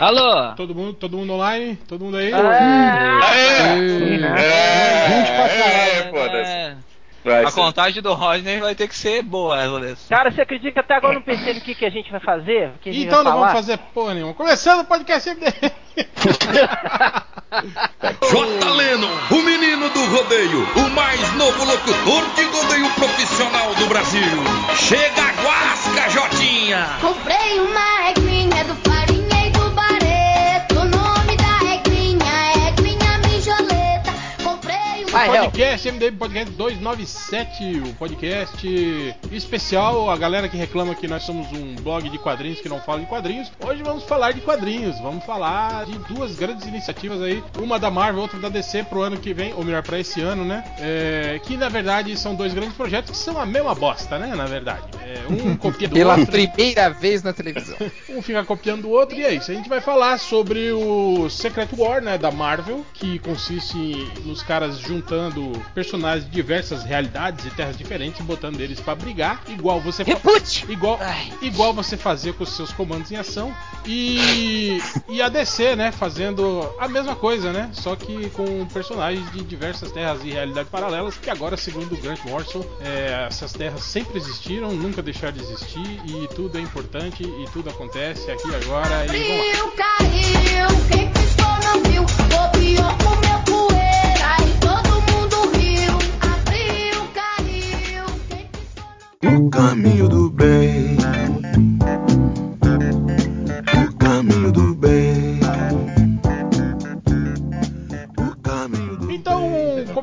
Alô? Todo mundo, todo mundo online? Todo mundo aí? É, Gente pra caralho. é, foda-se. É, Vai a ser. contagem do Rodney vai ter que ser boa, Lourenço. Cara, você acredita que até agora eu não pensei no que, que a gente vai fazer? Que a gente Então vai não vamos falar? fazer porra nenhuma. Começando o podcast MDM. J. Lennon, o menino do rodeio, o mais novo locutor de rodeio profissional do Brasil. Chega a guasca, Jotinha! Comprei uma Vai, Hel. podcast MDM Podcast 297, o podcast especial. A galera que reclama que nós somos um blog de quadrinhos que não fala de quadrinhos. Hoje vamos falar de quadrinhos. Vamos falar de duas grandes iniciativas aí, uma da Marvel, outra da DC pro ano que vem, ou melhor, para esse ano, né? É, que na verdade são dois grandes projetos que são a mesma bosta, né? Na verdade, é, um copia do Pela outro. primeira vez na televisão. um fica copiando o outro e é isso. A gente vai falar sobre o Secret War, né, da Marvel, que consiste nos caras juntando personagens de diversas realidades e terras diferentes botando eles pra brigar, igual você fa- Repute! igual Ai. igual você fazia com os seus comandos em ação e e a DC, né, fazendo a mesma coisa, né, só que com personagens de diversas terras e realidades paralelas, que agora, segundo o Grant Morrison, é, essas terras sempre existiram, nunca deixaram de existir e tudo é importante e tudo acontece aqui agora e vamos lá. Caiu. Quem piscou não viu. Copiou, O caminho do bem.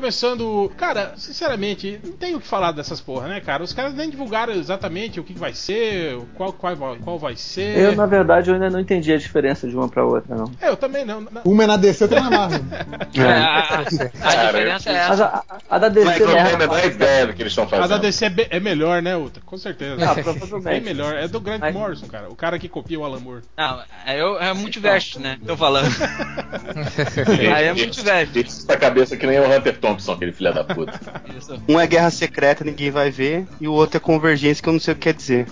Começando, cara, sinceramente, não tem o que falar dessas porra, né, cara? Os caras nem divulgaram exatamente o que vai ser, qual, qual, vai- qual vai ser. Eu, na verdade, eu ainda não entendi a diferença de uma pra outra, não. É, eu também não. Uma é na DC, outra é na Marvel. É, a, a Cara, diferença é Mas essa. a, a- a da DC Mas tenho a ideia do que eles estão A fazendo. da DC é, be- é melhor, né, Uta? Com certeza. Ah, Bem provavelmente. melhor. É do Grant Mas- Morrison, cara. O cara que copia o Alan Moore. Não, é, eu- é multiverso, né? Tô falando. Aí é multiverso. Essa cabeça que nem o Hunter Thompson, aquele filho da puta. Isso. Um é guerra secreta, ninguém vai ver, e o outro é convergência, que eu não sei o que quer dizer.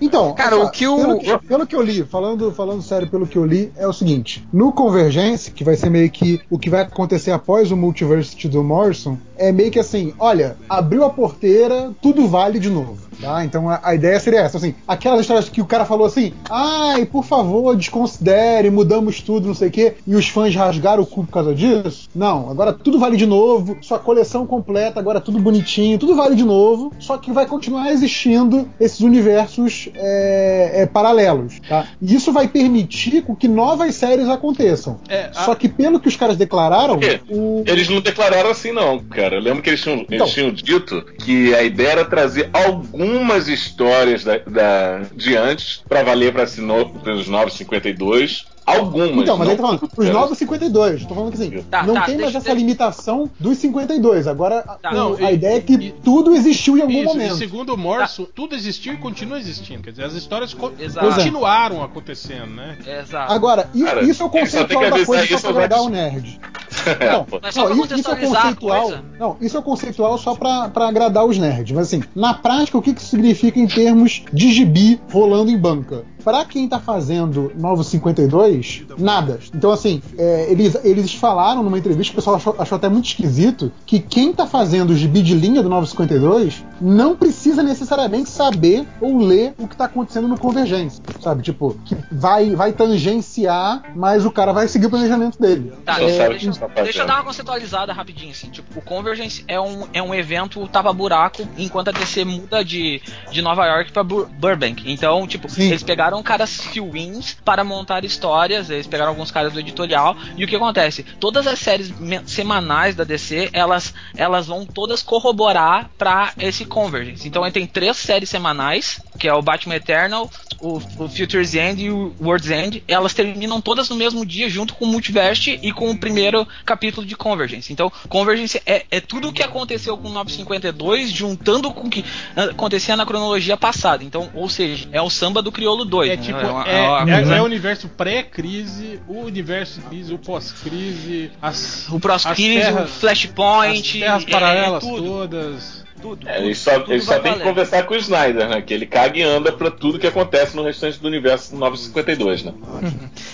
Então, Cara, o que o- Pelo que, pelo que eu li, falando, falando sério, pelo que eu li, é o seguinte: no Convergence, que vai ser meio que o que vai acontecer após o Multiversity do Morrison, é meio que assim: olha, abriu a porteira, tudo vale de novo. Tá? Então a, a ideia seria essa, assim, aquelas histórias que o cara falou assim, ai, por favor, desconsidere, mudamos tudo, não sei o quê, e os fãs rasgaram o cu por causa disso. Não, agora tudo vale de novo, sua coleção completa, agora tudo bonitinho, tudo vale de novo, só que vai continuar existindo esses universos é, é, paralelos, tá? E isso vai permitir que novas séries aconteçam. É, a- Só que pelo que os caras declararam, o, Eles não declararam assim, não, cara. Eu lembro que eles tinham, eles Então. tinham dito que a ideia era trazer algumas histórias da, da- de antes pra valer pra sino- pros 952. Algumas. Então, mas não aí tá falando, os cara. novos 52, tô falando que assim, Tá, não tá, tem mais essa limitação dos 52. Agora, Tá. Não, a e- ideia é que e- tudo existiu em algum Isso, e momento. segundo o Morrison, tudo existiu e continua existindo. Quer dizer, as histórias co- Exato. continuaram acontecendo, né? Exato. Agora, i- Cara, isso é o conceitual que da coisa isso pra agradar o nerd. Não. Mas só não, isso, isso é conceitual. coisa. Não, isso é conceitual só pra, pra agradar os nerds. Mas assim, na prática, o que, que isso significa em termos de gibi rolando em banca? Pra quem tá fazendo Novos 52, nada. Então, assim, é, eles, eles falaram numa entrevista, que o pessoal achou, achou até muito esquisito, que quem tá fazendo o gibi de linha do Novos 52 não precisa necessariamente saber ou ler o que tá acontecendo no Convergência. Sabe? Tipo, que vai, vai tangenciar, mas o cara vai seguir o planejamento dele. Tá, Só deixa, tá deixa eu dar uma conceitualizada rapidinho, assim. Tipo, o Convergence é um, é um evento tapa-buraco, enquanto a DC muda de, de Nova York pra Bur- Burbank. Então, tipo, Sim. eles pegaram caras fill-ins para montar histórias, eles pegaram alguns caras do editorial, e o que acontece? Todas as séries semanais da DC, elas, elas vão todas corroborar pra esse Convergence. Então, tem três séries semanais, que é o Batman Eternal, o, o Future's End e o World's End, elas terminam todas no mesmo dia, junto com o Multiverse e com o primeiro capítulo de Convergence. Então, Convergence é, é tudo o que aconteceu com o 952, juntando com o que ah, acontecia na cronologia passada. Então, ou seja, é o samba do Criolo 2. É né? tipo, uma- é, uma é- coisa- é o universo pré-crise, o universo crise, o pós-crise, as, o terras- o Flashpoint, as terras é- é paralelas todas. Tudo. É, ele só, tudo ele só tem que conversar com o Snyder, né? Que ele caga e anda pra tudo que acontece no restante do universo 952, né?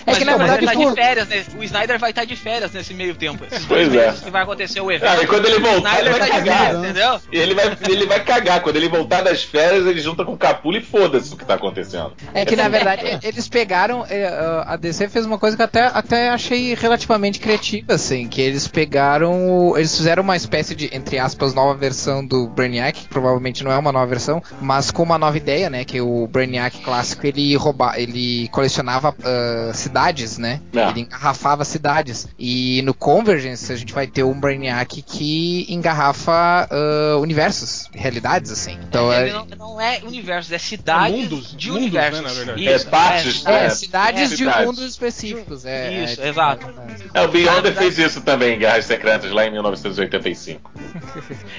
Mas que, na na verdade tá por- de férias, né? O Snyder vai estar de férias nesse meio tempo. Esses Pois dois é. meses que vai acontecer o evento. Ah, e quando ele voltar, ele Snyder vai tá cagar. férias, entendeu? E ele vai, ele vai cagar. Quando ele voltar das férias, ele junta com o Capula e foda-se o que tá acontecendo. É que na verdade eles pegaram. é, a DC fez uma coisa que eu até, até achei relativamente criativa, assim. Que eles pegaram. Eles fizeram uma espécie de, entre aspas, nova versão do Brainiac, que provavelmente não é uma nova versão, mas com uma nova ideia, né? Que o Brainiac clássico ele rouba, ele colecionava ah, cidades, né? É. Ele engarrafava cidades. E no Convergence a gente vai ter um Brainiac que engarrafa ah, universos, realidades, assim. Então Ele é, não, não é universos, é cidades mundos, de mundos, universos. né, na verdade. É partes, É, É, cidades é, de cidades. mundos específicos. É, Isso, é, exato. É, o Beyonder fez isso também em Guerras Secretas, lá em 1985.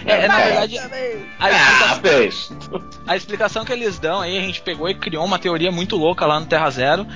É, na verdade, a Ah, explicação, fez. a explicação que eles dão aí, a gente pegou e criou uma teoria muito louca lá no Terra Zero,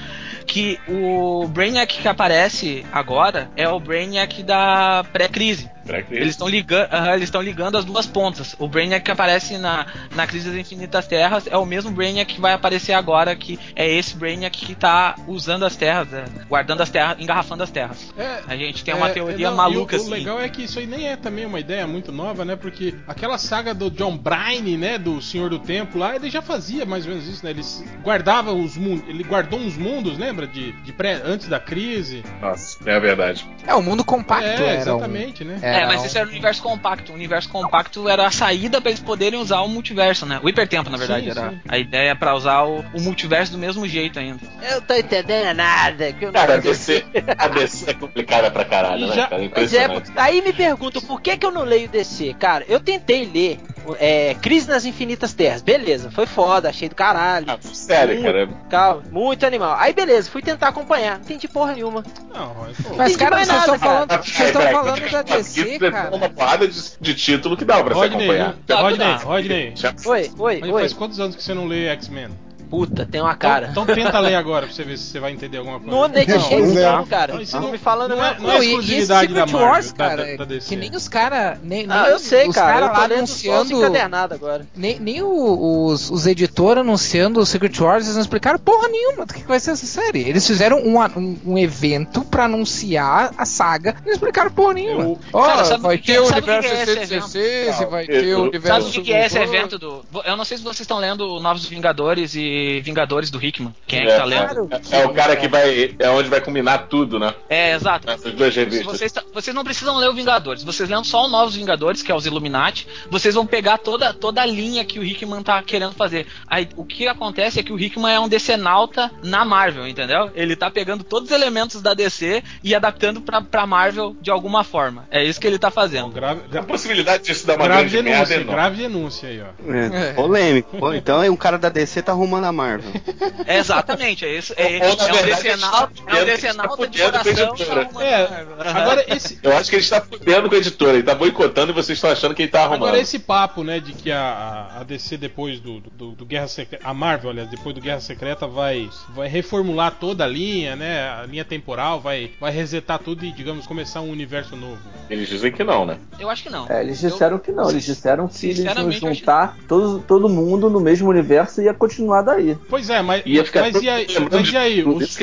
que o Brainiac que aparece agora é o Brainiac da pré-crise. Eles estão ligando, eles estão ligando as duas pontas. O Brainiac que aparece na, na Crise das Infinitas Terras é o mesmo Brainiac que vai aparecer agora, que é esse Brainiac que tá usando as terras, é, guardando as terras, engarrafando as terras. É, A gente tem uma É, teoria não, maluca o, assim. O legal é que isso aí nem é também uma ideia muito nova, né? Porque aquela saga do John Bryan, né? Do Senhor do Tempo lá, ele já fazia mais ou menos isso, né? Ele guardava os mundos. Ele guardou uns mundos, lembra? De, de pré, antes da crise. Nossa, é a verdade. É, o mundo compacto É, era um- exatamente, né? É, era mas isso era o universo compacto. O universo compacto era a saída pra eles poderem usar o multiverso, né? O hipertempo, na verdade, Sim, era sim. a ideia pra usar o, o multiverso do mesmo jeito ainda. Eu tô entendendo nada. Que eu Cara, a DC, a DC é complicada pra caralho, E né, já- cara? Pois é, Impressionante. aí me perguntam por que, que eu não leio DC. Cara, eu tentei ler é, Crise nas Infinitas Terras. Beleza, foi foda, achei do caralho. Ah, sério, Muito, cara. Calma, muito animal. Aí beleza, fui tentar acompanhar. Não entendi porra nenhuma. Não, mas, pô. Mas, entendi cara, vocês nada, estão falando, Ah, vocês estão falando da DC, é cara. uma porrada de, de título que dá pra você Rodney, acompanhar. Rodney, Rodney. Oi, oi, oi. faz quantos anos que você não lê X-Men? Puta, tem uma Então- cara. Então, tenta ler agora pra você ver se você vai entender alguma coisa. Não Não, é. cara. Não, isso Não me falando não é- não, é exclusividade da Secret Marvel, Wars, da- cara, da- da DC. que nem os caras, nem, Não, nem eu sei, os cara. cara lá anunciando, encadernados agora. nem, nem o- os, os editores anunciando o Secret Wars, eles não explicaram porra nenhuma do que que vai ser essa série. Eles fizeram um, um, um evento pra anunciar a saga, não explicaram porra nenhuma. Eu- Ó, Cara, sabe vai o que- ter o universo que é esse 616 e vai Eu- ter o universo... Sabe o que, é esse Super- evento do. Eu não sei se vocês estão lendo Novos Vingadores e Vingadores do Hickman. Quem é que tá lendo? é, é o cara que vai. É onde vai combinar tudo, né? É, exato. Essas duas revistas. vocês, ta- vocês não precisam ler o Vingadores, vocês lendo só o Novos Vingadores, que é os Illuminati, vocês vão pegar toda, toda a linha que o Hickman tá querendo fazer. Aí o que acontece é que o Hickman é um decenalta na Marvel, entendeu? Ele tá pegando todos os elementos da DC e adaptando pra, pra Marvel de alguma forma. É isso que ele tá fazendo. grave, A possibilidade disso dar uma grave grande merda denúncia, é enorme. grave denúncia aí, ó. É, polêmico. Pô, então aí um cara da DC tá arrumando a Marvel. É exatamente, é isso. É, Ou, na é um verdade, ele é tá um ele de tá coração. É, Marvel. agora esse, Eu acho que ele está fudendo com a editora, ele tá boicotando e vocês estão achando que ele tá arrumando. Agora esse papo, né, de que a, a- DC depois do, do, do Guerra Secreta, a Marvel, aliás, depois do Guerra Secreta vai, vai reformular toda a linha, né, a linha temporal, vai, vai resetar tudo e, digamos, começar um universo novo. Eles dizem que não, né? Eu acho que não. É, eles disseram que não, eles disseram que eles iam eu acho juntar todo, todo mundo no mesmo universo e ia continuar Pois é, mas, Ia ficar mas e aí, mas e aí? os,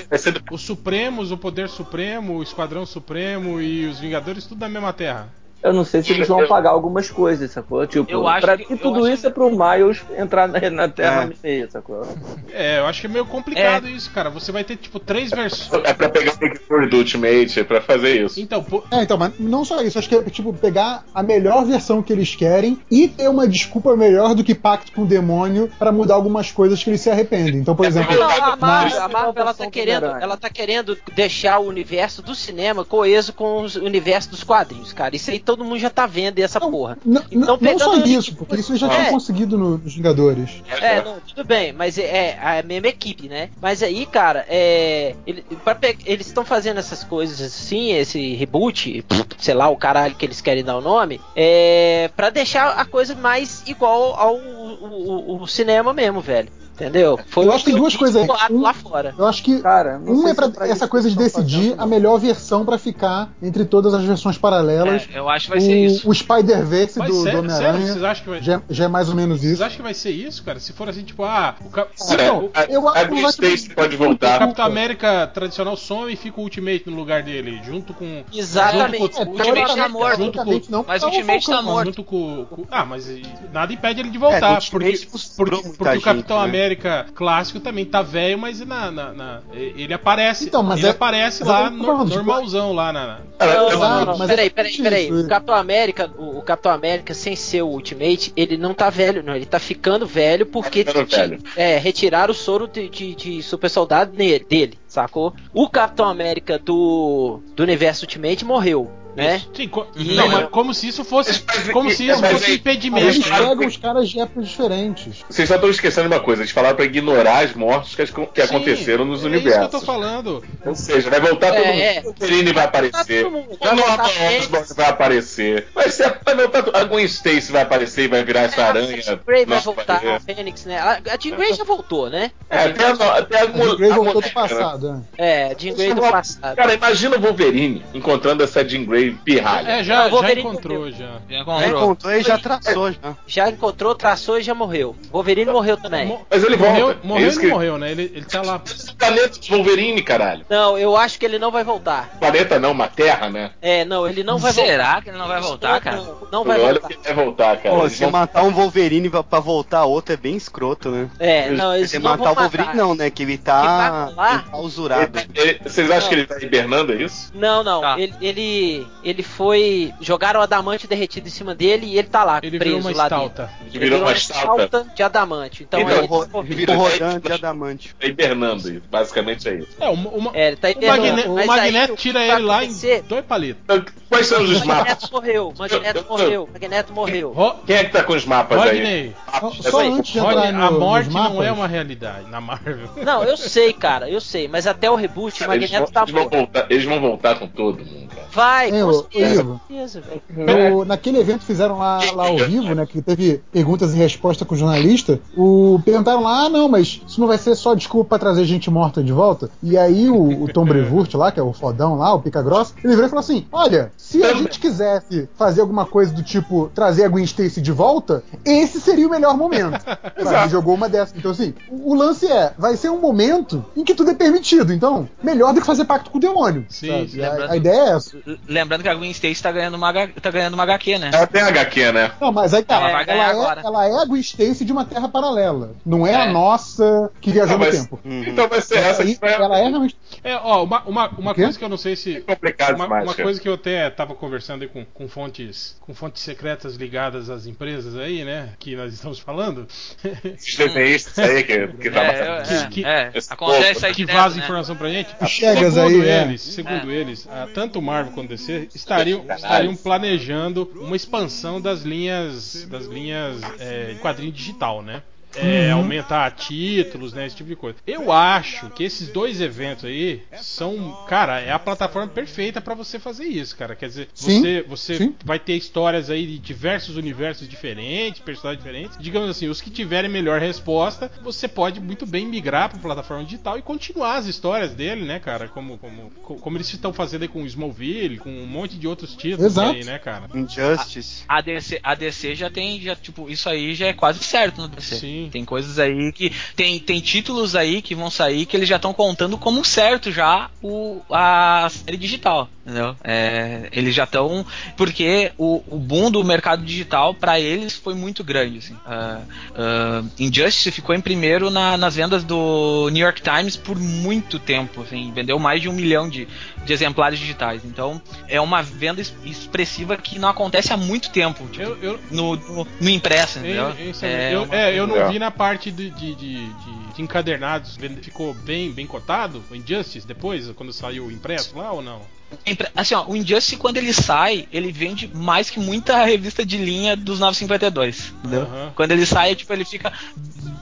os Supremos, o Poder Supremo, o Esquadrão Supremo e os Vingadores, tudo na mesma terra? Eu não sei se eles vão apagar algumas coisas, sacou? Tipo, Eu acho pra que- tudo acho isso é pro Miles entrar na, na Terra É. no meio, sacou? É, eu acho que é meio complicado isso, cara. Você vai ter, tipo, três versões. É pra pegar o Victor do Ultimate, é pra fazer isso. Então, pô, É, então, mas não só isso, acho que é tipo pegar a melhor versão que eles querem e ter uma desculpa melhor do que pacto com o demônio pra mudar algumas coisas que eles se arrependem. Então, por exemplo, Não, a Marvel, Mas- a Marvel ela tá querendo, ela tá querendo deixar o universo do cinema coeso com o universo dos quadrinhos, cara. Isso aí todo mundo já tá vendo essa Não, porra. Não, Então, não só isso, tipo, porque isso já é. tinham conseguido no- nos Vingadores. É, não, tudo bem, mas é, é a mesma equipe, né? Mas aí, cara, é. ele- pe- eles estão fazendo essas coisas assim, esse reboot, sei lá, o caralho que eles querem dar o nome, é. pra deixar a coisa mais igual ao o- o- o cinema mesmo, velho. Entendeu? Foi Eu o acho que tem duas coisas Um- lá fora. Eu acho que Cara, um é pra pra essa coisa de decidir fazendo, a melhor versão pra ficar entre todas as versões paralelas. É, eu acho que vai ser isso. O, o Spider-Verse do, do sério, Homem-Aranha vocês acham que vai. já, já é mais ou menos Vocês isso. acham que vai ser isso, cara? Se for assim, tipo, ah, o, Cap... A, eu acho que Stacy pode o voltar. Capitão América tradicional some e fica o Ultimate no lugar dele, junto com. Exatamente. Junto É, com, O Ultimate tá morto. junto com, não, Mas tá o Ultimate tá morto. junto com, com- Ah, mas nada impede ele de É, voltar. no porque mostrou porque, porque o Capitão né? América clássico também tá velho, mas na, na- na- ele aparece. Então, mas ele é- aparece mas é lá tô no- tipo, normalzão lá na. Não, não, não, não. Peraí, é peraí, isso, peraí. O Capitão América, o, o Capitão América, sem ser o Ultimate, ele não tá velho, não. Ele tá ficando velho porque Tá velho. é, retiraram o soro de, de, de super soldado nele, dele, sacou? O Capitão América do, do universo Ultimate morreu, né? Sim, co- E- não, mas como se isso fosse. Como se isso fosse impedimento. Eles pegam os caras de épocas diferentes. Vocês só estão esquecendo uma coisa, eles falaram pra ignorar as mortes que, as- que Sim, aconteceram nos é universos. isso que eu tô falando. Ou seja, vai voltar todo É, mundo. é. O Wolverine vai aparecer. todo. O Vai Norman Osborn vai aparecer. Vai ser vai voltar, a Gwen Stacy vai aparecer e vai virar essa É, aranha. A Jean Grey vai voltar, vai a Fênix, né? A, a Jean Grey já voltou, né? É, até a, até a, A mo- Grey voltou do né? passado. né? É, a Jean Grey do passado. Cara, imagina o Wolverine encontrando essa Jean Grey pirralha. É, já, já encontrou já. Já Já encontrou. encontrou e já traçou já. Já encontrou, traçou e já morreu. Wolverine morreu também. Mas ele morreu, volta. morreu É e que- morreu, né? Ele, ele tá lá. Planeta do Wolverine, caralho. Não, eu acho que ele não vai voltar. Planeta não, uma terra, né? É, não, ele não vai voltar. Será que ele não vai voltar, cara? Não, não vai Olha voltar. que vai voltar, cara. Pô, se vão- matar um Wolverine pra, pra voltar outro é bem escroto, né? É, não, eles Se não matar vão o Wolverine matar. não, né? Que ele tá vai rolar? enclausurado. Ele- ele- Vocês acham Não. que ele tá hibernando, é isso? Não, não. Tá. Ele, ele, ele foi. Jogaram o adamante derretido em cima dele e ele tá lá, Ele preso virou lá estalta. dentro. Ele Ele virou uma estalta. de adamante. Então Então, ele, Ro- ele Virou rodante de adamante. Tá hibernando, isso. basicamente é isso. É, uma, uma- É, ele tá o, hibernando. O Magneto aí, tira ele lá em acontecer- dois palitos. Quais são os O mapas? Magneto morreu, o Magneto Eu- eu- morreu, o Magneto morreu. Ro- Quem é que tá com os mapas aí? Rodney, Mapas. Só Essa- antes de entrar no, a morte não é uma realidade na Marvel. Não, eu sei, cara, eu sei, mas até o reboot o Magneto tá morto. eles vão voltar com todo mundo, cara. Vai, com Ivo? com certeza, velho. É. No- naquele evento que fizeram lá, lá ao vivo, né? Que teve perguntas e respostas com o jornalista, o, perguntaram lá, ah, não, mas isso não vai ser só desculpa pra trazer gente morta de volta. E aí o, o Tom Brevoort lá, que é o fodão lá, o pica grossa, ele virou e falou assim: olha, se a gente quisesse fazer alguma coisa do tipo trazer a Gwen Stacy de volta, esse seria o melhor momento. Ele jogou uma dessas. Então, assim, o, o lance é, vai ser um momento em que tudo é permitido. Então, melhor do que fazer pacto com o demônio. Sim, sabe? sim. A- a, ideia é essa. Lembrando que a Gwen Stacy tá ganhando uma, tá ganhando uma HQ, né? Ela tem HQ, né? Não, mas aí tá. Ela ganhar ela, agora. é, ela é a Gwen Stacy de uma terra paralela. Não é, É. a nossa que viajou Não, no mas- tempo. Então vai ser essa Aí, que vai ela é realmente. É, ó, uma, uma, uma coisa que eu não sei se. complicado Uma, demais, uma coisa que eu até tava conversando aí com, com fontes com fontes secretas ligadas às empresas aí, né? Que nós estamos falando. Esses desenhistas aí que, que tá É, é, que- é, acontece povo aí que direto, vaza né? informação pra gente. Chegas segundo aí, é. eles, segundo eles, ah, tanto Marvel quanto DC estariam, estariam planejando uma expansão das linhas das linhas é, em quadrinho digital, né? É, aumentar títulos, né? Esse tipo de coisa. Eu acho que esses dois eventos aí são, cara, é a plataforma perfeita pra você fazer isso, cara. Quer dizer, Sim, você, você sim. vai ter histórias aí de diversos universos diferentes, personagens diferentes. Digamos assim, os que tiverem melhor resposta, você pode muito bem migrar para plataforma digital e continuar as histórias dele, né, cara? Como, como, co- como eles estão fazendo aí com Smallville, com um monte de outros títulos Exato. aí, né, cara? Injustice. A DC, a DC já tem, já, tipo, isso aí já é quase certo no DC. Sim. Tem coisas aí que. Tem, tem títulos aí que vão sair que eles já estão contando como certo já o, a série digital. Entendeu? É, eles já estão. Porque o, o boom do mercado digital para eles foi muito grande. Assim. Ah, ah, Injustice ficou em primeiro na- nas vendas do New York Times por muito tempo. Assim, vendeu mais de um milhão de, de exemplares digitais. Então é uma venda es- expressiva que não acontece há muito tempo. Tipo, Eu, eu, no, no, no impresso, entendeu? É, É eu, uma- é, eu não É. vi na parte de, de, de- de- de encadernados. Ficou bem, bem cotado o Injustice depois, quando saiu o impresso lá ou não? Assim, ó, o Injustice, quando ele sai, ele vende mais que muita revista de linha dos 952. Entendeu? Aham. Quando ele sai, tipo, ele fica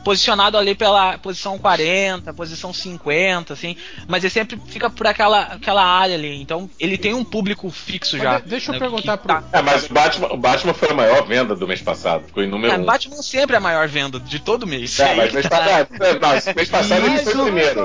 posicionado ali pela posição 40, posição 50, assim, mas ele sempre fica por aquela, aquela área ali. Então ele tem um público fixo Mas já. de- deixa eu né, perguntar que pro. tá- É, mas o Batman, o Batman foi a maior venda do mês passado. Ficou em número É, 1. Batman sempre é a maior venda de todo mês. É, mas mês passado, não, esse mês passado ele foi o primeiro.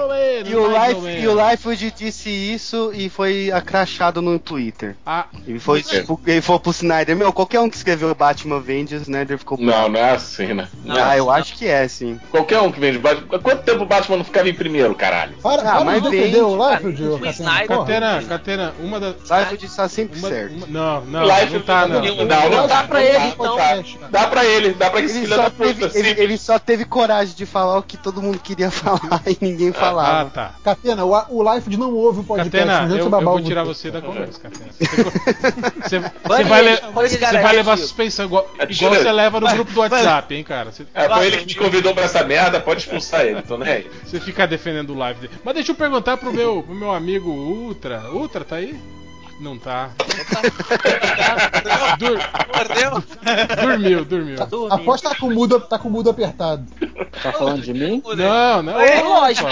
E o, Life, e o Life disse isso e foi acrachado no Twitter. Ah, Ele foi, tipo, ele falou pro Snyder, meu, qualquer um que escreveu Batman vende, o Snyder ficou Não, não é assim, né? Não é Ah, eu acho que é, sim. Qualquer um que vende Batman. Quanto tempo o Batman não ficava em primeiro, caralho? Para, Ah, mas de vende, defender o. Life, O Catena. Catena, Catena, uma das. Life disse tá sempre Uma, certo. uma- não, não, Life não tá, não. Não, não, Não dá tá, pra não ele, tá, então. tá. Dá pra ele, dá pra esse Ele filho só, da teve, puta. ele, sim. ele só teve coragem de falar o que todo mundo queria falar e ninguém Ah, falava. tá. Catena, o, o Life não ouve o podcast. Catena, não eu, eu vou o tirar você da conversa, Catena. Você, vai, le- você levar suspensão igual, É, igual você leva no grupo do WhatsApp, hein, cara. É, foi ele que te convidou pra essa merda, pode expulsar ele, tô nem aí. você fica defendendo o live dele. Mas deixa eu perguntar pro meu, pro meu amigo Ultra. Ultra, tá aí? Não tá. Dur- Mordeu? dormiu, dormiu. Aposto que tá com o mudo, tá com o mudo apertado. Tá falando de mim? Não, não. É lógico.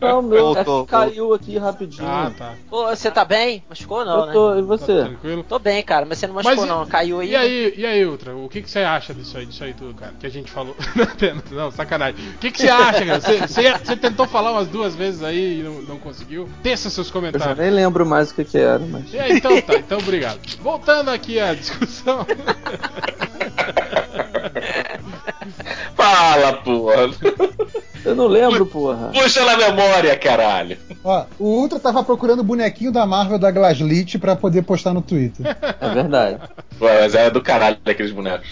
Não, meu Voltou, caiu aqui rapidinho. Ah, tá. Ô, você tá bem? Machucou não, Eu né? tô, e Tá você? tranquilo? Tô bem, cara, mas você não machucou Mas e- não. Caiu aí. E aí, e aí, Ultra, o que, que você acha disso aí, disso aí tudo, cara? Que a gente falou. não, sacanagem. O que, que você acha, cara? Você, você, você tentou falar umas duas vezes aí e não, não conseguiu? Teça seus Eu já comentários. nem lembro mais o que, que era, mas. E aí, então tá, então obrigado. Voltando aqui à discussão. Fala, porra. Eu não lembro, porra. Puxa na memória, caralho. Ó, o Ultra tava procurando o bonequinho da Marvel da Glaslit pra poder postar no Twitter. É verdade. Pô, mas é do caralho aqueles bonecos.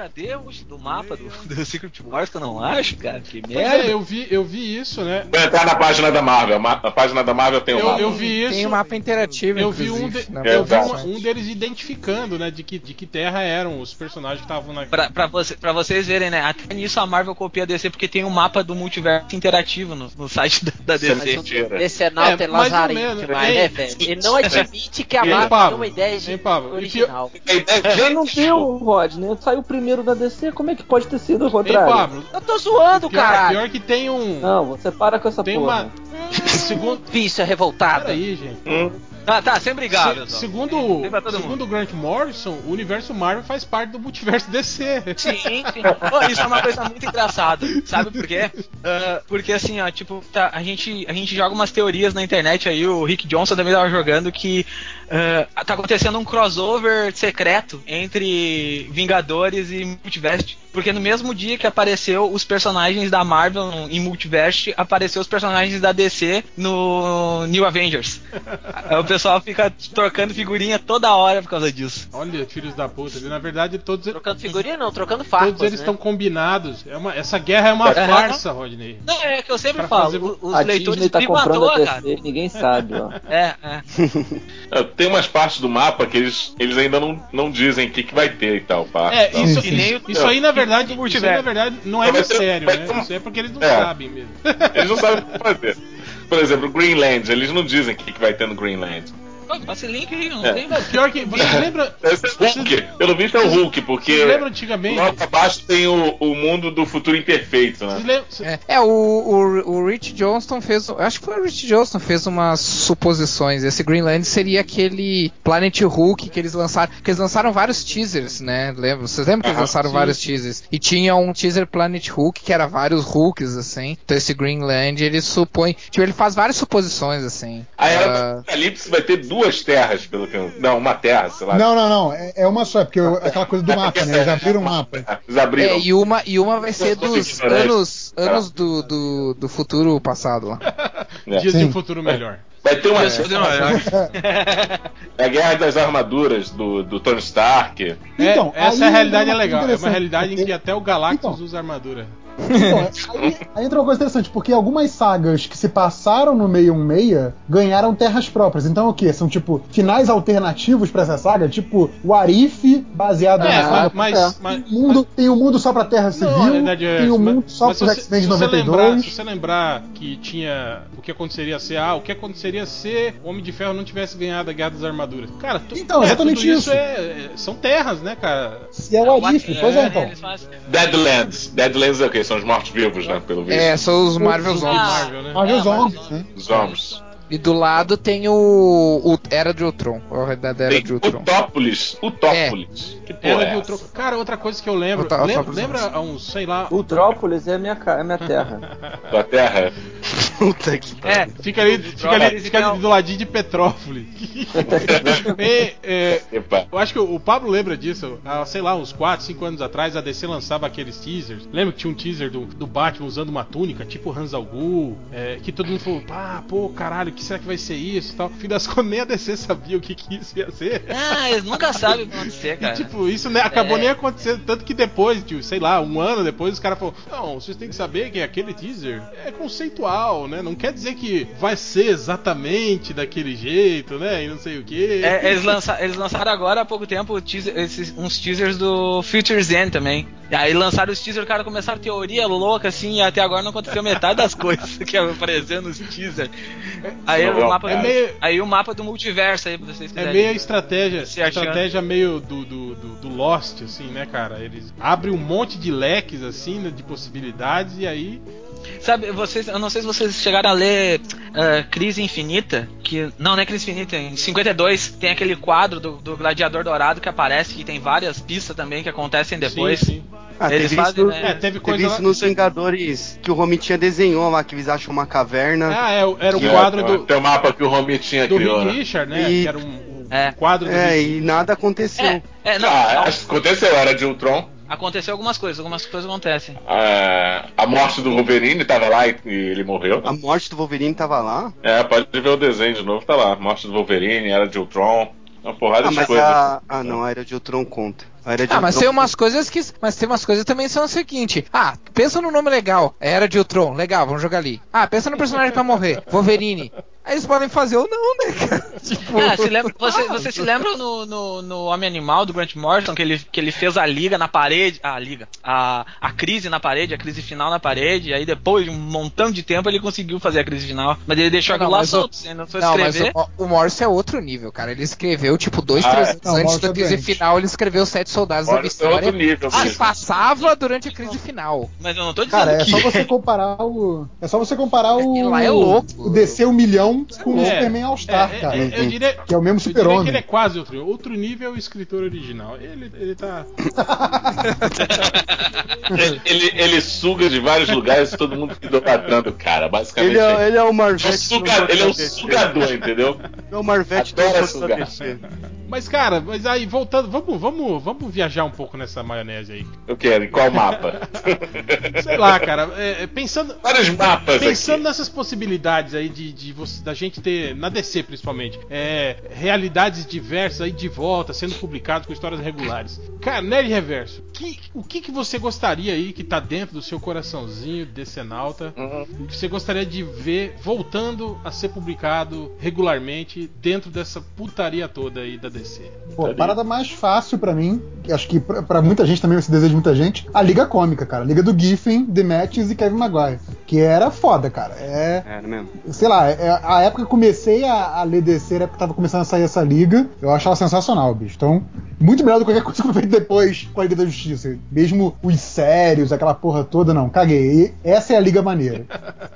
Mas Cadê o do mapa do, do Secret Wars que eu não acho, cara? Que merda. é, eu vi, eu vi isso, né? Vai entrar na página da Marvel. ma- Na página da Marvel tem o Eu, mapa. eu vi isso. Tem um mapa interativo, Eu vi um, de- na eu vi um, um deles identificando, né, de que, de que terra eram os personagens que estavam na. Pra, pra, você, pra vocês verem, né? Até nisso a Marvel copia a DC porque tem um mapa do multiverso interativo no, no site da, da é DC. mentira. Esse é Nauta É, é, Lazarento menos. demais, Ei, né, velho? Ele não admite que a Marvel tem uma ideia Ei, de original. A ideia Já de- não deu, Rodney. Saiu primeiro da DC, como é que pode ter sido o Ei, contrário? Pablo. Eu tô zoando, caralho. pior que tem um. Não, você para com essa Tem porra. uma. Segundo. Vício é revoltado. Peraí, gente. Hum, Ah, tá, sem brigar, Se- segundo, segundo o Grant Morrison, o universo Marvel faz parte do multiverso DC. Sim, sim. Pô, isso é uma coisa muito engraçada. Sabe por quê? Ah, porque assim, ó, tipo, tá, a, gente, a gente joga umas teorias na internet aí, o Rick Johnson também tava jogando que ah, tá acontecendo um crossover secreto entre Vingadores e Multiverse. Porque no mesmo dia que apareceu os personagens da Marvel em Multiverse, apareceu os personagens da DC no New Avengers. Pessoal fica trocando figurinha toda hora por causa disso. Olha, filhos da puta. Na verdade, todos, Trocando figurinha não, trocando farpas, todos eles né? estão combinados. É uma- essa guerra é uma Aham. farsa, Rodney. Não, é que eu sempre Pra falo, fazer- os A leitores Disney tá comprando a DC, cara. ninguém sabe, ó. É, é. é, Tem umas partes do mapa que eles, eles ainda não, não dizem o que, que vai ter e tal. Parte, É, tal. isso, isso aí na verdade, o isso aí, na verdade não é mistério, né? ter Isso é porque eles não É. sabem mesmo. Eles não sabem o que fazer. Por exemplo, Greenland, eles não dizem o que, que vai ter no Greenland. Passa link aí, não É. tem. Não, pior que. Você lembra. Esse é Hulk. Pelo visto é o Hulk, porque Vocês lembram antigamente? logo abaixo tem o, o mundo do futuro imperfeito, né? cê- É, é, o, o, o Rich Johnston fez. Acho que foi o Rich Johnston fez umas suposições. Esse Greenland seria aquele Planet Hulk que eles lançaram. Que eles lançaram vários teasers, né? Lembra? Vocês lembram que eles lançaram vários teasers? E tinha um teaser Planet Hulk que era vários Hulks, assim. Então esse Greenland ele supõe. Tipo, ele faz várias suposições, assim. A era do Ah, Apocalipse vai ter duas terras, pelo que eu... Não, uma terra, sei lá. Não, não, não. É, é uma só, é porque eu- aquela coisa do mapa, né? Eles abriram o mapa. Eles abriram. é, e uma, e uma vai ser dos anos, anos do, do, do futuro passado lá. É. Dias de Sim. um futuro melhor. Vai ter uma. É. A guerra das armaduras do, do Tony Stark. Então, é, essa realidade é coisa legal. É uma realidade em que porque- até o Galactus Então. usa armadura. Então, aí, aí entra uma coisa interessante, porque algumas sagas que se passaram no 616 ganharam terras próprias. Então o que? São tipo finais alternativos pra essa saga? Tipo o Arif, baseado É, na saga. mas- mas- tem, um mundo, tem um mundo só pra Terra Civil, Não, verdade é. tem um mas- mundo só mas pro se você- X-Men de se você 92. lembrar- Se você lembrar que tinha. O que aconteceria se. Ah, o que aconteceria se o Homem de Ferro não tivesse ganhado a Guerra das Armaduras? Cara, tu, Então, é, exatamente tudo isso. é- é- são terras, né, cara? Se é o Arif, pois é, então. Eles fazem- Deadlands. Deadlands é o quê? São os mortos-vivos, né? Pelo visto. É, são os Marvel Os- Zombies. Marvel, né? Marvel É, Zombies? Zombies. E do lado tem o, o Era de Ultron. O Realidade Era Tem de Ultron. Utópolis. Utópolis. Que porra Era é de essa? outro. Cara, outra coisa que eu lembro. Outra lembra, lembra há uns, sei lá. Ultrópolis é minha, ca- é minha terra. Da Terra? Puta que É, Fica ali, fica ali, fica ali do ladinho de Petrópolis. E, é, eu acho que o Pablo lembra disso. Há, sei lá, uns 4, 5 anos atrás, a DC lançava aqueles teasers. Lembra que tinha um teaser do, do Batman usando uma túnica, tipo Hans al Ghul, é, que todo mundo falou, pá, pô, caralho, que será que vai ser isso e tal. No fim das contas, nem a DC sabia o que, que isso ia ser. Ah, eles nunca sabem o que acontecer, E, cara. tipo, isso né, acabou É. nem acontecendo. Tanto que depois, tipo, sei lá, um ano depois, os caras falaram: Não, vocês têm que saber que aquele teaser é conceitual, né? Não quer dizer que vai ser exatamente daquele jeito, né? E não sei o que. É, eles, lança- eles lançaram agora há pouco tempo teaser- esses- uns teasers do Future Zen também. E aí lançaram os teasers, cara, começaram teoria louca, assim, e até agora não aconteceu metade das coisas que aparecendo nos teasers. Aí o mapa, é do, meio- aí o mapa do multiverso aí, pra vocês É quiserem. meio a estratégia, Se achando. estratégia meio do, do, do, do Lost, assim, né, cara? Eles abrem um monte de leques, assim, né, de possibilidades, e aí. Sabe, vocês, eu não sei se vocês chegaram a ler eh, Crise Infinita, que não, não é Crise Infinita, em 52 tem aquele quadro do, do Gladiador Dourado que aparece, que tem várias pistas também que acontecem depois. Sim, sim. Ah, Eles teve fazem, isso, né? É, teve teve coisa isso lá. nos Vingadores que o Romitinha desenhou lá, que eles acham uma caverna. Ah, é, era o quadro é, do, Tem o mapa que o Romitinha do criou, Reed né? Richard, né? E- Que era um, um É. quadro do É, Reed e nada aconteceu. É, é, não, Ah, não, acho que aconteceu, era de Ultron. Aconteceu algumas coisas, algumas coisas acontecem. Ah, a morte do Wolverine tava lá e, e ele morreu. A morte do Wolverine tava lá. É, pode ver o desenho de novo, tá lá. Morte do Wolverine, era de Ultron. Uma porrada Ah, de mas coisas. a. Ah, não, a Era de Ultron conta. A Era de Ah, mas Ultron- tem umas coisas que. Mas tem umas coisas que também são o seguinte. Ah, pensa no nome legal. Era de Ultron. Legal, vamos jogar ali. Ah, pensa no personagem pra morrer. Wolverine. Aí eles podem fazer ou não, né, cara? Tipo. Ah, se lembra, você, você se lembra no, no, no Homem Animal do Grant Morrison que ele, que ele fez a liga na parede, a liga, a, a crise na parede, a crise final na parede, e aí depois de um montão de tempo ele conseguiu fazer a crise final, mas ele deixou Não, aquilo lá o- solto, não foi Não, mas escrever. o, o Morse é outro nível, cara. Ele escreveu, tipo, dois, Ah, três anos não, o antes da é crise doente. final, ele escreveu Sete Soldados da é História. outro nível que mesmo. passava durante a crise final. Mas eu não tô dizendo Cara, é que. só você comparar o. É só você comparar o. E lá é louco. O DC um milhão com o É, Superman All Star, é, é, cara. é, eu diria, Que é o mesmo eu diria que super-homem. ele é quase outro nível. Outro nível é o escritor original. Ele, ele tá. Ele, ele, ele suga de vários lugares e todo mundo fica idolatrando o cara. Basicamente. Ele é, ele é o é Marvete. suga- ele é um sugador, entendeu? É o Marvete do Adora sugar. Mas, cara, mas aí voltando, vamos, vamos, vamos viajar um pouco nessa maionese aí. Eu quero. Em qual mapa? Sei lá, cara, é, é, pensando. Vários mapas Pensando aqui. nessas possibilidades aí de, de você- da gente ter, na DC principalmente, é, realidades diversas aí de volta, sendo publicados com histórias regulares. Cara, Nerd Reverso, que- o que, que você gostaria aí que tá dentro do seu coraçãozinho de decenalta, Uhum. que você gostaria de ver voltando a ser publicado regularmente dentro dessa putaria toda aí da DC? Pô, a parada mais fácil pra mim, acho que pra, pra muita gente também, esse desejo de muita gente, a Liga Cômica, cara. A Liga do Giffen, The Matches e Kevin Maguire. Que era foda, cara. É. Era mesmo. Sei lá, é, a época que eu comecei a, a ler DC, a época que tava começando a sair essa liga, eu achava sensacional, bicho. Então, muito melhor do que qualquer coisa que foi feita depois com a Liga da Justiça. Mesmo os sérios, aquela porra toda, não. Caguei. E essa é a liga maneira.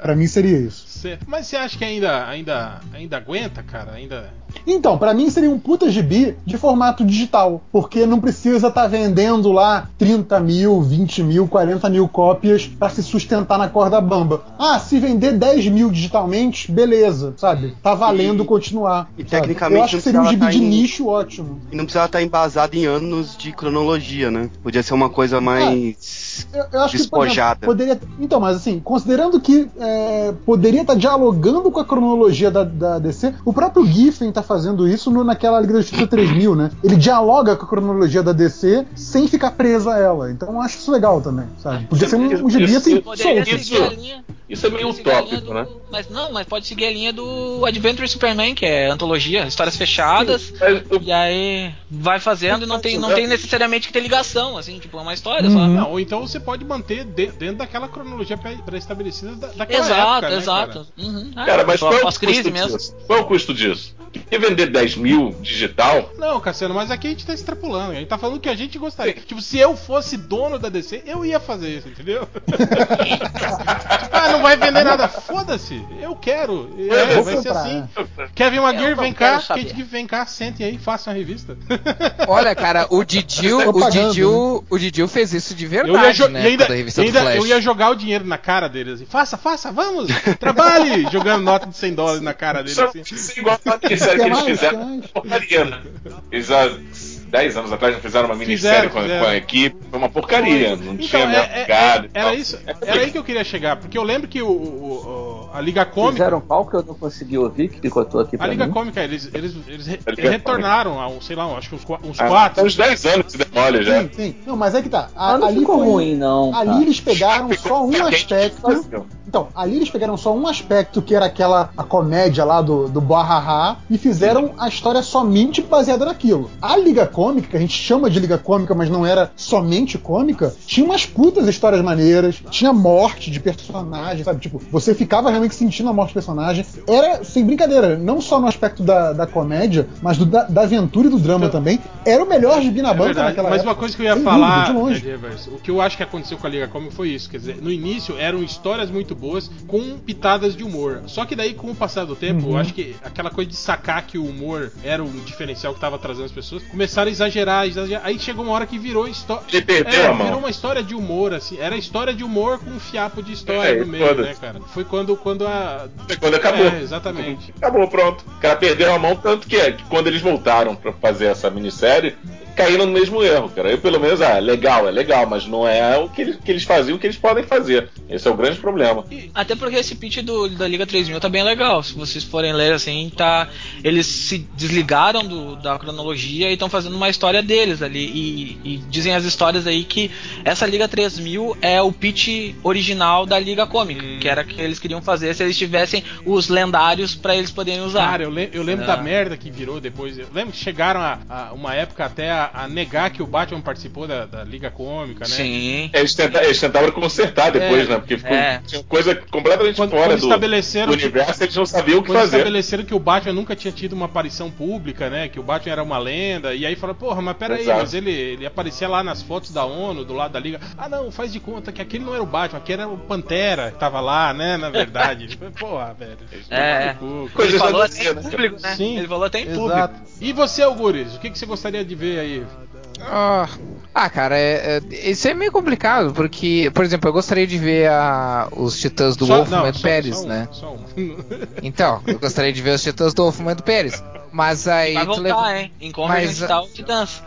Pra mim seria isso. Mas você acha que ainda, ainda, ainda aguenta, cara? Ainda. Então, pra mim seria um puta gibi de formato digital, porque não precisa estar vendendo lá 30 mil, 20 mil, 40 mil cópias pra se sustentar na corda bamba. Ah, se vender 10 mil digitalmente, beleza, sabe? Tá valendo E- continuar. e sabe? tecnicamente Eu acho que seria um gibi precisava de tá em- nicho ótimo. E não precisava estar embasado em anos de cronologia, né? Podia ser uma coisa mais. Mais Eu, eu acho despojada. poderia. Então, mas assim, considerando que é, poderia estar dialogando com a cronologia da, da DC, o próprio Giffen tá fazendo isso no- naquela Liga da Justiça 3000, né? Ele dialoga com a cronologia da DC sem ficar preso a ela. Então eu acho isso legal também, sabe? Podia ser um, um gibi assim, Poderia solto. seguir a linha. Isso é meio poderia utópico, do- né? Mas não, mas pode seguir a linha do Adventure Superman, que é antologia, histórias fechadas. Mas o- E aí vai fazendo e não tem, não tem necessariamente que ter ligação, assim, tipo, é uma história Uhum. só. Não, ou então você pode manter de- dentro daquela cronologia pré- pré-estabelecida da, daquela Exato, época, né, exato. Uhum. Ah, Cara, mas qual é o pós-crise custo mesmo. disso? Qual é o custo disso? Porque vender 10 mil digital? Não, Cassiano, mas aqui a gente tá extrapolando. A gente tá falando que a gente gostaria. Tipo, se eu fosse dono da DC, eu ia fazer isso, entendeu? ah, não vai vender nada. Foda-se. Eu quero. É, vou vai ser comprar, assim. né? Kevin Maguire, Eu vem cá. Kate Gibb, vem cá, sentem aí, façam a revista. Olha, cara, o Didil, o Didil, o Didil fez isso de Eu ia, verdade, jo- né? e ainda, ainda Flash. eu ia jogar o dinheiro na cara deles assim. Faça, faça, vamos! Trabalhe! Jogando nota de 100 dólares na cara deles assim. isso é igual a minissérie que eles fizeram. Porcaria, né? Há 10 anos atrás já fizeram uma minissérie Fizeram, com, a- fizeram. com a equipe. Foi uma porcaria. Não Então, tinha é- mesmo é- gado e era tal. isso, É era aí que eu queria chegar, porque eu lembro que o, o- o- a Liga Cômica. Fizeram qual que eu não consegui ouvir, que picotou aqui A pra Liga mim. Cômica, eles, eles, eles A retornaram há, um, sei lá, acho que uns, qua- uns Ah, quatro. Uns 10 anos que se demole já. Sim, sim. Não, mas é que tá. A- Ah, não ali ficou foi- ruim, não. Ali cara. eles pegaram só um aspecto. Então, ali eles pegaram só um aspecto que era aquela a comédia lá do, do Bahaha e fizeram a história somente baseada naquilo. A Liga Cômica, que a gente chama de Liga Cômica, mas não era somente cômica, tinha umas putas histórias maneiras, tinha morte de personagem, sabe? Tipo, você ficava realmente sentindo a morte do personagem. Era, sem brincadeira, não só no aspecto da, da comédia, mas do- da, da aventura e do drama Então, também. Era o melhor gibi na É banca verdade, naquela mas época. uma coisa que eu ia Sem falar, dúvida, de longe. O que eu acho que aconteceu com a Liga Comic foi isso, quer dizer, no início eram histórias muito boas com pitadas de humor. Só que daí com o passar do tempo, Uhum. eu acho que aquela coisa de sacar que o humor era o diferencial que tava trazendo as pessoas, começaram a exagerar, exagerar. Aí chegou uma hora que virou história. Ele perdeu É, a mão. virou uma história de humor, assim. Era história de humor com um fiapo de história É, no meio, foda-se. né, cara? Foi quando, quando a. Foi quando acabou. É, exatamente. Acabou, pronto. O cara perdeu a mão, tanto que, é, que quando eles voltaram pra fazer essa minissérie, caíram no mesmo erro, cara. Eu, pelo menos, ah, legal, é legal, mas não é o que eles, que eles faziam, o que eles podem fazer. Esse é o grande problema. Até porque esse pitch do, da Liga 3000 tá bem legal. Se vocês forem ler assim, tá. Eles se desligaram do- da cronologia e estão fazendo uma história deles ali. E, e dizem as histórias aí que essa Liga 3000 é o pitch original da Liga Cômica, que era que eles queriam fazer se eles tivessem os lendários pra eles poderem usar. Cara, eu, le- eu lembro É. da merda que virou depois. Eu lembro que chegaram a, a uma época até a, a negar que o Batman participou da, da Liga Cômica, né? Sim. Eles, tenta- eles tentaram consertar depois, É, né? Porque ficou, é. coisa completamente Quando, fora quando do, estabeleceram do universo, eles não sabiam o que fazer. estabeleceram que o Batman nunca tinha tido uma aparição pública, né? Que o Batman era uma lenda. E aí falaram, porra, mas pera aí, Exato. mas ele, ele aparecia lá nas fotos da ONU, do lado da Liga. Ah, não, faz de conta que aquele não era o Batman, aquele era o Pantera que tava lá, né? Na verdade. porra, velho. É. Cu, cara. Coisas Ele falou até em né? público, né? Sim. Ele falou até em Exato. público. E você, Algures, o que, que você gostaria de ver aí? Ah, ah, cara, é, é- isso é meio complicado, porque, por exemplo, eu gostaria de ver a- os titãs do Só- Wolfman não, e do só- Pérez, só um, né? Só um. Então, eu gostaria de ver os titãs do Wolfman e do Pérez. Mas aí Vai tu voltar, leva- hein? Convergent Mas, tá o Titãs.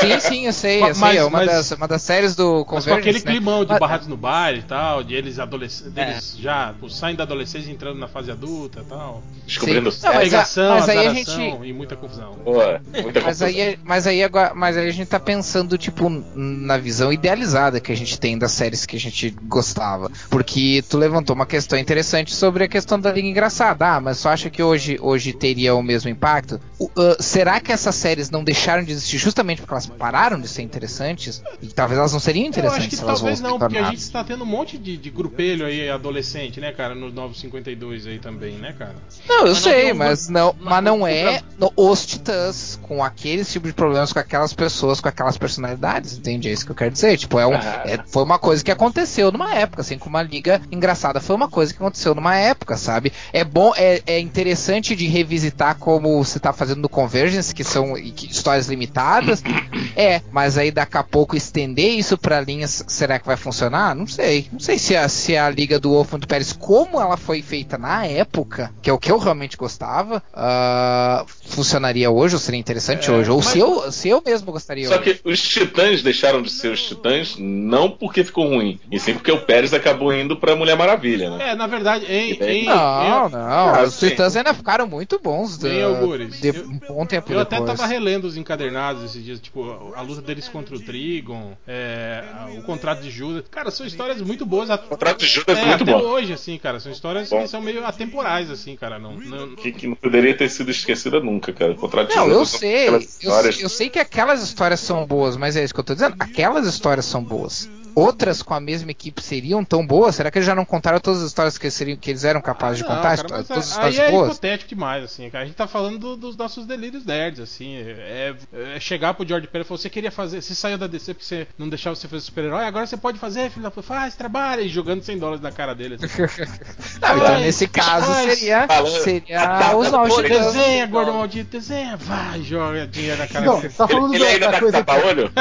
Sim, sim, eu sei, eu Mas- sei. É uma, mas- das, uma das séries do Mas com Convergence, aquele né? climão de Mas- barrados no baile e tal, de eles adolescentes, É. deles já pô, saem da adolescência e entrando na fase adulta e tal. Descobrindo Sim. Não, mas a- mas aí a gente- e muita confusão. Pô, muita Mas confusão. aí, é- mas, aí agora, mas aí a gente tá pensando, tipo, na visão idealizada que a gente tem das séries que a gente gostava. Porque tu levantou uma questão interessante sobre a questão da Liga Engraçada. Ah, mas tu acha que hoje, hoje teria o mesmo impacto? Ah, será que essas séries não deixaram de existir justamente porque elas pararam de ser interessantes? E talvez elas não seriam Eu acho interessantes que talvez não, porque a gente está tendo um monte de, de grupelho aí adolescente, né, cara, nos 952 aí também, né, cara? Não, eu Mas não sei, um- mas não, mas mas não é no- os titãs com aqueles tipos de problemas com aquelas pessoas, com aquelas personalidades, entende? É isso que eu quero dizer. Tipo, é um, Ah. é- foi uma coisa que aconteceu numa época, assim como a liga engraçada foi uma coisa que aconteceu numa época, sabe? É bom, é, é interessante de revisitar como você tá fazendo no Convergence, que são que- histórias limitadas. é, mas aí daqui a pouco estender isso pra linhas, será que vai funcionar? Não sei. Não sei se a, se a liga do Wolfman do Pérez, como ela foi feita na época, que é o que eu realmente gostava, ah, funcionaria hoje, ou seria interessante É, hoje, ou mas- se eu, se eu mesmo gostaria Só hoje. que os titãs deixaram de ser os titãs não porque ficou ruim, e sim porque o Pérez acabou indo pra Mulher Maravilha, né? É, na verdade, em. Em- Não, em- não, Ah, os sim. Titãs ainda ficaram muito bons Tem da- algures. de Eu- um bom tempo Eu até depois. tava relendo os encadernados esses dias, tipo, a luta deles contra o Trigon, é, o contrato de Judas. Cara, são histórias muito boas. O contrato de Judas é muito até bom. hoje, assim, cara. São histórias Bom. que são meio atemporais, assim, cara. Não, não- Que, que não poderia ter sido esquecida nunca, cara. O contrato de Não, Judas eu são sei. aquelas Eu, histórias- eu sei que aquelas histórias são boas, mas é isso que eu tô dizendo. Aquelas histórias são boas. Outras com a mesma equipe seriam tão boas? Será que eles já não contaram todas as histórias que eles, seriam, que eles eram capazes de Não, contar? cara, mas todas as aí histórias é boas? hipotético demais, assim, cara. A gente tá falando do- dos nossos delírios nerds, assim. É, é chegar pro George Pérez e falar, você queria fazer, você saiu da DC porque você não deixava você fazer super-herói, agora você pode fazer, filho da puta, faz, trabalha, e jogando 100 dólares na cara dele. Assim. Não, então nesse caso seria, seria os novos Pô, titãs. desenha, gordo maldito, desenha, vai, joga dinheiro na cara Não, dele. tá falando Ele, ele da, ainda da tá com coisa. tapa-olho?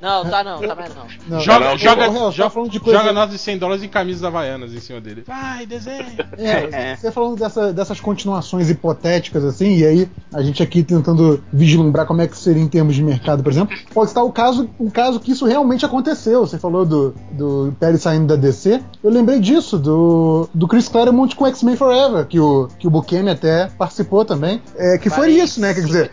Não, tá não, tá mais não. Não, Joga, joga, joga, tá falando de coisa- joga nota de 100 dólares em camisas havaianas em cima dele. Vai, desenha. É, você falando dessa- dessas continuações hipotéticas assim, e aí a gente aqui tentando vislumbrar como é que seria em termos de mercado, por exemplo, pode estar o caso, um caso que isso realmente aconteceu. Você falou do, do Perry saindo da DC. Eu lembrei disso, do, do Chris Claremont com X-Men Forever, que o, que o Bukemi até participou também. É, que foi isso, né? Quer dizer,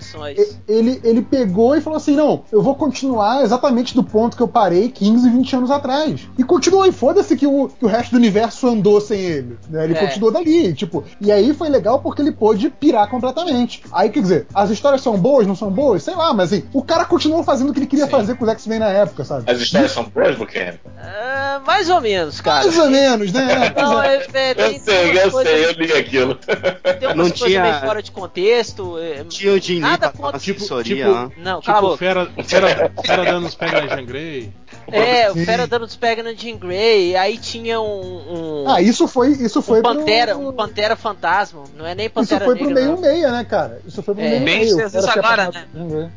ele, ele pegou e falou assim: não, eu vou continuar exatamente do ponto que eu parei 15, 20 anos atrás. E continuou, e foda-se que o, que o resto do universo andou sem ele. né? Ele É. continuou dali, tipo. E aí foi legal porque ele pôde pirar completamente. Aí, quer dizer, as histórias são boas, não são boas? Sei lá, mas assim, o cara continuou fazendo o que ele queria fazer com os X-Men na época, sabe? As histórias são boas, Buchanan? Ah, mais ou menos, cara. Mais ou menos, né? Não, é. é, Eu sei, eu coisas- sei, eu li aquilo. Tem umas Não coisas tinha- meio fora de contexto. é, Tinha o Jim Lee Nada pra Tipo- tipo- lá. Não, cala Tipo, boca. fera, fera, fera dando os pés na Jean Grey. É, o. Fera dando os pega na Jean Grey, aí tinha um. um Ah, isso foi, isso foi um Pantera, pro... um Pantera fantasma. Não é nem Isso Pantera foi pro meio não. meia, né, cara? Isso foi pro É. meio Bem meia. fez O cara isso tinha agora, né?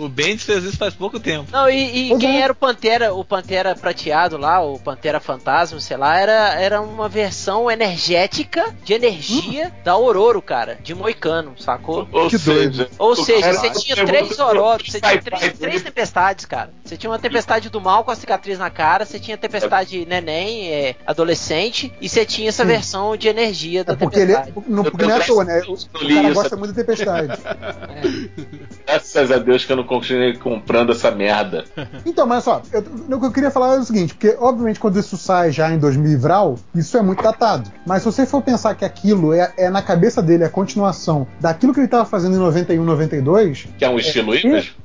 O Bendis fez isso faz pouco tempo. Não, e, e quem é. era o Pantera, o Pantera prateado lá, o Pantera Fantasma, sei lá, era, era uma versão energética de energia Hum. da Ororo, cara, de Moicano, sacou? Ou Que seja, Ou seja, cara você tinha é três Ororos, você tinha três, sai, três ele- tempestades, cara. Você tinha uma tempestade do mal com a cicatriz na cara, você tinha a tempestade neném, é, adolescente, e você tinha essa Sim. versão de energia da É porque ele tempestade. não, porque não é à toa, né? O, cara gosta muito de tempestade. Graças a Deus que eu não continuei comprando essa merda. Então, mas só, eu- o que eu queria falar é o seguinte, porque obviamente quando isso sai já em 2000 e Vral, isso é muito datado. Mas se você for pensar que aquilo é, é na cabeça dele a continuação daquilo que ele estava fazendo em 91, 92, Que é um estilo Image? pe-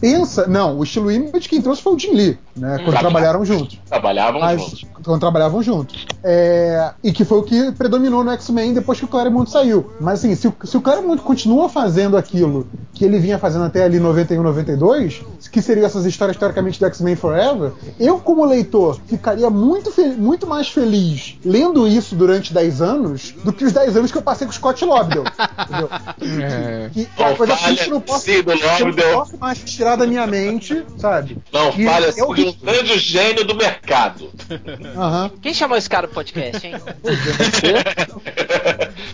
pensa, não, o estilo Image quem trouxe foi o Jim Lee, né? Quando trabalharam juntos. Trabalhavam Mas juntos. quando trabalhavam juntos. É, e que foi o que predominou no X-Men depois que o Claremont saiu. Mas assim, se o, se o Claremont continua fazendo aquilo que ele vinha fazendo até ali 91, 92, que seriam essas histórias teoricamente do X-Men Forever, eu como leitor ficaria muito, muito mais feliz lendo isso durante 10 anos do que os 10 anos que eu passei com o Scott Lobdell. entendeu? Que é uma coisa que não posso, sim, do que eu não mais tirar da minha mente, sabe? Não E falha é assim de um horrível. grande gênio do mercado. Aham. Quem chamou esse cara pro podcast, hein?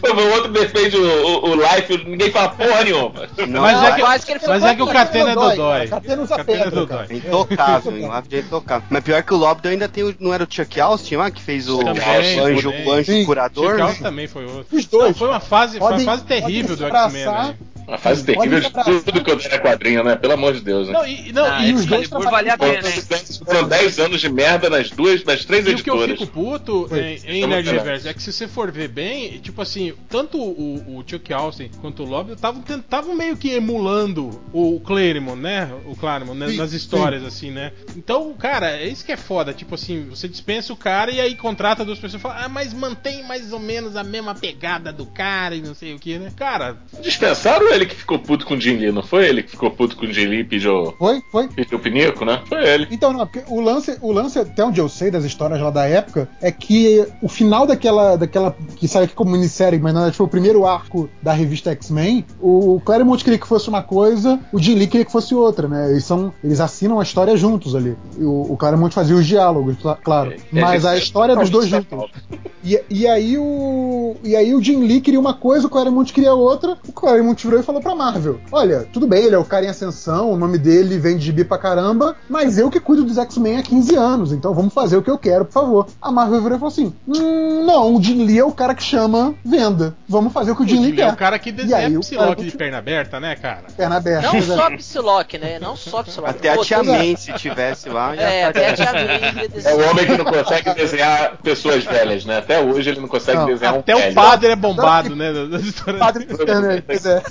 Pô, o outro defende o, o, o Life, ninguém fala porra nenhuma. Não, Mas é que- quase que ele foi Mas é que o Catena é Dodói. Catena usa Catena é pedra. É intocável, hein? O Life é intocável. Mas pior que o Lobdell ainda tem o. Não era o Chuck Austin lá que fez o, Também, o anjo, o anjo Sim. curador? Né? House também foi outro. Os dois. Não, foi uma fase, foi uma fase terrível do X-Men. né? Uma fase terrível de tudo que eu era quadrinho, né? Pelo amor de Deus, né? Não, e, não, Ah, e, os os dois valia a pena? Foram 10 anos de merda nas duas, nas três E o que eu editoras. fico puto Foi. em, em Nerd vendo. Reverso é que se você for ver bem, tipo assim, tanto o, o Chuck Austin quanto o Lobby estavam meio que emulando o Claremont, né? O Claremont, né? Sim, nas histórias, assim, né? Então, cara, é isso que é foda. Tipo assim, você dispensa o cara e aí contrata duas pessoas e fala, ah, mas mantém mais ou menos a mesma pegada do cara e não sei o que, né? Cara, Dispensaram ele que ficou puto com o Jim Lee, não foi ele que ficou puto com o Jim Lee e pediu, Foi, foi. pediu pinico, né? Foi ele. Então, não, porque o lance, o lance, até onde eu sei das histórias lá da época, é que o final daquela, daquela que saiu aqui como minissérie, mas na verdade foi o primeiro arco da revista X-Men, o Claremont queria que fosse uma coisa, o Jim Lee queria que fosse outra, né? Eles, são, eles assinam a história juntos ali. O, o Claremont fazia os diálogos, cla- claro. É, mas é, a história dos dois é, juntos. E, e aí o. E aí o Jim Lee queria uma coisa, o Claremont queria outra. O Claremont virou e falou pra Marvel: Olha, tudo bem, ele é o cara em ascensão, o nome dele vem de gibi pra caramba, mas eu que cuido dos X-Men há 15 anos, então vamos fazer o que eu quero, por favor. A Marvel virou e falou assim: Hum, não, o Jim Lee é o cara que chama venda. Vamos fazer o que o Jim Lee Ele é quer. o cara que desenha aí o Psylocke de perna aberta, né, cara? Perna aberta. Não é. só Psylocke, né? Não só Psylocke. Até a Tia May, se tivesse lá, já É, até a. Tia May É o homem que não consegue desenhar pessoas velhas, né? Até hoje ele não consegue Não, desenhar um Até o padre é bombado, né? histórias. Padre pois é.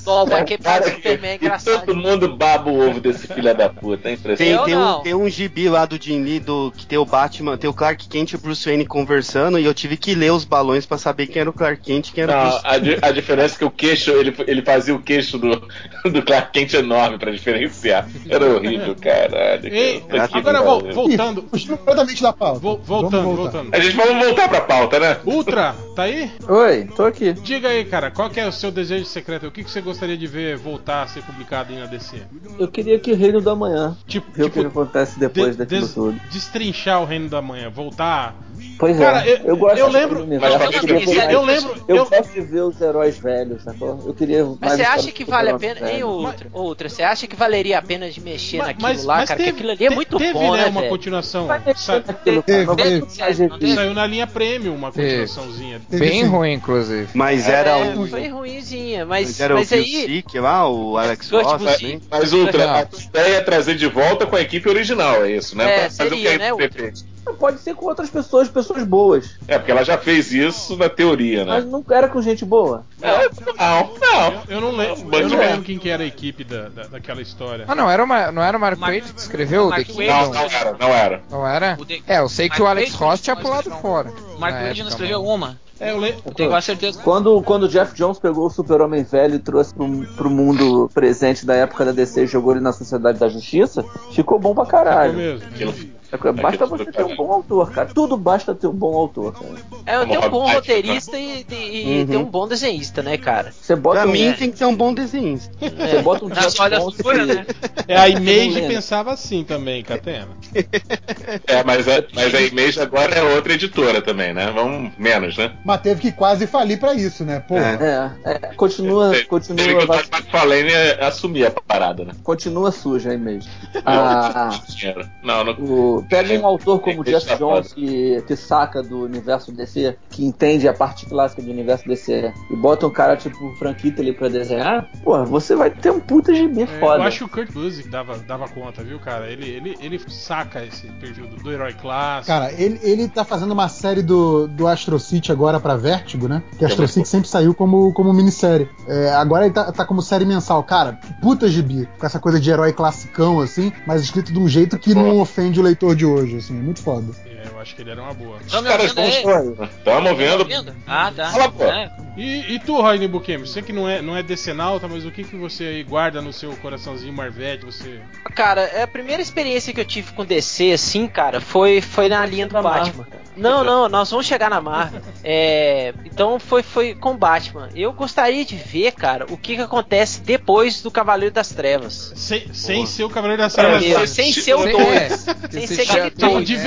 Superman é engraçado. Todo mundo baba o ovo desse filho da puta, é Tem, tem, um, tem um gibi lá do Jim Lee do, que tem o Batman, tem o Clark Kent e o Bruce Wayne conversando e eu tive que ler os balões pra saber quem era o Clark Kent e quem era o Não, Bruce a, di- a diferença é que o queixo, ele, ele fazia o queixo do, do Clark Kent enorme pra diferenciar. Era horrível, caralho. Ei, cara. Agora vol- voltando. Fugindo completamente da pauta. Vol- voltando, voltando. A gente vamos voltar pra pauta, né? Ultra, tá aí? Oi, tô aqui. Diga aí, cara, qual que é o seu desejo secreto? O que, que você gostaria de ver voltar a ser publicado aí na DC? Eu queria que Reino da Manhã Tipo, ver o que tipo acontece depois de- daquilo des- tudo. destrinchar o Reino da Manhã, voltar. Pois Cara, é, eu- gosto eu lembro- coisa mas eu, queria eu lembro- eu eu- gosto de ver os heróis velhos, sacou? Eu queria Mas mais você histórias acha que vale a pena, hein, velhos. outra? Outra, você acha que valeria a pena de mexer Mas, naquilo mas, lá, mas cara? teve, aquilo ali é muito teve, bom, né, né, uma velho? continuação. Sa- Teve, teve. saiu na linha Premium uma continuaçãozinha. Bem sim. ruim, inclusive. Mas era É, o. foi ruimzinha, Mas mas, era mas o aí... Sick lá, o Alex Kurt Ross, né? Mas Ultra, Não. a tua ideia é trazer de volta com a equipe original, é isso, né? É, Pra fazer seria, o que né, Pode ser com outras pessoas, pessoas boas. É, porque ela já fez isso na teoria, Mas né? não era com gente boa. Não, não, não. Eu, eu não lembro, eu não é. lembro quem que era a equipe da, da- daquela história. Ah, não era, uma, não era o Mark Waid que escreveu Mark The. Não, não era, não era. Não era? O É, eu sei que o Alex Ross tinha pulado fora. Mark Waid não época, escreveu mas- uma. É, eu, le... Eu tenho quase certeza. Quando, quando o Jeff Jones pegou o Super-Homem velho e trouxe pro, pro mundo presente da época da DC e jogou ele na Sociedade da Justiça, ficou bom pra Ficou caralho. mesmo. Aquilo- Basta Aquilo você ter um bom autor, cara. Tudo basta ter um bom autor, cara. É, eu tenho um bom roteirista e, e- e tem um bom desenhista, né, cara? Você bota Pra um, mim tem que ser um bom desenhista. você bota um Na Jeff olha Jones sua, que- né? É, a Image pensava assim também, Catena. É, mas a, mas a Image agora é outra editora também, né? Vamos menos, né? Mas teve que quase falir pra isso, né? Pô, É. É, é, continua, Teve- continua, Teve que o vai- Todd McFarlane assumir a parada, né? continua suja aí mesmo. Ah, Dinheiro. Não, não. o- pega um autor como Jeff Jones que, que saca do universo DC, que entende a parte clássica do universo DC, e bota um cara tipo o Frank Italy pra desenhar, pô, você vai ter um puta gibi É, foda. eu acho que o Kurt Busiek dava, dava conta, viu, cara? Ele, ele, ele saca esse perfil do, do herói clássico. Cara, ele, ele tá fazendo uma série do, do Astro City agora pra Vertigo, né? Que Astro City sempre saiu como, como minissérie. É, agora ele tá, tá como série mensal. Cara, puta gibi. Com essa coisa de herói classicão, assim, mas escrito de um jeito que não ofende o leitor de hoje, assim. É muito foda. É, eu acho que ele era uma boa. Tão Os caras estão aí, né? Tamo vendo. Tá ouvindo? Ah, tá. Fala, pô. É. E, e tu, Rodney Bukemi, você que não é, não é decenalta, mas o que, que você aí guarda no seu coraçãozinho Marvete? Você. Cara, é a primeira experiência que eu tive com DC, assim, cara, foi, foi na linha do Batman. Não, não, nós vamos chegar na Marvel. É, então foi, foi com Batman. Eu gostaria de ver, cara, o que, que acontece depois do Cavaleiro das Trevas. Sem, sem ser o Cavaleiro das É, Trevas. Sem ser o Sem- 2. é, Sem se ser chama- aquele Tipo, dois, de né?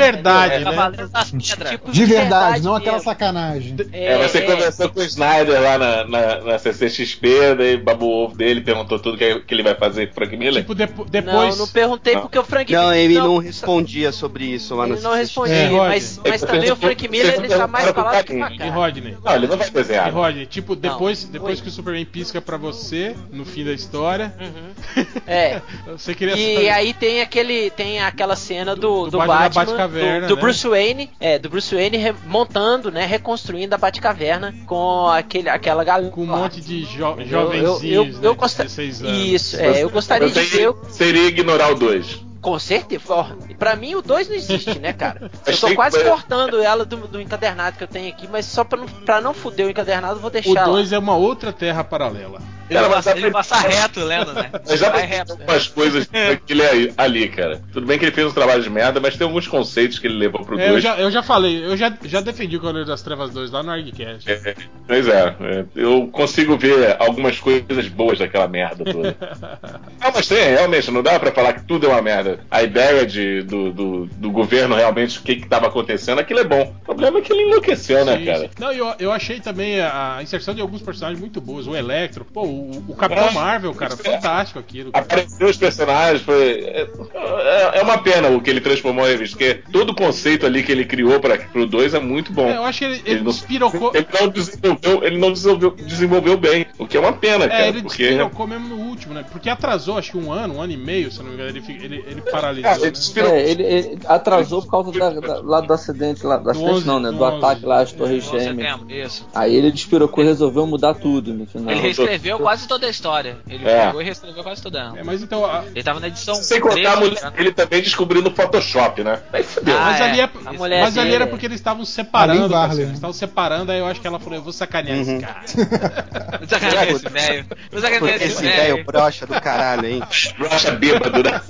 É, né? Cavaleiro das Pedras. Tipo, De verdade, não mesmo. aquela sacanagem. É, É, você é. conversou com o Snyder lá na, na, na CCXP, daí babou o ovo dele, perguntou tudo que, que ele vai fazer com o Frank Miller. Tipo, Não, depois. não perguntei Não. porque o Frank Não, ele não, não respondia sobre isso lá Ele no não respondia, É, mas, mas também o Frank Miller ele tá mais falado que pra E cá. Rodney? Não, ele não vai E desenhar. Rodney, tipo, depois, Não. depois Oi. que o Superman pisca pra você, no fim da história, Uhum. É. você queria E saber- aí tem aquele tem aquela cena do, Do do, Batman na Batman, do, do né? Bruce Wayne, é, do Bruce Wayne montando, né, reconstruindo a Batcaverna com aquele aquela galera. com um monte de jo Eu- jovenzinhos, eu, eu, né, eu 16 anos. Isso, é, eu gostaria de ver, o- seria ignorar o 2. com certeza. ó, Pra mim o 2 não existe, né, cara? Eu tô quase cortando ela do, do encadernado que eu tenho aqui, mas só pra não, pra não fuder o encadernado, eu vou O deixar lá. 2 é uma outra terra paralela. Ele, Cara, mas passa, ele passa reto lendo, né? Mas já Vai tem reto. né? algumas coisas que ele é ali, cara. Tudo bem que ele fez um trabalho de merda, mas tem alguns conceitos que ele levou pro É, eu, 2. já, eu já falei, eu já, já defendi o Cavaleiro das Trevas 2 lá no ArgCast. É, Pois é, é, eu consigo ver algumas coisas boas daquela merda toda. ah, mas tem, realmente, não dá pra falar que tudo é uma merda. a ideia de, do, do, do governo realmente, o que estava acontecendo, aquilo é bom. O problema é que ele enlouqueceu, né, Sim, cara? sim. Não, eu, eu achei também a, a inserção de alguns personagens muito boas. O Electro, pô, o, o Capitão É. Marvel, cara, fantástico aquilo. cara. Apareceu os personagens, foi. É, é- é uma pena o que ele transformou a revista, porque todo o conceito ali que ele criou para pro 2 é muito bom. É, eu acho que ele, ele, Ele não, despirocou. ele não desenvolveu, ele não desenvolveu, desenvolveu bem, o que é uma pena, cara. É, ele porque despirocou mesmo no último, né? Porque atrasou, acho que um ano, um ano e meio, se não me engano, ele, ele, ele paralisou. Ah, ele né? despirocou. É, ele, ele atrasou por causa da, da- lá do acidente, lá, do acidente 11, não, né? do Do 11. ataque lá às Torres Em Gêmeas. Aí ele despirocou e resolveu mudar tudo no final. Ele reescreveu quase toda a história. Ele É. pegou e reescreveu quase toda ela. É, mas então, a- Ele tava na edição. Sem contar a 13, mulher né? dele também descobriu no Photoshop, né? Aí fudeu. Ah, mas é. ali, é, mulher mas ali era é- porque eles estavam separando, Varley, eles estavam separando, aí eu acho que ela falou, eu vou sacanear esse Uhum. cara. Vou sacanear esse velho. Vou sacanear esse esse velho velho. brocha do caralho, hein? Brocha bêbado, né?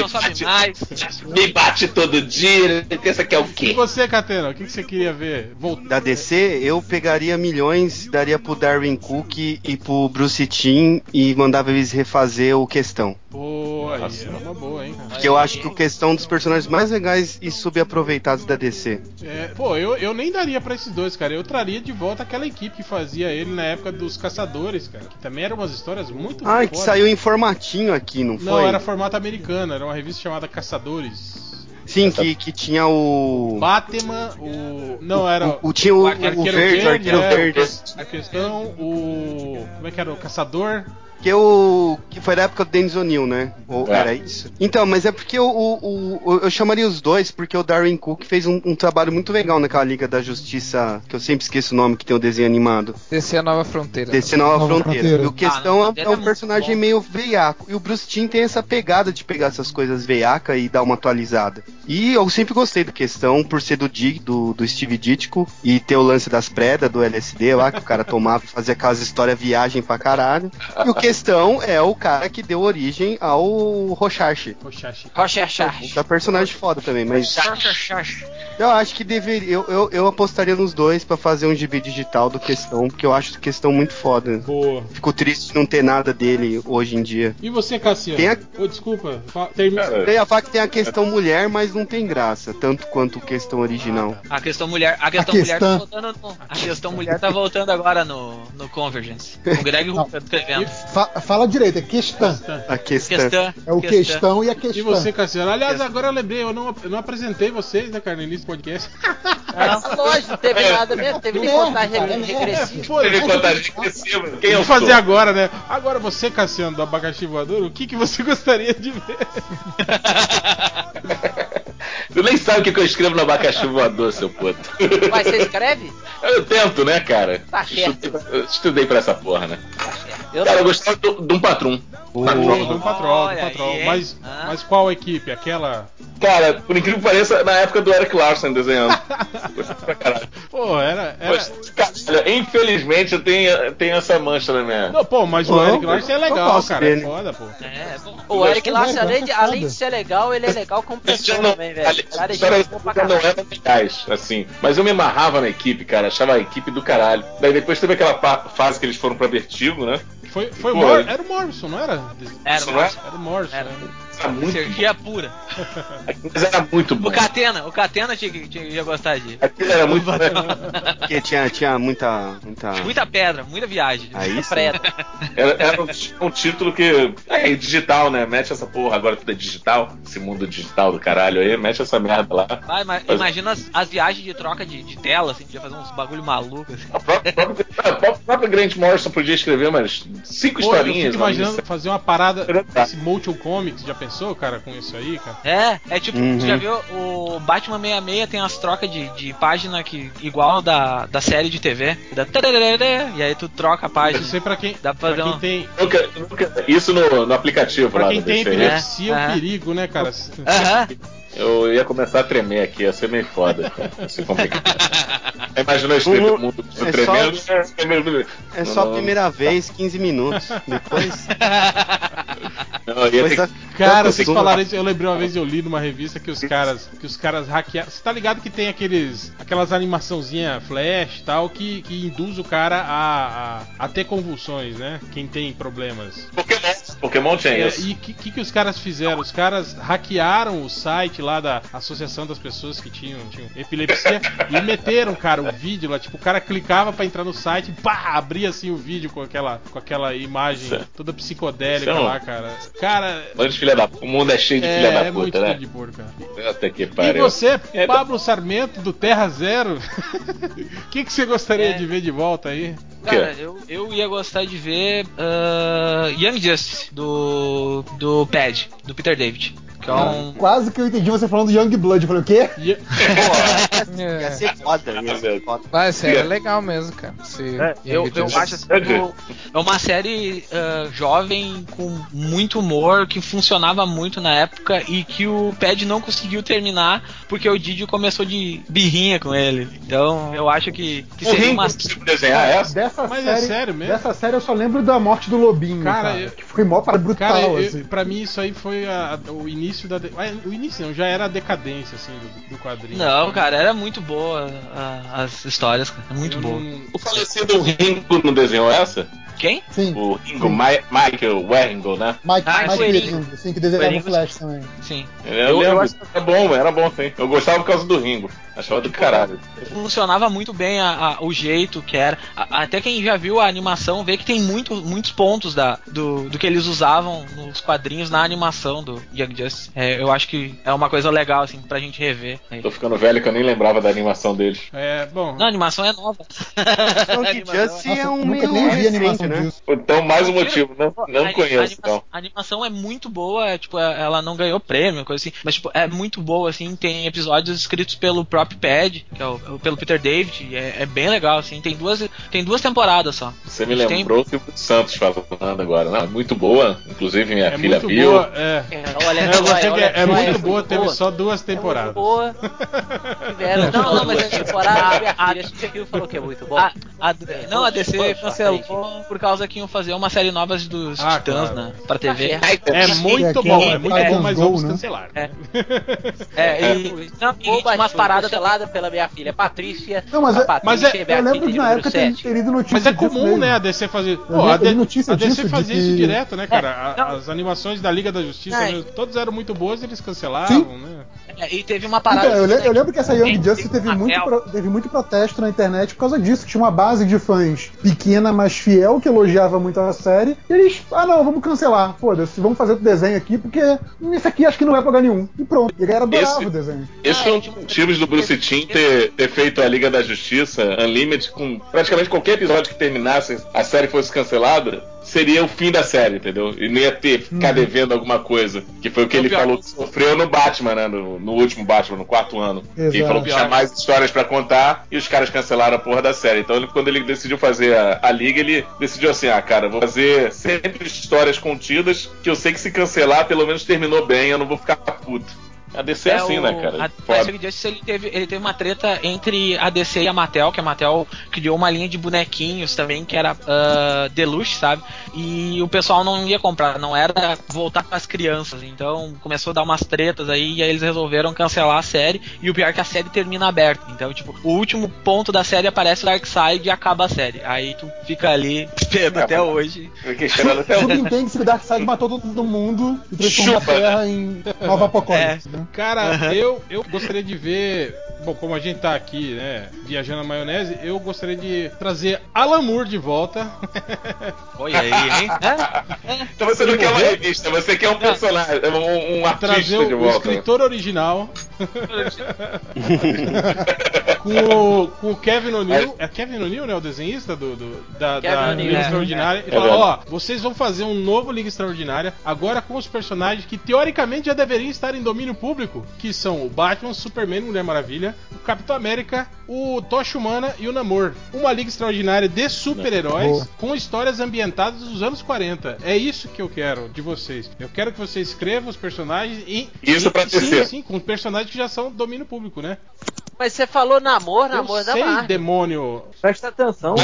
Não sobe mais. Me bate todo dia, ele pensa que é o E quê? você, Catena, o que, que você queria ver? Voltar. Da DC, eu pegaria milhões, daria pro Darwin Cook e pro Bruce Timm e mandava eles refazer o Questão. Pô, aí Nossa. é uma boa, hein, cara. Porque eu acho que o Questão é um dos personagens mais legais e subaproveitados da DC. É, pô, eu, eu nem daria pra esses dois, cara. Eu traria de volta aquela equipe que fazia ele na época dos Caçadores, cara. Que também eram umas histórias muito Ah, que saiu em formatinho aqui, não Não, foi? era formato americano, era uma revista chamada Caçadores. Sim, que, que tinha o. Batman, o. Não, era. O, o- tinha o, o Arqueiro verde, o arqueiro é, verde. A questão, o. Como é que era? O Caçador. Que o. Que foi da época do Dennis O'Neill, né? Ou É. era isso? Então, mas é porque o, o, o- eu chamaria os dois, porque o Darwin Cook fez um, um trabalho muito legal naquela Liga da Justiça, que eu sempre esqueço o nome, que tem o desenho animado. Descer a nova fronteira. Desse Nova, Nova Fronteira. Fronteira. E o questão Ah, é, é um personagem meio veiaco. E o Bruce Timm tem essa pegada de pegar essas coisas veiaca e dar uma atualizada. E eu sempre gostei do questão, por ser do Dig, do, do Steve Ditko, e ter o lance das predas, do LSD lá, que o cara tomava e fazia aquelas histórias viagem pra caralho. E o questão é o cara que deu origem ao Rocharche. Rocharche. Rocha Da personagem foda também, mas eu acho que deveria. Eu, eu, eu apostaria nos dois pra fazer um gibi digital do questão, porque eu acho o questão muito foda. Boa. Fico triste de não ter nada dele hoje em dia. E você, Cassiano? Tem a- Ô, desculpa. fa- Termina. Ia falar que tem a questão mulher, mas não tem graça, tanto quanto questão original. A questão mulher, a questão A mulher tá voltando no, a questão mulher tá voltando agora no, no Convergence. O Greg escrevendo. Fa- fala direito, é questão. A questão. Questão. É o questão e a E questão. você, Cassiano? Aliás, agora eu lembrei, eu não, eu não apresentei vocês, né, cara, no início do podcast. Lógico, não teve nada mesmo, teve nem É, contagem é. regressiva. Pô, Teve contagem regressiva. Quem eu Vamos fazer agora, né? Agora você, Cassiano, do abacaxi voador, o que, que você gostaria de ver? Tu nem sabe o que eu escrevo no abacaxi voador, seu puto. Mas você escreve? Eu tento, né, cara? Tá certo. Estudei, eu estudei pra essa porra, né? Eu Cara, eu gostava do- de um patrão. Do, Patrão. do Patrol, do Olha Patrol. aí, hein? Mas, Ah. mas qual equipe? Aquela. Cara, por incrível que pareça, na época do Eric Larson desenhando. Gostei pra caralho. Pô, era. era... Mas, cara, infelizmente eu tenho, tenho essa mancha na minha. Não, pô, mas o Não, Eric Larson é legal, cara. dele. É foda, pô. É, bom. O Eric É, Larson, cara, além de, é além de ser legal, ele é legal como pessoa não, também, velho. ali- O cara é já não eram legais, assim. Mas eu me amarrava na equipe, cara. Achava a equipe do caralho. Daí depois teve aquela fase que eles foram pra Vertigo, né? Foi, foi o Pô, Mor ele- Era o Morrison, não era? Era, não é? Era o Morrison. Era. né? Era muito Energia pura. Mas era muito bom. O Catena, o Catena tinha, que- tinha, ia gostar de. Aquilo era muito bom. Porque tinha, tinha muita. muita... Muita pedra, muita viagem. Aí sim. Preda. Era, era um, um título que. É digital, né? Mete essa porra, agora tudo é digital. Esse mundo digital do caralho aí, mete essa merda lá. Vai, mas imagina as, as viagens de troca de, de tela, assim, podia fazer uns bagulho maluco. Assim. A própria, própria, própria- Grant Morrison podia escrever umas cinco Pô, eu historinhas. fico uma imaginando minissérie. fazer uma parada esse Motion Comics, já pensou, cara, com isso aí, cara? É, é tipo, Uhum. tu já viu o Batman 66 tem as trocas de, de página que igual da, da série de TV. Da tararara, e aí tu troca a Eu página. sei pra quem, Dá pra pra quem um- tem. Nunca- nunca- isso no, no aplicativo Pra lá quem do tem epilepsia, é É, um é. perigo, né, cara? Aham. Eu ia começar a tremer aqui, ia ser meio foda. Imagina esse Não, mundo é tremendo. É só a Não, primeira vez, 15 minutos. Depois. Não, ia ter Cara, vocês que- falaram isso, eu lembrei uma vez eu li numa revista que os caras, que os caras hackearam. Você tá ligado que tem aqueles, aquelas animaçãozinha flash e tal que, que induz o cara a, a, a ter convulsões, né? Quem tem problemas. Pokémon, Pokémon tinha É, isso. e o que, que, que os caras fizeram? Os caras hackearam o site lá da Associação das Pessoas que tinham, tinham epilepsia e meteram, cara, o vídeo lá. Tipo, o cara clicava pra entrar no site e pá, abria assim o vídeo com aquela, com aquela imagem Certo. toda psicodélica Isso é lá, cara. Cara, Mas filha da O mundo é cheio de filha é, da é muito puta, né? de porco, cara. Até que E pariu. você, É, Pablo Sarmento, do Terra Zero, o que, que você gostaria É. de ver de volta aí? Cara, eu, eu ia gostar de ver ah, Young Justice do do Pad, do Peter David, que é um Quase que eu entendi você falando Young Blood. Eu falei, o quê? E- Ia É. ser foda, ia ser foda. Vai, sério, é legal mesmo, cara. Se É, eu, eu acho assim, tipo, é uma série ah, jovem com muito humor que funcionava muito na época e que o Pad não conseguiu terminar porque o Didi começou de birrinha com ele. Então eu acho que, que seria uma conseguiu desenhar essa? Dessa Mas é série, sério mesmo? Dessa série eu só lembro da morte do Lobinho, Cara, cara. eu- Que foi mó para brutal, Cara, eu, assim. pra mim isso aí foi a- a- o início da. de- ah, O início não, já era a decadência, assim, do, do quadrinho. Não, cara, era muito boa a- as histórias, cara. É muito Eu boa. não- O falecido Ringo não desenhou essa? Quem? Sim, O Ringo, Ma- Michael Waringo, né? Mike, Ah, Mike sim, que desenhava o Flash também. Sim. Eu, Eu- eu lembro. acho- Era bom, era bom, sim. Eu gostava por causa do Ringo. Achava do caralho. Funcionava muito bem a- a- o jeito que era. A- até quem já viu a animação vê que tem muito, muitos pontos da, do, do que eles usavam nos quadrinhos na animação do Young Justice. É, eu acho que é uma coisa legal, assim, pra gente rever. aí. Tô ficando velho que eu nem lembrava da animação deles. É, bom. Não, a animação é nova. Young Justice é um nunca meio nem vi recente, animação né? disso. Então, mais um motivo. Não, não A- conheço, a animação, então. a animação é muito boa, é, tipo, é- ela não ganhou prêmio, coisa assim, mas tipo, é muito boa, assim, tem episódios escritos pelo próprio Pad, que é o, pelo Peter David, é, é bem legal, assim, tem duas, tem duas temporadas só. Você me lembrou o Silvio Santos falando agora. Não, é muito boa. Inclusive, minha É filha muito viu. boa. É. É, olha, É, olha, é, é olha, muito olha, boa, teve boa. só duas É temporadas. muito boa. Tiveram Não, não, mas duas é- temporadas. Minha a- filha assistiu e falou que é muito bom. A, a- não, a DC cancelou por causa que iam fazer uma série nova dos Ah, Titãs, claro. né, pra TV. É muito É, bom, é é muito bom, mas vamos né? cancelar. É. É, e, não, e umas paradas cancelada pela minha filha Patrícia. Não, mas a é- Patrícia mas é- Eu lembro de de na época ter, 7. ter ido notícia Mas é comum, mesmo. né, a DC fazer. Pô, a, eu vi D- notícia a DC disso, de fazia que- isso direto, né, cara? Não. as animações da Liga da Justiça, É. né, todas eram muito boas eles cancelavam, Sim. né? É, e teve uma parada. Então, eu, le- eu lembro que essa Young Justice teve um muito, pro- teve muito protesto na internet por causa disso. Tinha uma base de fãs pequena, mas fiel, que elogiava muito a série. E eles, ah não, vamos cancelar. Foda-se, vamos fazer outro desenho aqui, porque isso aqui acho que não vai pra lugar nenhum. E pronto. E a galera adorava Esse- o desenho. Esse Ah, foi um dos tipo, motivos do Bruce Timm ter, ter feito a Liga da Justiça Unlimited com praticamente qualquer episódio que terminasse, a série fosse cancelada, seria o fim da série, entendeu? E não ia ter, ficar devendo alguma coisa. Que foi o que É ele pior falou que- sofreu no Batman, né? No, no último Batman, no quarto ano. Exato. Ele falou que tinha mais histórias pra contar e os caras cancelaram a porra da série. Então, ele- quando ele decidiu fazer a, a Liga, ele decidiu assim: ah, cara, vou fazer sempre histórias contidas que eu sei que se cancelar, pelo menos terminou bem, eu não vou ficar puto. A DC é, assim, o- né, cara? A, a Justice ele teve, ele teve uma treta entre a DC e a Mattel, que a Mattel criou uma linha de bonequinhos também, que era ah, Deluxe, sabe? E o pessoal não ia comprar, não era voltar para as crianças. Então começou a dar umas tretas aí, e aí eles resolveram cancelar a série. E o pior é que a série termina aberta. Então, tipo, o último ponto da série aparece o Darkseid e acaba a série. Aí tu fica ali esperando É, até mas- hoje. Hoje. entende que o Darkseid matou todo mundo e transformou a Terra em Nova Apocalipse. Né? Cara, eu, eu gostaria de ver. Bom, como a gente tá aqui, né, viajando na maionese, eu gostaria de trazer Alan Moore de volta. Olha aí, hein? Então você não quer uma revista, você quer um personagem, um, um artista trazer de o, o volta. escritor original. com, o, com o Kevin O'Neill. É Kevin O'Neill, né? O desenhista do, do- da, da Liga é. Extraordinária. E É falar: verdade. ó, vocês vão fazer um novo Liga Extraordinária, agora com os personagens que teoricamente já deveriam estar em domínio público, que são o Batman, Superman, Mulher Maravilha, o Capitão América, o Tocha Humana e o Namor. Uma Liga Extraordinária de super-heróis com histórias ambientadas nos anos 40. É isso que eu quero de vocês. Eu quero que vocês escrevam os personagens e. Isso e- pra sim, DC. sim, com personagens que já são domínio público, né? Mas você falou namoro, namoro Eu da sei, Marvel. demônio. Presta atenção.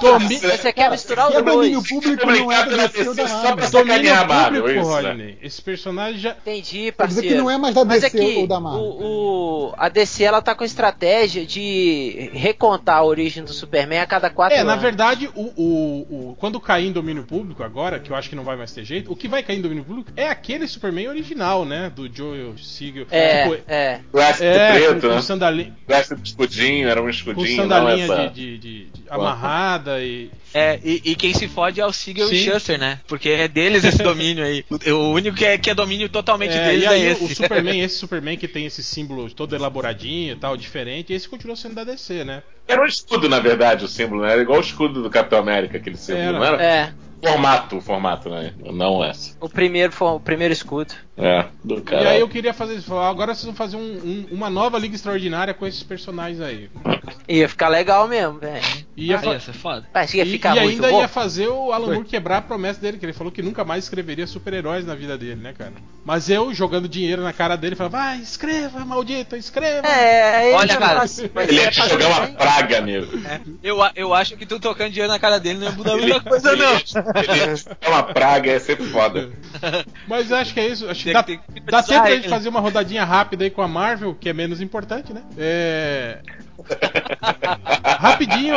Domi... Você quer misturar os o domínio dois. público não é da DC ou da Marvel. Domínio público, isso, né? Rodney. Esse personagem já. Entendi, Quer dizer parceiro. que não é mais da Mas DC é que ou da Marvel. o, o- a DC ela tá com estratégia de recontar a origem do Superman a cada quatro É, anos. na verdade, o, o, o- quando cair em domínio público agora, que eu acho que não vai mais ter jeito, o que vai cair em domínio público é aquele Superman original, né? Do Joel Siegel. É, Tipo, é. É, preto, com, com né? sandalinha, de escudinho, era um com escudinho, não sandalinha essa... de, de- de- de amarrada e. É, e, e quem se fode é o Siegel e o Shuster, né? Porque é deles esse domínio aí. O, o único que é, que é domínio totalmente É, deles e é aí esse. o Superman, esse Superman que tem esse símbolo todo elaboradinho e tal, diferente, esse continua sendo da DC, né? Era um escudo, na verdade, o símbolo, né? Era igual o escudo do Capitão América, aquele símbolo, Era. não era? É. Formato, formato, né? Não essa. O primeiro foi o primeiro escudo. É, do E cara. aí eu queria fazer isso. Agora vocês vão fazer um- um- uma nova Liga Extraordinária com esses personagens aí. Ia ficar legal mesmo, velho. E ia, Ah, fa- ia ser foda. Mas ia e- ficar e muito ainda bom. ia fazer o Alan Moore quebrar a promessa dele, que ele falou que nunca mais escreveria super-heróis na vida dele, né, cara? Mas eu, jogando dinheiro na cara dele, falava, vai, escreva, maldito, escreva. É, Olha, já cara, Ele é ia jogar uma praga, amigo. Eu, a- eu acho que tu tocando dinheiro na cara dele não ia mudar muita coisa, não. Jogar uma praga, ia ser foda. Mas acho que é isso. Acho que dá, dá tempo ele. gente fazer uma rodadinha rápida aí com a Marvel, que é menos importante, né? É. Rapidinho,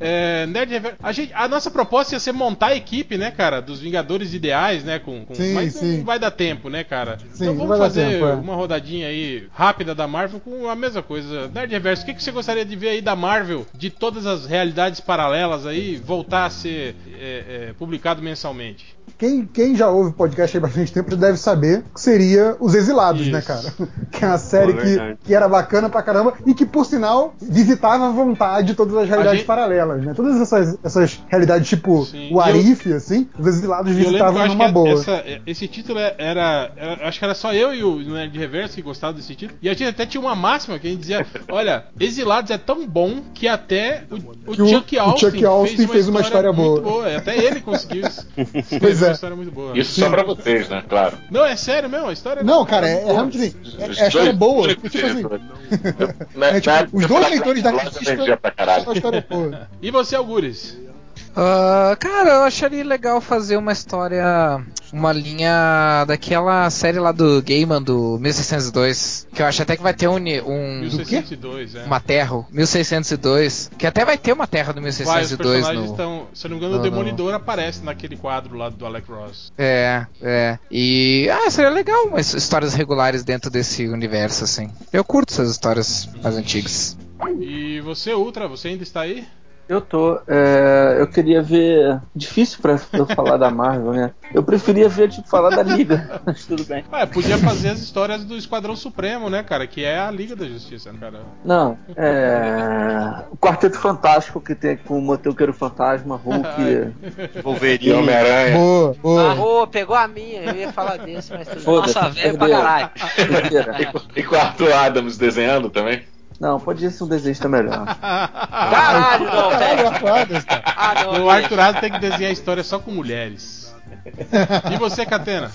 é, Nerd Rever... a, gente, a nossa proposta ia ser montar a equipe, né, cara, dos Vingadores Ideais, né, com, com- Sim, mas sim. não vai dar tempo, né, cara. Sim, então vamos fazer tempo, é. uma rodadinha aí rápida da Marvel com a mesma coisa. Nerd Reverso, o que, que você gostaria de ver aí da Marvel, de todas as realidades paralelas aí, voltar a ser é, é, publicado mensalmente? Quem, quem já ouve o podcast há bastante tempo já deve saber que seria Os Exilados, Isso. né, cara? Que é uma série Pô, que, que era bacana pra caramba e que, por sinal, visitava à vontade todas as realidades gente- paralelas, né? Todas essas, essas realidades, tipo Sim. o E eu- Arif, assim, os Exilados visitavam numa boa. essa- esse título é, era, era- Acho que era só eu e o Nerd Reverso que gostavam desse título. E a gente até tinha uma máxima que a gente dizia: Olha, Exilados é tão bom que até o, o Que o- Chuck o Austin, Chuck Austin fez uma história muito boa. Até ele conseguiu escrever Pois é. história muito boa. Isso só pra vocês, né? Claro. Não, é sério mesmo, a história Não, cara, é, é boa. realmente assim. É, é a história boa. tipo assim, É, tipo, na- os dois leitores da na- revista- vendia pra caralho. a história é boa. E você, Algures? Ah, cara, eu acharia legal fazer uma história, uma linha daquela série lá do Gaiman do 1602, que eu acho até que vai ter um, um 1602, é. uma terra, 1602, que até vai ter uma terra do Vai, os 1602 personagens no estão. Se eu não me engano, no- o Demolidor aparece naquele quadro lá do Alec Ross. É, é. E ah, seria legal umas histórias regulares dentro desse universo assim. Eu curto essas histórias mais antigas. E você, Ultra, você ainda está aí? Eu tô. é, eu queria ver. Difícil pra eu falar da Marvel, né? Eu preferia ver, tipo, falar da Liga. Mas tudo bem. Ué, podia fazer as histórias do Esquadrão Supremo, né, cara? Que é a Liga da Justiça, né, cara? Não, é. O Quarteto Fantástico que tem com o Motoqueiro Fantasma, Hulk. E Wolverine. Homem-Aranha. Boa, boa. Ah, ô, pegou a minha, eu ia falar desse, mas tudo bem. Nossa, velho pra caralho. E com o Arthur Adams desenhando também. Não, podia ser um desenho melhor. Caralho, não, Caralho, velho. Ah, não. o Arthur tem que desenhar a história só com mulheres. E você, Catena?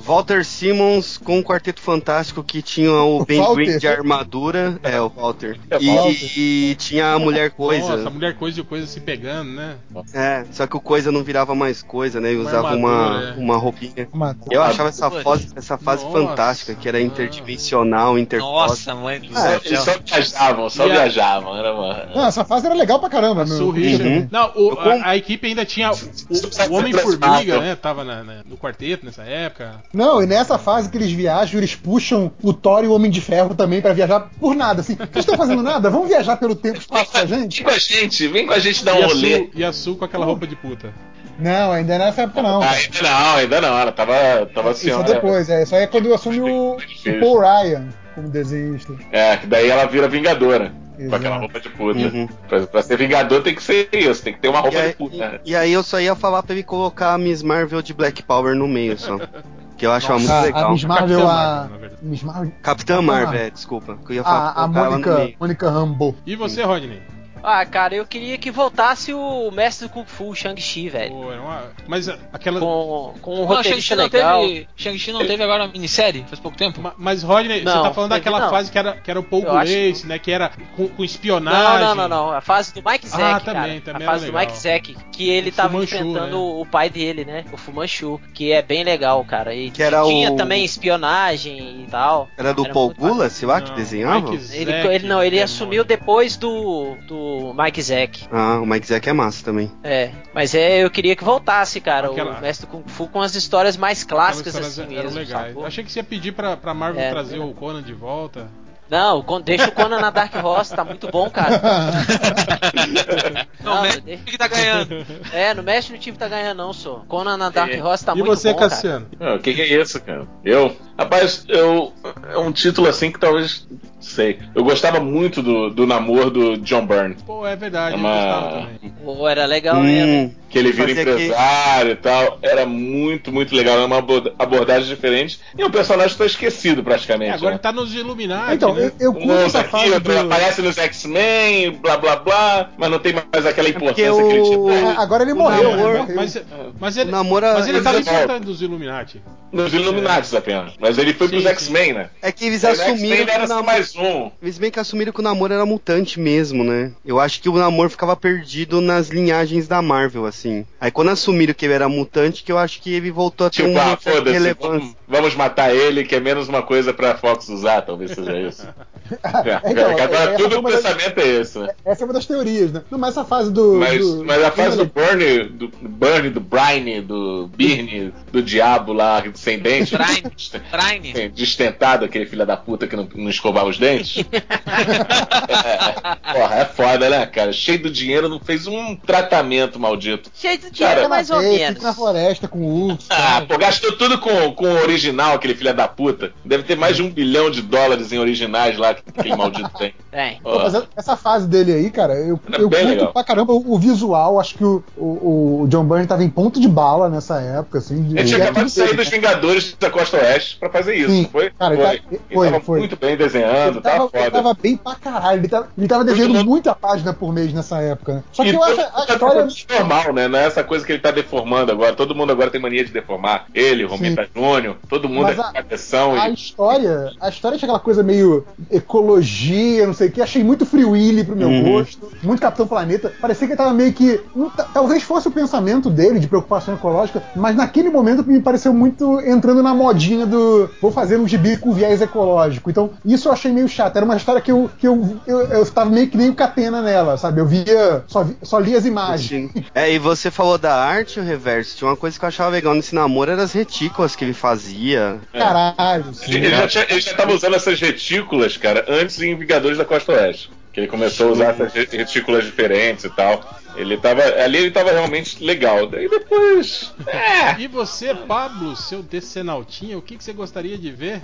Walter Simmons com o Quarteto Fantástico que tinha o Ben Walter. Green de armadura. É, o Walter. É, E, Walter. e tinha a mulher coisa. Nossa, mulher coisa e o coisa se pegando, né? É, só que o coisa não virava mais coisa, né? E usava armadura, uma, é. uma roupinha. Eu achava essa fase, essa fase Nossa. fantástica, que era interdimensional, intercosmos. Nossa, mãe do Ah, Eles céu. só viajavam, só E a- viajavam. Era uma... Não, essa fase era legal pra caramba, meu. Sue Richard. Uhum. Não, o- a, a equipe ainda tinha o, o Homem-Formiga, né? Tava na- na- no quarteto nessa época. Não, e nessa fase que eles viajam, eles puxam o Thor e o Homem de Ferro também pra viajar por nada, assim. Vocês estão fazendo nada? Vamos viajar pelo tempo e espaço com a gente? Vem com a gente, vem com a gente dar um rolê. E a Sul com aquela roupa de puta. Não, ainda nessa época não. Ah, ainda não, ainda não. Ela tava, tava Isso é depois, é. Isso aí é quando assume o, o Paul Ryan como desenhista. É, que daí ela vira vingadora. Com Exato. aquela roupa de puta. Uhum. Pra, pra ser vingador tem que ser isso, tem que ter uma roupa de aí, puta. e- e aí eu só ia falar pra ele colocar a Miss Marvel de Black Power no meio só. Que eu achava muito A, legal. a Miss Marvel, Capitã a. Marvel. Miss Marvel. Capitã Marvel, é, desculpa. Que eu ia falar A, a ela Mônica. Mônica Rambeau. E você, Rodney? Ah, cara, eu queria que voltasse o mestre do Kung Fu, Shang-Chi, velho. Pô, era uma- Mas aquela. Com, com um Não, Shang-Chi não legal. teve. Shang-Chi não teve agora uma minissérie? Faz pouco tempo? Ma- Mas, Rodney, Não, você tá falando daquela não. fase que era, que era o Paul Grace, né? Que era com, com espionagem. Não, não, não, não. A fase do Mike Zack, Ah, cara. também, também a fase era do legal. Mike Zack, que ele O tava Fu Manchu, enfrentando né? o pai dele, né? O Fu Manchu, que é bem legal, cara. E Que era tinha o- também espionagem e tal. Era do Era Paul Gula, sei lá, que desenhava? Mike Ele, ele não, ele demônio. assumiu depois do, do Mike Zack. Ah, o Mike Zack é massa também. É, mas é, eu queria que voltasse, cara, Aquela- o Mestre do Kung Fu com as histórias mais clássicas histórias assim eram mesmo, legais. Achei que você ia pedir pra, pra Marvel É, trazer é. o Conan de volta. Não, deixa o Conan na Dark Horse, tá muito bom, cara. Não, Não, o de- que tá ganhando? É, não mexe no time que tá ganhando não, só. Conan na Dark É. Horse tá e muito você, bom, cara. Cassiano? Ah, O que, que é isso, cara? Eu? Rapaz, eu. É um título assim que talvez. Sei. Eu gostava muito do, do namoro do John Byrne. Pô, é verdade, É eu gostava uma. também. Pô, era legal mesmo. Hum, Que ele vira Fazia que- empresário e tal. Era muito, muito legal. Era uma abo- abordagem diferente. E o personagem tá esquecido praticamente. É, agora né? ele tá nos Illuminati, Então, né? eu, eu curto essa aqui, fase do... aparece nos X-Men, blá blá blá, mas não tem mais aquela porque importância que ele tinha. o- É, agora ele O morreu, namoro- né? Morreu. Mas, mas ele, O namoro- mas ele tava ele- enfrentando dos Illuminati. Nos Illuminati apenas. Mas ele foi Sim, pros. X-Men, né? É que eles Aí assumiram X-Men que era só mais um. Eles bem que assumiram que o namoro era mutante mesmo, né? Eu acho que o namoro ficava perdido nas linhagens da Marvel, assim. Aí quando assumiram que ele era mutante, que eu acho que ele voltou a ter Tipo, um ah, relevância. vamos, vamos matar ele, que é menos uma coisa pra Fox usar, talvez seja isso. É, Então, agora essa tudo o uma das- pensamento é esse, né? Essa é uma das teorias, né? Não, mas essa fase do. Mas, do- mas a fase do Burnie, do Burnie, do Brine, do Birne, do diabo lá sem dente, Brine. Brine. Destentado, aquele filho da puta que não, não escovava os dentes. é, porra, é foda, né, cara? Cheio do dinheiro, não fez um tratamento maldito. Cheio de Cara, dinheiro, Fica mais ou menos. Fica na floresta com o urso. Ah, cara. pô, gastou tudo com, com o original, aquele filho da puta. Deve ter mais de um bilhão de dólares em originais lá que aquele maldito tem. Tem. Pô, mas essa fase dele aí, cara, eu, Era eu curto legal. pra caramba o, o visual. Acho que o, o, o John Byrne tava em ponto de bala nessa época, assim. de- Ele tinha acabado de sair dos Vingadores da Costa Oeste pra fazer isso, Sim, não foi? cara, ele foi. Ele foi, tava foi. muito bem desenhando, Ele tava, tava, ele foda. tava bem pra caralho. Ele tava, ele tava desenhando Muito- muita página por mês nessa época, né? Só que E eu acho a história. deformando normal, né? Não é essa coisa que ele tá deformando agora. Todo mundo agora tem mania de deformar. Ele, Romita Júnior, todo mundo Mas é a- A e. história, a história tinha aquela coisa meio ecologia, não sei o que. Achei muito Free Willy pro meu Uhum. gosto, muito Capitão Planeta. Parecia que ele tava meio que. não talvez fosse o pensamento dele de preocupação ecológica, mas naquele momento me pareceu muito entrando na modinha do vou fazer um gibi com viés ecológico. Então, isso eu achei meio chato. Era uma história que eu, que eu, eu, eu tava meio que nem o Catena nela, sabe? Eu via. Só, vi- só li as imagens. Sim. É, e você falou da arte, o reverso. Tinha uma coisa que eu achava legal nesse namoro, eram as retículas que ele fazia. Caralho, sim. Ele já, tinha, ele já tava usando essas retículas, cara, antes em Vingadores da Costa Oeste. Que ele começou a usar essas re- retículas diferentes e tal. Ele tava. Ali ele tava realmente legal. Daí depois. É. E você, Pablo, seu decenaltinha, o que, que você gostaria de ver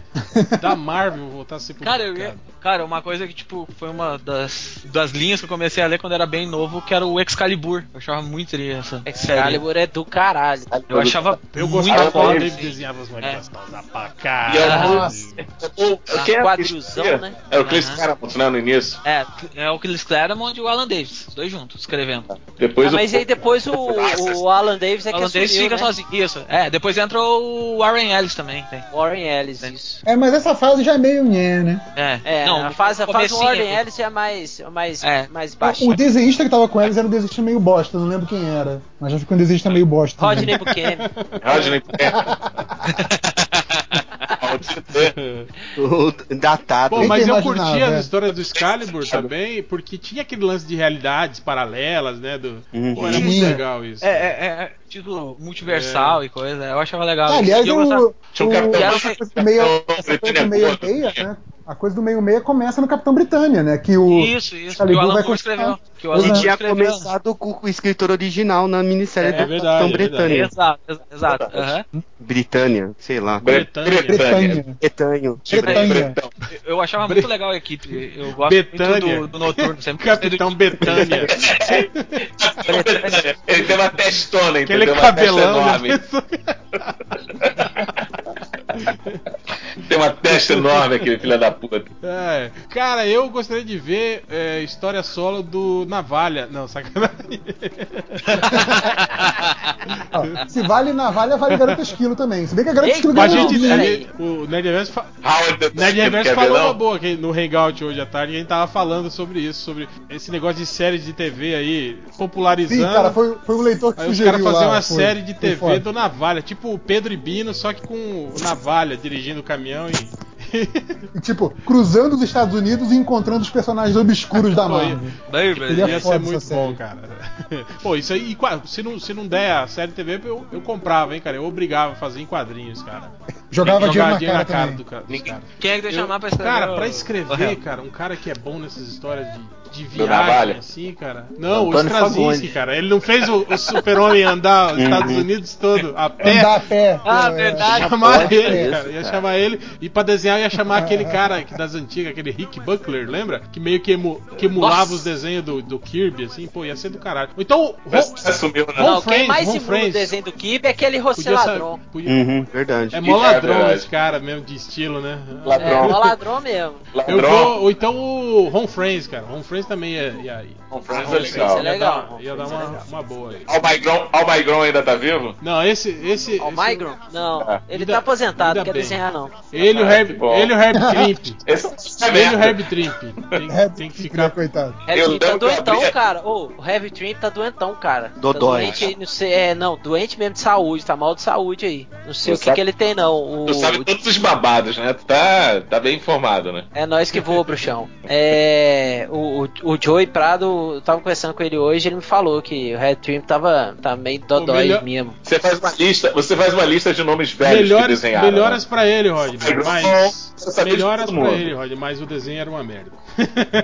da Marvel voltar a ser Cara, eu ia- cara, uma coisa que, tipo, foi uma das, das linhas que eu comecei a ler quando era bem novo, que era o Excalibur. Eu achava muito interessante. Excalibur é do caralho. Eu achava Eu muito gostava foda. ele desenhava as É. manias pra E é caralho. o- é quadrilzão, que- né? Era o Chris Aham. Claremont, né, no início. É, é o Chris Claremont e o Alan Davis, os dois juntos, escrevendo. Depois Ah, mas o, aí depois o, o Alan Davis é O que Alan Davis assumiu, fica né? sozinho. Isso. É, depois entra o Warren Ellis também. Tem. Warren Ellis, isso. É, mas essa fase já é meio nhé, né? É, É, não, a fase, a fase do Warren aqui. Ellis é mais, mais, É. mais baixa. O desenhista que tava com eles era um desenhista meio bosta, não lembro quem era. Mas já ficou um desenhista meio bosta. também. Rodney Buchanan. Rodney. O datado. Bom, mas eu curti é. as histórias do Excalibur também, porque tinha aquele lance de realidades paralelas, né? Do... Uhum. Pô, era muito legal isso. É, é, é, título multiversal e coisa. Eu achava legal. Ah, aliás, E eu o, gostava- Tinha um o- Capitão- essa coisa do meio, essa coisa do meio meia, né? A coisa do meio meia começa no Capitão Britânia, né? Que o Isso, isso. Que o Alan vai Moore escreveu. Que o Alan é. Moore tinha escreveu. começado com o escritor original na minissérie É do verdade, Capitão é. Britânia. Exato, ex- exato. aham. Britânia, sei lá. Bretânia. Bretanha. Bretanho. Bretanha. Bretão. Eu achava muito legal a equipe. Eu gosto Betânia. muito do, do Noturno. Sempre Capitão Betânia. Ele tem uma testona, Aquele entendeu? Uma testa cabelão. enorme. né? Tem uma testa enorme, aquele filho da puta. É, cara, eu gostaria de ver é, história solo do Navalha. Não, sacanagem. Ó, se vale navalha, vale garota esquilo também. Se bem que a garota Ei, esquilo a ganhou gente, um a gente- o Nerd Reverso, fa Nerd Reverso falou uma boa aqui no Hangout hoje à tarde. A gente tava falando sobre isso, sobre esse negócio de séries de TV aí, popularizando. Sim, cara, foi, foi um leitor que Aí os sugeriu caras fazer lá, uma foi- série de TV do Navalha, tipo o Pedro e Bino, só que com o Navalha dirigindo o caminhão e. E, tipo, cruzando os Estados Unidos e encontrando os personagens obscuros da Marvel. Bem, Seria Ia foda ser muito bom, cara. Pô, isso aí, e se não, se não der a série TV, eu, eu comprava, hein, cara. Eu obrigava a fazer em quadrinhos, cara. Jogava dinheiro na cara, também. do ca- dos caras. Quem é que Eu- chamar pra escrever? Cara, pra escrever, cara, um cara que é bom nessas histórias de, de viagem, assim, cara. Não, o Antônio Straczynski, Fagundes. cara. Ele não fez o, o super-homem andar os Estados Unidos todo a pé. Andar a pé. Ah, é, verdade. Ia chamar ele, isso, cara. Ia cara. chamar ele. E pra desenhar, ia chamar aquele cara que das antigas, aquele Rick Buckler, lembra? Que meio que, emu- que emulava Nossa. os desenhos do, do Kirby, assim. Pô, ia ser do caralho. Então, Mas Ron- assumiu, né? Ron Não, Friends, quem mais Friends. o desenho do Kib é aquele José ser. Ladrão. Podia... Uhum, verdade. É mó É ladrão verdade. esse cara mesmo, de estilo, né? Ladrão. É, mó ladrão mesmo. Eu Ladrão. vou, ou então o Ron Friends, cara. Ron Friends também ia, ia Friends Ron é legal. é legal. Ia dar, ia dar uma, uma boa aí. Almigron, Almigron ainda tá vivo? Não, esse. esse, Ó, o esse- Migron? Não, Ah, ele ainda- tá aposentado, não quer bem. desenhar não. Ele e o Ah, Herb, que bom. ele o Herb Trimp. Esse é Ele e o. Herb Trimp. Tem, É, tem que ficar. coitado. Heavy Eu Trimp tá doentão, cara. Ô, o Heavy Trimp tá doentão, cara. Dodói. Tá doente, não sei, é, não, doente mesmo de saúde, tá mal de saúde aí. Não sei Tu o que, sabe- que ele tem, não. O, Tu sabe todos os babados, né? Tu tá, tá bem informado, né? É nós que voa, bruxão. É. O, o, o Joey Prado, eu tava conversando com ele hoje, ele me falou que o Red Trimp tava tá meio dodói melhor- mesmo. Você faz uma lista, você faz uma lista de nomes velhos que Melhores, desenharam. melhoras né? pra ele, Rodney. Migron, Mas. Melhoras pra ele, Rodney. Mas o desenho era uma merda.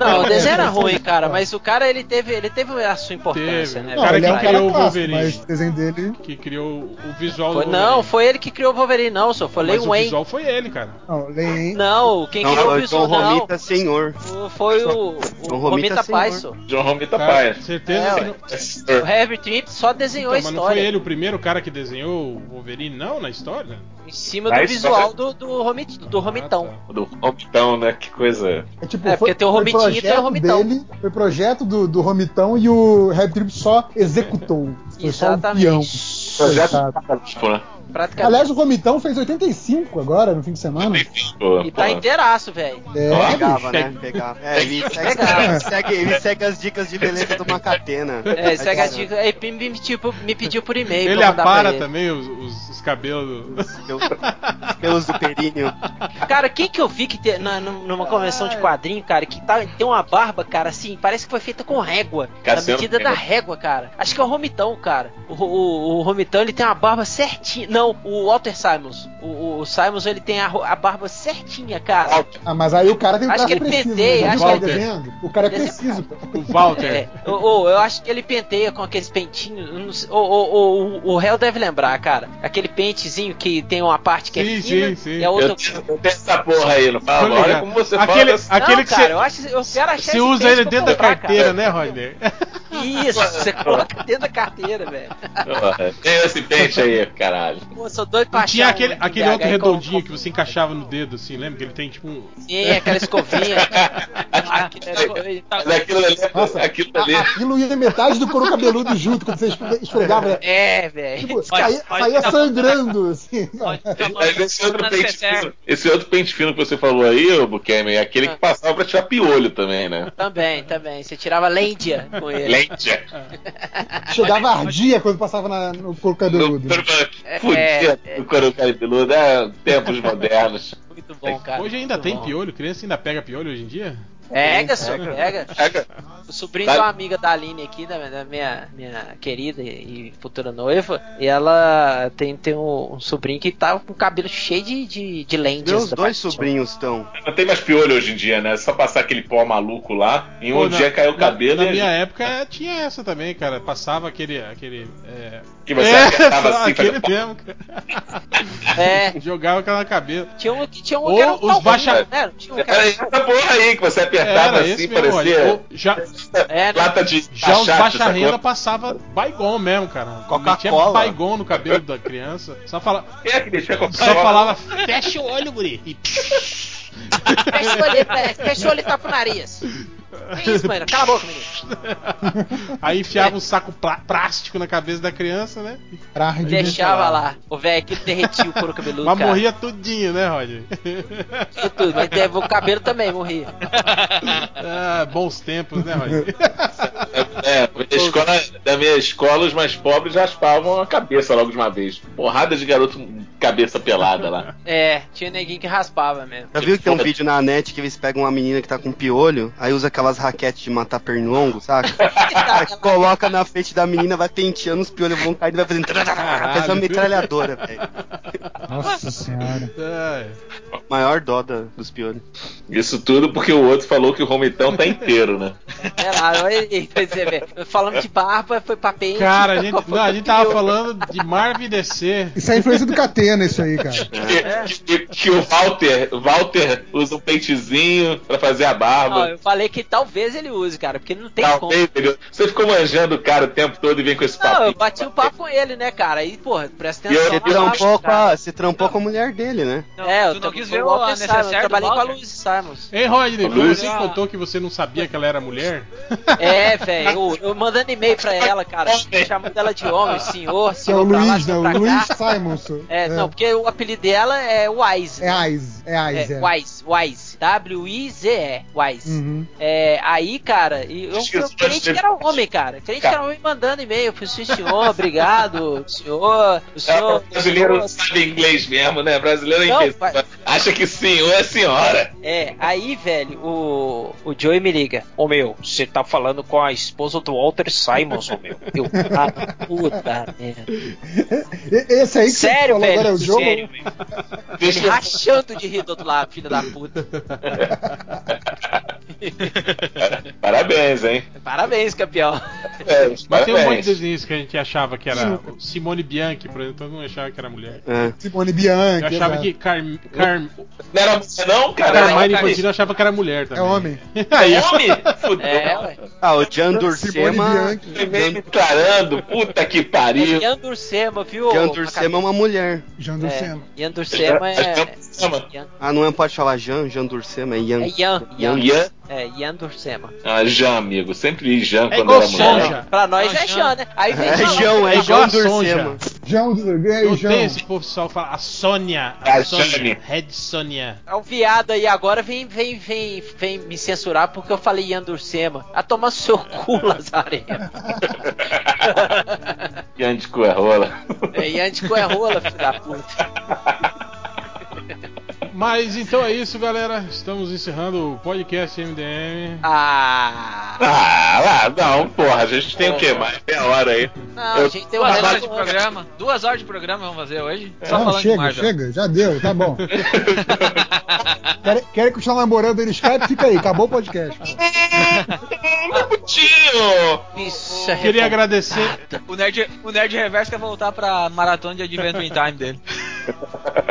Não, o desenho era ruim, cara, mas o cara ele teve, ele teve a sua importância, Teve. né? O cara que é um criou cara o Wolverine. mas o desenho dele. Que criou o visual Foi- do não, foi ele que criou o Wolverine, não, só foi Lei Mas o Wayne. visual foi ele, cara. Não, Lei. Não, quem Não, criou o foi visual John não. Romita Senhor. o- Foi o, o John Romita só. John Romita Paia. certeza É, não. O Heavy Trimp só desenhou Então, a mas não foi história ele o primeiro cara que desenhou o Wolverine, não, na história? Em cima Na do história- visual do, do, Romit, do Romitão. Ah, tá. Do Romitão, né? Que coisa. É, tipo, É, porque tem o foi Romitinho e tem o projeto Romitão. dele, foi projeto do, do Romitão e o Red Trip só executou. Foi só um Exatamente. peão. Projeto Coitado. tipo, né? Praticamente. Aliás, o Romitão fez 85 agora, no fim de semana. E tá inteiraço, velho. É, Pegava, né? Pegava. É, ele segue, Pegava. ele segue, ele segue as dicas de beleza do Macatena. É, segue a Mas, dica. Aí me, me, tipo, me pediu por e-mail. Ele apara também os, os- os cabelos. do- Os pelos do períneo. Cara, quem que eu vi que tem, na, numa convenção de quadrinho, cara, que tá, tem uma barba, cara, assim, parece que foi feita com régua. Cassiano na medida da régua, cara. Acho que é o Romitão, cara. O, o, o Romitão, ele tem uma barba certinha. Não, o Walter Simons. O, o, Simons, ele tem a, a barba certinha, cara. Ah, mas aí o cara tem um Acho que ele preciso. penteia, né? acho que ele-? O cara é preciso. O Walter. É, o, o- eu acho que ele penteia com aqueles pentinhos. não sei- O, o, o, o réu deve lembrar, cara. Aquele pentezinho que tem uma parte que Sim, é fina sim, sim. e a outra. Eu tenho, eu tenho essa porra aí, não fala? Olha ligado. como você aquele, fala. aquele não, que cara, você, eu acho eu quero achar você usa ele dentro da comprar, carteira, cara. né, Rodney? Isso, você coloca dentro da carteira, velho. Tem esse pente aí, caralho. Pô, sou doido pra tinha aquele, um aquele outro redondinho com- que você encaixava no dedo, assim, lembra? Que ele tem tipo um. Sim, aquela escovinha. Aquilo ali, Nossa, aquilo ali. aquilo ia metade do couro cabeludo junto quando você esfre- esfregava. né? É, velho. Tipo, saía, saía tá- sangrando, assim. Esse outro, pente fino, esse outro pente fino que você falou aí, ô Bukemi, é aquele que passava pra tirar piolho também, né? Também, também. Você tirava lêndia com ele. Lente. Chegava ardia quando passava na- no couro No Fudia do couro cabeludo, é tempos modernos. Muito bom, cara. Hoje ainda muito tem bom. piolho? Criança ainda pega piolho hoje em dia? Pega, só, pega. Pega. O sobrinho Tá. de uma amiga da Aline aqui, da, da minha, minha querida e futura noiva, e ela tem, tem um, um sobrinho que tá com o cabelo cheio de, de, de lentes. Meus dois sobrinhos estão. Não tem mais piolho hoje em dia, né? É só passar aquele pó maluco lá, em um Pô, dia na- caiu o cabelo Na, na minha época tinha essa também, cara. Passava aquele. aquele é... que você é, apertava só assim, aquele fazia- mesmo, cara. É, Jogava aquela cabelo. tinha um, tinha um Ou que era um os baixa- né? Tinha um que Era era- essa porra aí que você apertava Era assim, parecia. Ou Já, né? lata de Já os baixa renda passava Baigon mesmo, cara. Coca-Cola. Baigon no cabelo da criança. Só, fala, Quem é que deixa só falava, fecha o olho, guri. E Fecha o olho. Fecha o olho e tapa o nariz. Que isso, mano? Cala a boca, menino. Aí enfiava um saco plá- plástico na cabeça da criança, né? Pra Deixava lá. O velho que derretia o couro cabeludo, Mas cara. morria tudinho, né, Roger? Isso tudo, mas teve o cabelo também morria. ah, bons tempos, né, Roger? É, na escola, da minha escola, os mais pobres raspavam a cabeça logo de uma vez. Porrada de garoto cabeça pelada lá. É, tinha neguinho que raspava mesmo. Já viu que tem um vídeo na net que eles pegam uma menina que tá com piolho, aí usa aquelas raquetes de matar pernilongo, saca? Aí coloca na frente da menina, vai penteando os piolhos, vão caindo e vai fazendo. Faz uma metralhadora, velho. Nossa senhora. É. Maior dó da- dos piolhos. Isso tudo porque o outro falou que o Romitão tá inteiro, né? É lá, olha. Falando de barba, foi pra pente. Cara, a gente, não, a gente tava falando de Marvel e DC. Isso é a influência do Catena, isso aí, cara. Que, que- que o Walter, Walter usa um pentezinho pra fazer a Não, barba. eu falei que talvez ele use, cara, porque não tem como. Talvez, entendeu? Você ficou manjando o cara o tempo todo e vem com esse Não, eu papo. bati o papo com ele, né, cara? Aí, porra, presta E atenção. Você trampou, com cara. a, você trampou com a mulher dele, né? Não, É, eu tu tô- não quis foi ver o o Walter Simons, necessário Eu trabalhei com a? Luiz Simons. Ei, Rodney, você contou que você não sabia que ela era mulher? É, velho, eu, eu mandando e-mail pra ela, cara, chamando ela de homem, senhor, é senhor o pra lá, Luiz, né? senhor O. Luiz Simonson. É, não, porque o apelido dela é Wise. É né? Eyes. É Eyes, É, é. Wise, Wise. W-I-Z-E, Wise. Uhum. É, aí, cara, eu, eu de crente que era homem, cara. Crente que era homem mandando e-mail. Eu falei, sim, senhor, obrigado. Senhor, o É, senhor. o brasileiro não senhor- sabe inglês mesmo, né? Brasileiro é Não, imbecil. vai- Acha que senhor é senhora. É, aí, velho, o, o Joey me liga. Ô meu, você tá falando com a esposa do Walter Simons, ô meu. Eu, ah, puta merda. Esse aí que você Sério, falou velho? agora é o jogo? Sério, velho. Ele rachando de rir do outro lado, filho da puta. Parabéns, hein? Parabéns, campeão. É, Mas tem um monte de parabéns. desenhos que a gente achava que era Simone Bianchi, por exemplo, todo mundo achava que era mulher. É. Simone Bianchi. Eu achava exato. que Carm, Carm, Não era mulher, não, cara? Carmine Infantino eu achava que era mulher É também. homem. Aí, homem? Fudeu. É, ué. Ah, o Jan Dursema. Primeiro me tarando, puta que pariu. Ian Dursema, viu? Jan Dursema é uma mulher. Jean É, Dursema. Ian Dursema é. Ah, não é, pode falar Jan, Jan Dursema, é Ian. é. Ian? É, Ian Dursema. Ah, Jean, amigo. Sempre Jean É quando igual era mulher. Sonja. Pra nós é Jean. Né? Aí vem É Jean. João, é É João. Dursema. Não Jean. tem esse pessoal que fala a Sônia. A A Sônia. Red Sônia. É um viado aí agora vem, vem, vem, vem me censurar porque eu falei Ian Dursema. A tomar seu cu, Lazareno. Jean de Coerrola. É Ian de Coerrola, filho da puta. Mas então é isso, galera. Estamos encerrando o podcast MDM. Ah. Ah, não, porra. A gente tem o quê? Mais meia hora aí. Não, Eu- a gente tem Duas horas de programa. Duas horas de programa vamos fazer hoje. Só Não, falando de chega, chega, já deu, tá bom. Querem, querem continuar namorando ele Skype? Fica aí, acabou o podcast. Putinho! Isso é Queria agradecer. O Nerd, o Nerd Reverso quer voltar pra maratona de Adventure Time dele.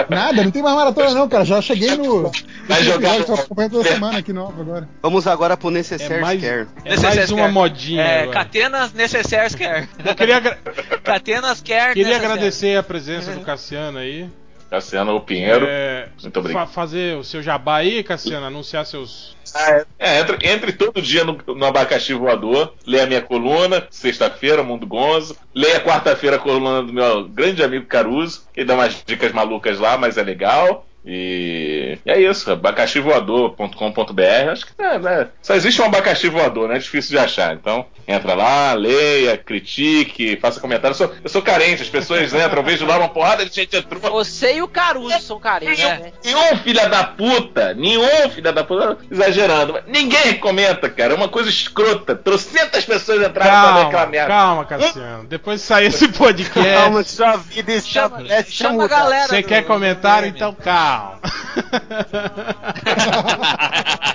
Nada, não tem mais maratona não, cara. Já cheguei no. Vai jogar acompanhando toda semana aqui nova agora. Vamos agora pro É Necessaire mais, Scare. é Necessaire mais uma modinha. É, agora. Catenas Necessaires Care. Eu queria, agra- Catenas Care queria agradecer a presença do Cassiano aí. Cassiano Pinheiro. É, Muito obrigado. fa- fazer o seu jabá aí, Cassiano, anunciar seus. Ah, é, entre, entre todo dia no, no Abacaxi Voador, leia a minha coluna, sexta-feira, Mundo Gonzo, leia quarta-feira a coluna do meu grande amigo Caruso, que dá umas dicas malucas lá, mas é legal. E, e é isso, abacaxivoador.com.br. Acho que é, né, só existe um abacaxi voador, né? É difícil de achar. Então, entra lá, leia, critique, faça comentário. Eu sou, eu sou carente, as pessoas entram, eu vejo lá uma porrada de gente entrou. Você e o Caruso são carentes, né? Nenhum filho da puta, nenhum filho da puta, exagerando, mas ninguém comenta, cara. É uma coisa escrota. Trocentas pessoas entraram pra ver aquela Calma, merda. calma, Cassiano. Depois de sair esse podcast. Calma, sua vida está Chama, chama a galera. Você do- quer comentário? Então calma. Down.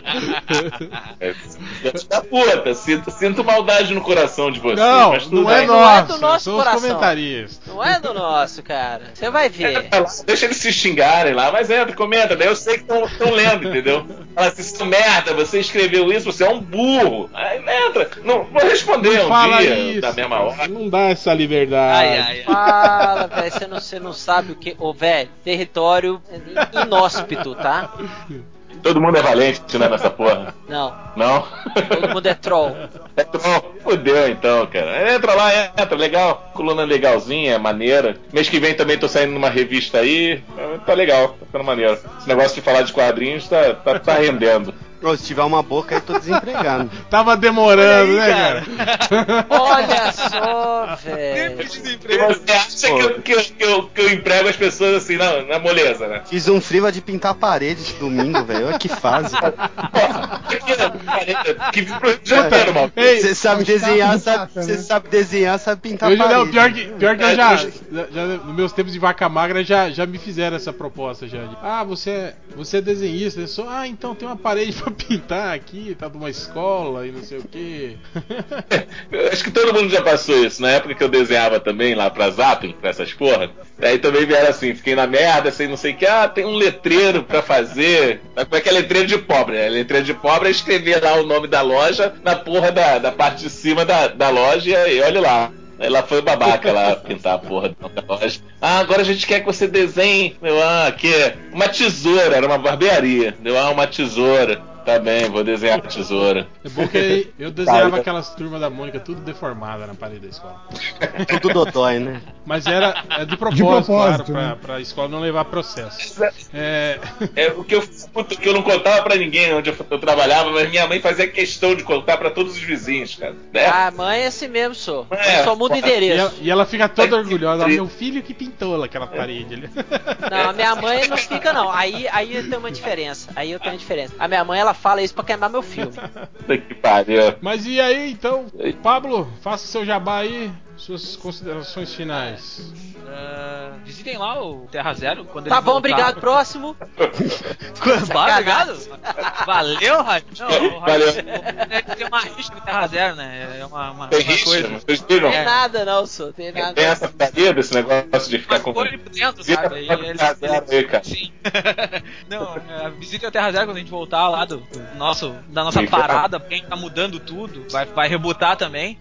É, da puta, sinto, sinto maldade no coração de vocês. Não, mas tudo não é bem. Não é do nosso. nosso os coração. comentaristas. Não é do nosso, cara. Você vai ver. Lá, Deixa eles se xingarem lá, mas entra, comenta. Daí eu sei que estão lendo, entendeu? Fala assim, seu merda, você escreveu isso, você é um burro. Aí entra. Não, vou responder Não um fala dia, isso. da mesma hora. Não dá essa liberdade. Ai, ai, ai. Fala, velho. Você não, você não sabe o que. Ô, velho, território inóspito, tá? Todo mundo é valente, né, nessa porra. Não. Não? Todo mundo é troll. É troll. Fudeu então, cara. Entra lá, entra, legal. Coluna legalzinha, é maneira. Mês que vem também tô saindo numa revista aí. Tá legal, tá ficando maneiro. Esse negócio de falar de quadrinhos tá, tá, tá rendendo. Ô, se tiver uma boca aí, tô desempregado. Tava demorando, aí, né, cara? Olha só, velho. Você acha que eu, que, eu, que, eu, que eu emprego as pessoas assim na, na moleza, né? Fiz um friva de pintar a parede esse domingo, velho. Olha que fase. que de mano. Ei, Você sabe é desenhar, sabe, você né? sabe desenhar, sabe pintar Eu já, parede. não, pior que, pior que eu É, já, eu já, já- Nos meus tempos de vaca magra já, já me fizeram essa proposta já. de, Ah, você é, você é desenhista. Eu sou, ah, então tem uma parede pra pintar aqui, tá de uma escola e não sei o que. Eu Acho que todo mundo já passou isso. Na época que eu desenhava também lá pra Zapping, pra essas porra. Aí também vieram assim, fiquei na merda, sem não sei o que. Ah, tem um letreiro pra fazer. Mas Como é que é letreiro de pobre? Né? Letreiro de pobre é escrever lá o nome da loja na porra da, da parte de cima da, da loja e olha lá. Lá foi babaca lá pintar a porra do nome da loja. Ah, agora a gente quer que você desenhe. Meu, ah, que uma tesoura, era uma barbearia. Deu, ah, uma tesoura. Tá bem, vou desenhar a tesoura. É bom que eu desenhava Cara, aquelas turmas da Mônica tudo deformada na parede da escola. Tudo dodói, né? Mas era é de propósito, propósito, claro, né? pra, pra escola não levar processo. É, É o que eu, que eu não contava pra ninguém onde eu, eu trabalhava, mas minha mãe fazia questão de contar pra todos os vizinhos, cara. Né? A mãe é assim mesmo, sou. É, só muda o e, endereço. ela, e ela fica toda orgulhosa. "Ah, Meu filho que pintou aquela parede ali. Não, a minha mãe não fica, não. Aí, aí tem uma diferença. Aí eu tenho uma diferença. A minha mãe, ela fala isso pra queimar meu filme. Que pariu. Mas e aí, então, Pablo, faça seu jabá aí, suas considerações finais. Ah, visitem lá o Terra Zero quando Tá ele bom, voltar. obrigado. Próximo. Obrigado. Valeu, Rádio. Não, o Valeu. Rádio tem uma rixa com Terra Zero, né? É uma, uma, Tem uma rixa? coisa. Vocês viram? Tem nada, não, sou. Tem nada. Tem essa putaria desse negócio de ficar Uma com. por dentro, sabe? Pra eles- Terra Zero aí, cara. Sim. Não, é, visite o Terra Zero quando a gente voltar lá do, do nosso, da nossa Sim, parada, porque a gente tá mudando tudo. Vai, vai rebutar também.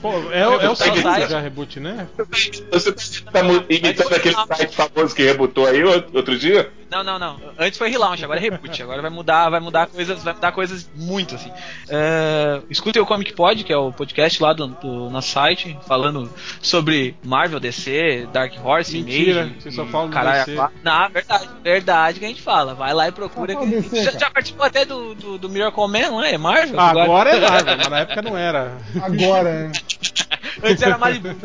Pô, é, o- é o Site. segundo já reboot, né? Você tá mu- imitando aquele site famoso que rebutou aí outro dia? Não, não, não. Antes foi relaunch, agora é reboot. Agora vai mudar, vai mudar coisas, vai mudar coisas muito assim. É, escutem o Comic Pod, que é o podcast lá do, do nosso site, falando sobre Marvel, DC, Dark Horse, Mentira, Image. você só fala do caralho, DC. Não, verdade, verdade que a gente fala. Vai lá e procura. Que- DC, já, já participou até do, do, do Miracle Man, não é? Marvel? Agora é Marvel, mas na época não era. Agora, né? Antes era Malibu.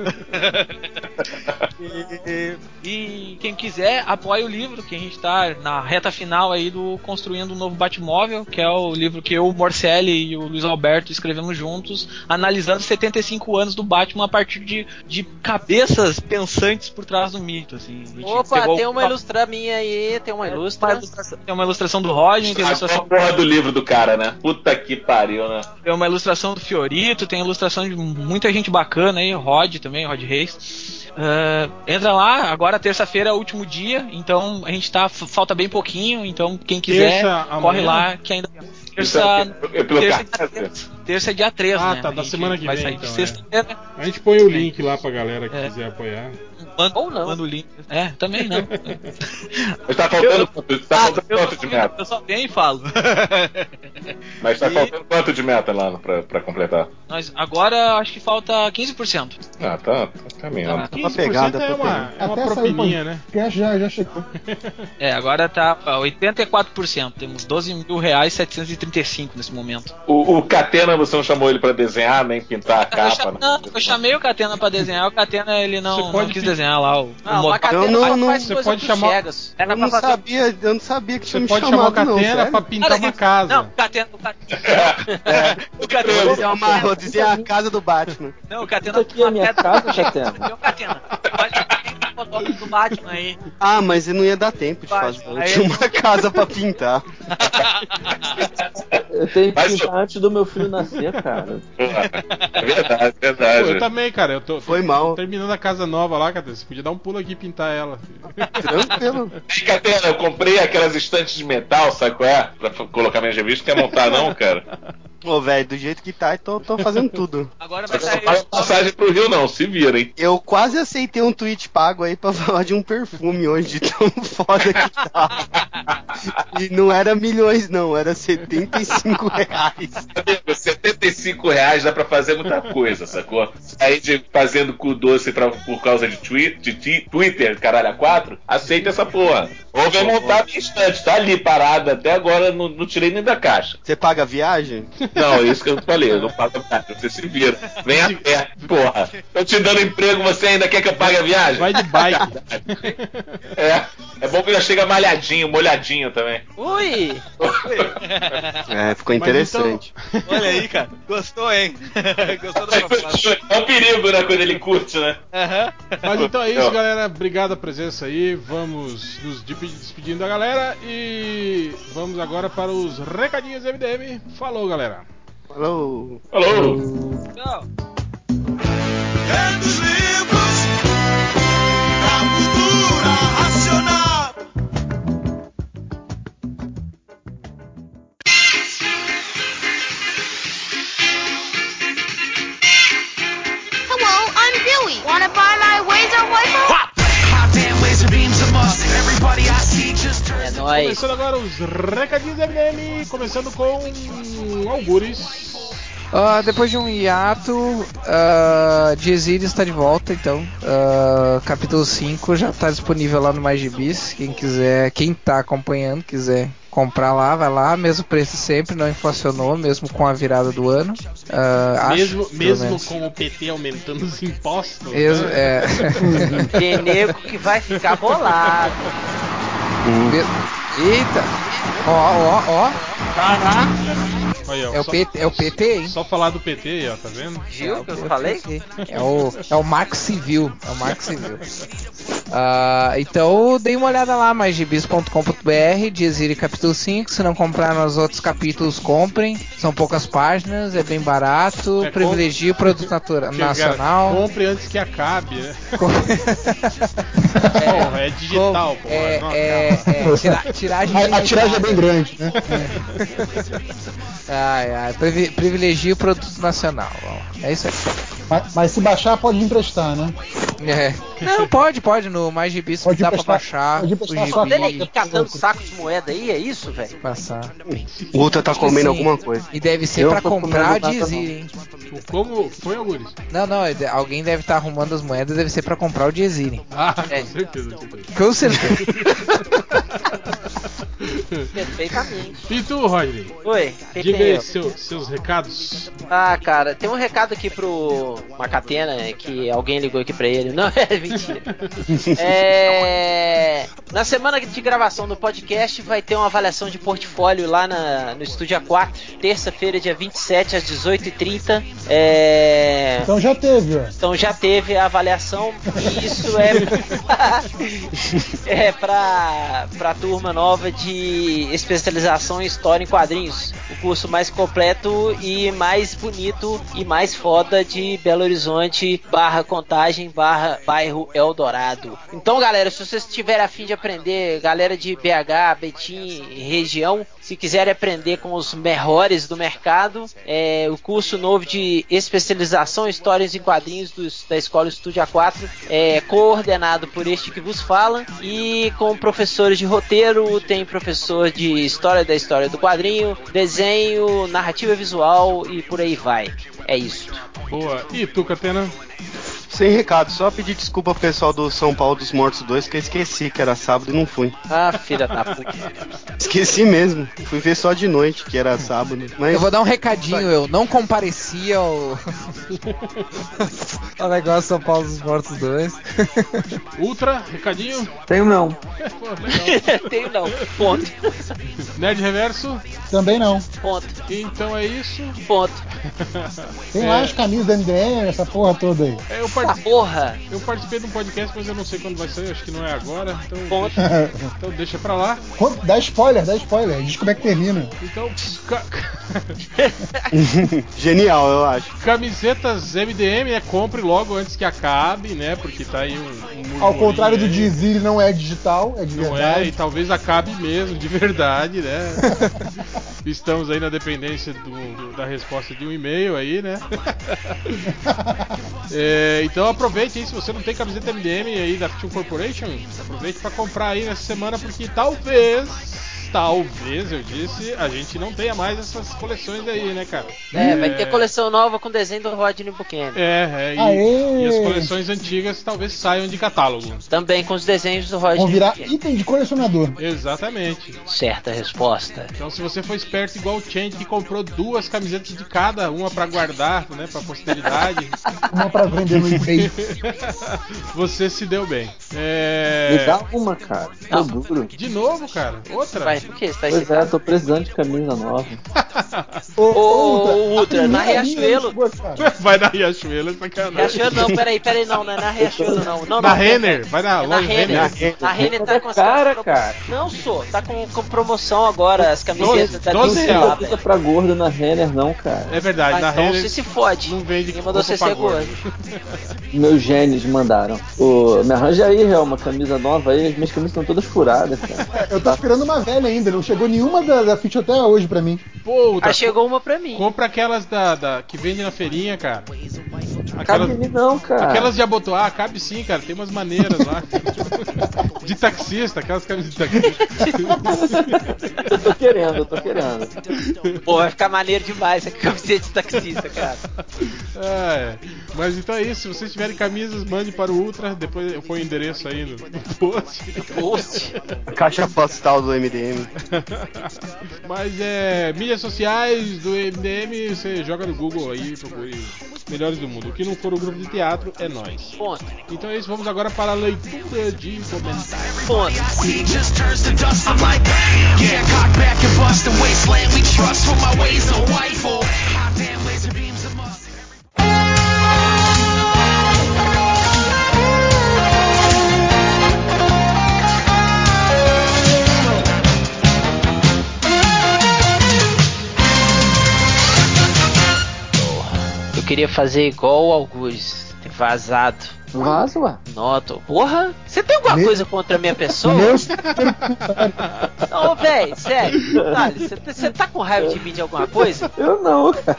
e, e quem quiser, apoie o livro, que a gente tá na reta final aí do Construindo um Novo Batmóvel, que é o livro que eu, o Morcelli e o Luiz Alberto escrevemos juntos, analisando 75 anos do Batman a partir de, de cabeças pensantes por trás do mito. Assim. A Opa, pegou tem o- uma ilustra minha aí, tem uma uma ilustra. ilustração- tem uma ilustração do Roger, tem uma A ilustração porra do livro do cara, né? Puta que pariu, né? Tem uma ilustração do Fiorito, tem ilustração de muita gente bacana aí, Rod também, Rod Reis. Ah, entra lá, agora terça-feira é o último dia, então a gente tá. Falta bem pouquinho, então quem quiser, Terça, corre amanhã? lá que ainda. Isso Terça, é, pelo terça. Terça é dia 3, Ah, né? tá, A da semana que vai vem, sair então, de é. sexta-feira. A gente põe o link lá pra galera que É. quiser apoiar. Manda, Ou não. manda o link. É, também não. Mas tá faltando quanto, tá Ah, faltando eu, quanto só, de meta? eu só venho e falo. Mas tá E- faltando quanto de meta lá pra, pra completar? Nós, agora acho que falta 15%. Ah, tá, tá caminhando. Tá. uma pegada, é tô uma, é uma propininha, né? já, já chegou. É, agora tá ó, 84%. Temos 12 mil reais 735 nesse momento. O, o Catena, você não chamou ele pra desenhar, nem pintar a Eu, capa? cha- né? não, eu chamei o Catena pra desenhar, o Catena ele não, Você não quis desenhar lá o, o Não, motor. a Catena Eu não- faz não- você pode chamar- cegas. Eu não fazer- sabia, eu não sabia que Você tinha me pode chamar o chamado, Catena pra pintar Cara, uma casa. Não, o Catena, o Catena, o Vou Catena, dizer, uma, vou dizer a casa do Batman. não, o Catena Isso aqui é a minha casa, Catena. Catena. Fotógrafo do Batman aí. Ah, mas não ia dar tempo de Vai, fazer. Eu aí- tinha uma casa pra pintar. Eu tenho que Mas- pintar antes do meu filho nascer, cara. É verdade, é Pô, verdade. eu também, cara. Eu tô, Foi tô mal. terminando a casa nova lá, cara. Você podia dar um pulo aqui e pintar ela. Tranquilo. Catena, eu comprei aquelas estantes de metal, sabe qual é? Pra colocar minhas revistas, quer montar não, cara? Ô, velho, do jeito que tá, eu tô, tô fazendo tudo. Agora vai não sair. paga passagem pro Rio não, se vira, hein? Eu quase aceitei um tweet pago aí pra falar de um perfume hoje, tão foda que tá. E não era milhões, não, era 75 reais. Amigo, 75 reais dá pra fazer muita coisa, sacou? Aí de fazendo cu doce pra, por causa de, twi de Twitter, caralho, a 4, aceita essa porra. Ou vem montar a minha estante, tá ali parada até agora, não, não tirei nem da caixa. Você paga a viagem? Não, é isso que eu falei, eu não pago nada, você se vira. Vem a pé, porra. Tô te dando emprego, você ainda quer que eu pague a viagem? Vai de bike. É, é bom que já chega malhadinho, molhadinho também. Ui! É, ficou interessante. Olha aí, cara. Gostou, hein? Gostou da frase? É um perigo, né, quando ele curte, né? Mas então é isso, galera. Obrigado a presença aí. Vamos nos de- despedindo da galera e vamos agora para os recadinhos MDM. Falou, galera. Falou. Falou! Tchau. É dos livros da cultura racional. Hello, I'm Billy. Wanna buy my Wazer wiper? É nóis. Começando agora os recadinhos MDM, começando com Algures. Ah, depois de um hiato, uh, Diezir está de volta, então. Ah, capítulo 5 já está disponível lá no MyGBs. Quem quiser, quem tá acompanhando, quiser comprar lá, vai lá. Mesmo preço sempre, não inflacionou, mesmo com a virada do ano. Ah, acho, mesmo pelo mesmo com o PT aumentando os impostos. Ex- né? é. Tem nego que vai ficar bolado. Me- Eita! Ó, ó, ó. Aí, ó, É o, só, PT, é o PT, hein? só falar do PT aí, ó, tá vendo? Viu que eu falei? É o, é o Marco Civil. É o Marco Civil. Ah, então dei uma olhada lá, maisgibis.com.br, Dizire capítulo 5. Se não comprar nos outros capítulos, comprem. São poucas páginas, é bem barato. É, privilegia o produto natura- nacional. compre antes que acabe, né? Porra, é digital, com- porra. É, não é, acaba. é, tira- tiragem A, a tiragem é bem grande, né? Ai, ai, privi- privilegia o produto nacional. ó. É isso aí. Mas, mas se baixar, pode emprestar, né? É. Não, pode, pode. No Mais Gibis Pode dá pra baixar pode o emprestar gibi. só Dele catando saco de moeda aí, é isso, velho? Passar. O Ultra tá comendo Sim. alguma coisa. E deve ser Eu pra comprar nada, Dizir, hein? Como foi, Algures? Não, não, é alguém deve estar arrumando as moedas, deve ser pra comprar o Dizir. Ah, É. com certeza, com certeza. Com certeza. Perfeitamente. E tu, Rodney? Oi, Diga aí eu? seu- seus recados. Ah, cara, tem um recado aqui pro Macatena, que alguém ligou aqui pra ele. Não, é mentira. É... Na semana de gravação do podcast vai ter uma avaliação de portfólio lá na, no Estúdio A4, terça-feira, dia 27, às 18h30. É... Então já teve, ó. Então já teve a avaliação e isso é é pra, pra turma nova de especialização em história em quadrinhos. O curso mais completo e mais bonito e mais foda de Belo Horizonte barra Contagem barra bairro Eldorado. Então galera, se vocês tiverem a fim de aprender, galera de BH, Betim, região, se quiserem aprender com os melhores do mercado, é, o curso novo de especialização em histórias em quadrinhos da Escola Estúdio A4 é coordenado por este que vos fala e com professores de roteiro, tem professor de história da história do quadrinho, desenho, narrativa visual e por aí vai. É isso. Boa. E tu, Catena? Sem recado, só pedir desculpa pro pessoal do São Paulo dos Mortos 2, que eu esqueci que era sábado e não fui. Ah, filha da puta. Esqueci mesmo. Fui ver só de noite, que era sábado. Mas Eu vou dar um recadinho, eu não compareci ao. ao negócio São Paulo dos Mortos 2. Ultra, recadinho? Tenho não. Pô. Tenho não. Ponto. Nerd Reverso? Também não. Ponto. Então é isso. Ponto. Tem É. lá as camisas da MDM, essa porra toda aí. Eu Pô, Ah, porra! Eu participei de um podcast, mas eu não sei quando vai sair, acho que não é agora. Então, deixa, então deixa pra lá. Dá spoiler, dá spoiler. Diz como é que termina. Então, ca- Genial, eu acho. camisetas MDM, né? Compre logo antes que acabe, né? Porque tá aí um. um Ao contrário do. Dizzy, não é digital, é de Não é, verdade. e talvez acabe mesmo, de verdade, né? Estamos aí na dependência do- do- da resposta de um e-mail aí, né? É, então aproveite aí, se você não tem camiseta MDM aí da Action Corporation, aproveite para comprar aí nessa semana, porque talvez, talvez, eu disse, a gente não tenha mais essas coleções aí, né, cara? É, vai ter coleção nova com desenho do Rodney Buchanan. É, é, e, e as coleções antigas talvez saiam de catálogo. Também com os desenhos do Rodney Vão virar Buchanan. item de colecionador. Exatamente. Certa resposta. Então, se você for esperto igual o Change que comprou duas camisetas de cada, uma pra guardar, né, pra posteridade, Uma pra vender no eBay. você se deu bem. Me É... dá uma, cara. Tô duro. De novo, cara? Outra? Vai, por que? Você tá Pois é, tô precisando de camisa nova. Ô, Ô, Ultra, a na Riachuelo. Vai na Riachuelo, é sacanagem. Riachuelo não, peraí, peraí, não, não é na Riachuelo não. não Na não, Renner, vai na É na loja Renner. Renner. Na Renner tá com as Cara, cara. Não, sou. Tá com, com promoção agora as camisetas da Não velho. pra gordo na Renner, não, cara. É verdade, Ah, na então Renner você se fode. não vende Quem mandou você ser gordo. Meus genes mandaram. Ô, me arranja aí, Real, uma camisa nova aí. As minhas camisas estão todas furadas, cara. Eu tô esperando uma velha ainda, não chegou nenhuma da, da Fit até hoje pra mim. Pô, Ah, chegou uma pra mim. compra aquelas da, da- que vende na feirinha, cara. Cabe Aquelas, em mim não, cara. aquelas de abotoar, cabe sim, cara. Tem umas maneiras lá. De taxista, aquelas camisas de taxista. Eu tô querendo, eu tô querendo. Pô, vai ficar maneiro demais essa camiseta de taxista, cara. É, mas então é isso. Se vocês tiverem camisas, mande para o Ultra. Depois eu ponho o endereço aí no, no post. Post. Caixa postal do MDM. Mas é. Mídias sociais do MDM, você joga no Google aí e procure os melhores do mundo. O que não for o grupo de teatro é nós. Então é isso, vamos agora para a leitura de comentários. Queria fazer igual o Algures, ter vazado. Vaza, ué. Nota. Porra, você tem alguma Me- coisa contra a minha pessoa? Meus Não, velho, sério. Detalhe, você tá com raiva de mim de alguma coisa? Eu não, cara.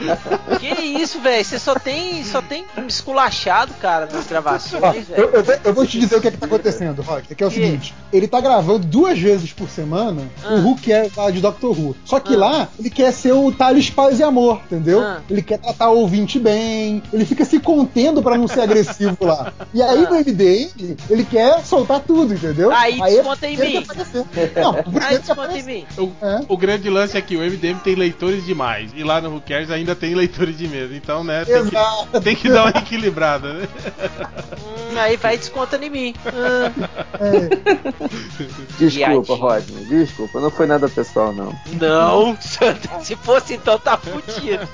Que isso, velho? Você só tem, só tem esculachado, cara, nas gravações, eu, velho. eu vou- eu vou te dizer o que, é que tá acontecendo, Rock. Que é o Que? seguinte: ele tá gravando duas vezes por semana Ah. o Cares lá de Doctor Who. Só que Ah. lá ele quer ser o Thales Paz e Amor, entendeu? Ah. Ele quer tratar o ouvinte bem, ele fica se contendo pra não ser agressivo lá. E aí Ah. no MDM, ele quer soltar tudo, entendeu? Aí é desconta em ele mim. Não, Aí desconta em mim. O, É. o grande lance é que o MDM tem leitores demais. E lá no Who Cares ainda tem leitores de mesa. Então, né, tem que, tem que dar uma equilibrada, né? Hum, aí vai descontando em mim. Ah, Desculpa, Viadinho. Rodney. Desculpa, não foi nada pessoal, não. não, se fosse então tá fudido.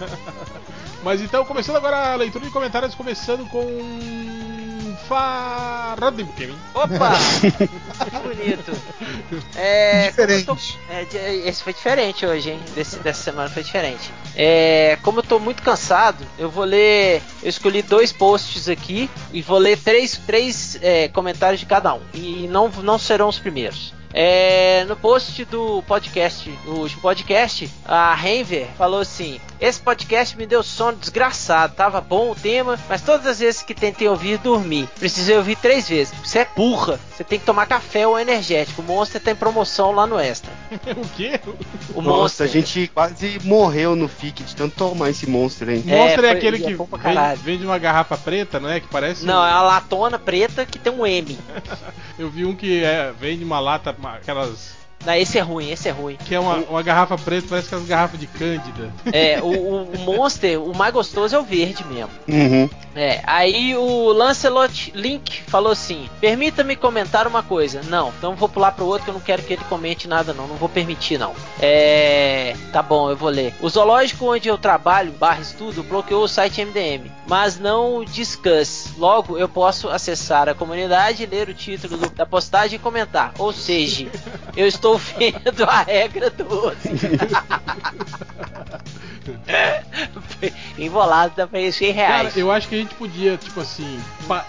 Mas então, começando agora a leitura de comentários, começando com. Farod Kevin. Opa! que bonito. É, eu tô- Diferente. é, de- esse foi diferente hoje, hein? Desse, dessa semana foi diferente. É, como eu tô muito cansado, eu vou ler. Eu escolhi dois posts aqui e vou ler três, três é, comentários de cada um. E não, não serão os primeiros. É, no post do podcast, no último podcast, a Renver falou assim: Esse podcast me deu sono desgraçado. Tava bom o tema, mas todas as vezes que tentei ouvir, dormi. Precisei ouvir três vezes. Você é burra. Você tem que tomar café ou energético. O Monster tem promoção lá no Extra. o quê? O Nossa, Monster. a gente quase morreu no FIC de tanto tomar esse monstro, hein? É, Monster é, foi- aquele é que vende, uma garrafa preta, não é? Que parece. Não, é uma latona preta que tem um M. Eu vi um que é, vende uma lata, uma- aquelas Não, esse é ruim, esse é ruim. Que é uma, uma garrafa preta, parece que é as garrafas de Cândida. É, o, o- o Monster, o mais gostoso é o verde mesmo. Uhum. É, aí o Lancelot Link falou assim: Permita-me comentar uma coisa. Não, então vou pular pro outro que eu não quero que ele comente nada, não. Não vou permitir, não. É. Tá bom, eu vou ler. O zoológico onde eu trabalho, barra estudo, bloqueou o site MDM, mas não o Discuss. Logo, eu posso acessar a comunidade, ler o título do- da postagem e comentar. Ou seja, eu estou vendo a regra do outro. Envolado dá pra isso 100 reais. Cara, eu acho que a gente podia, tipo assim,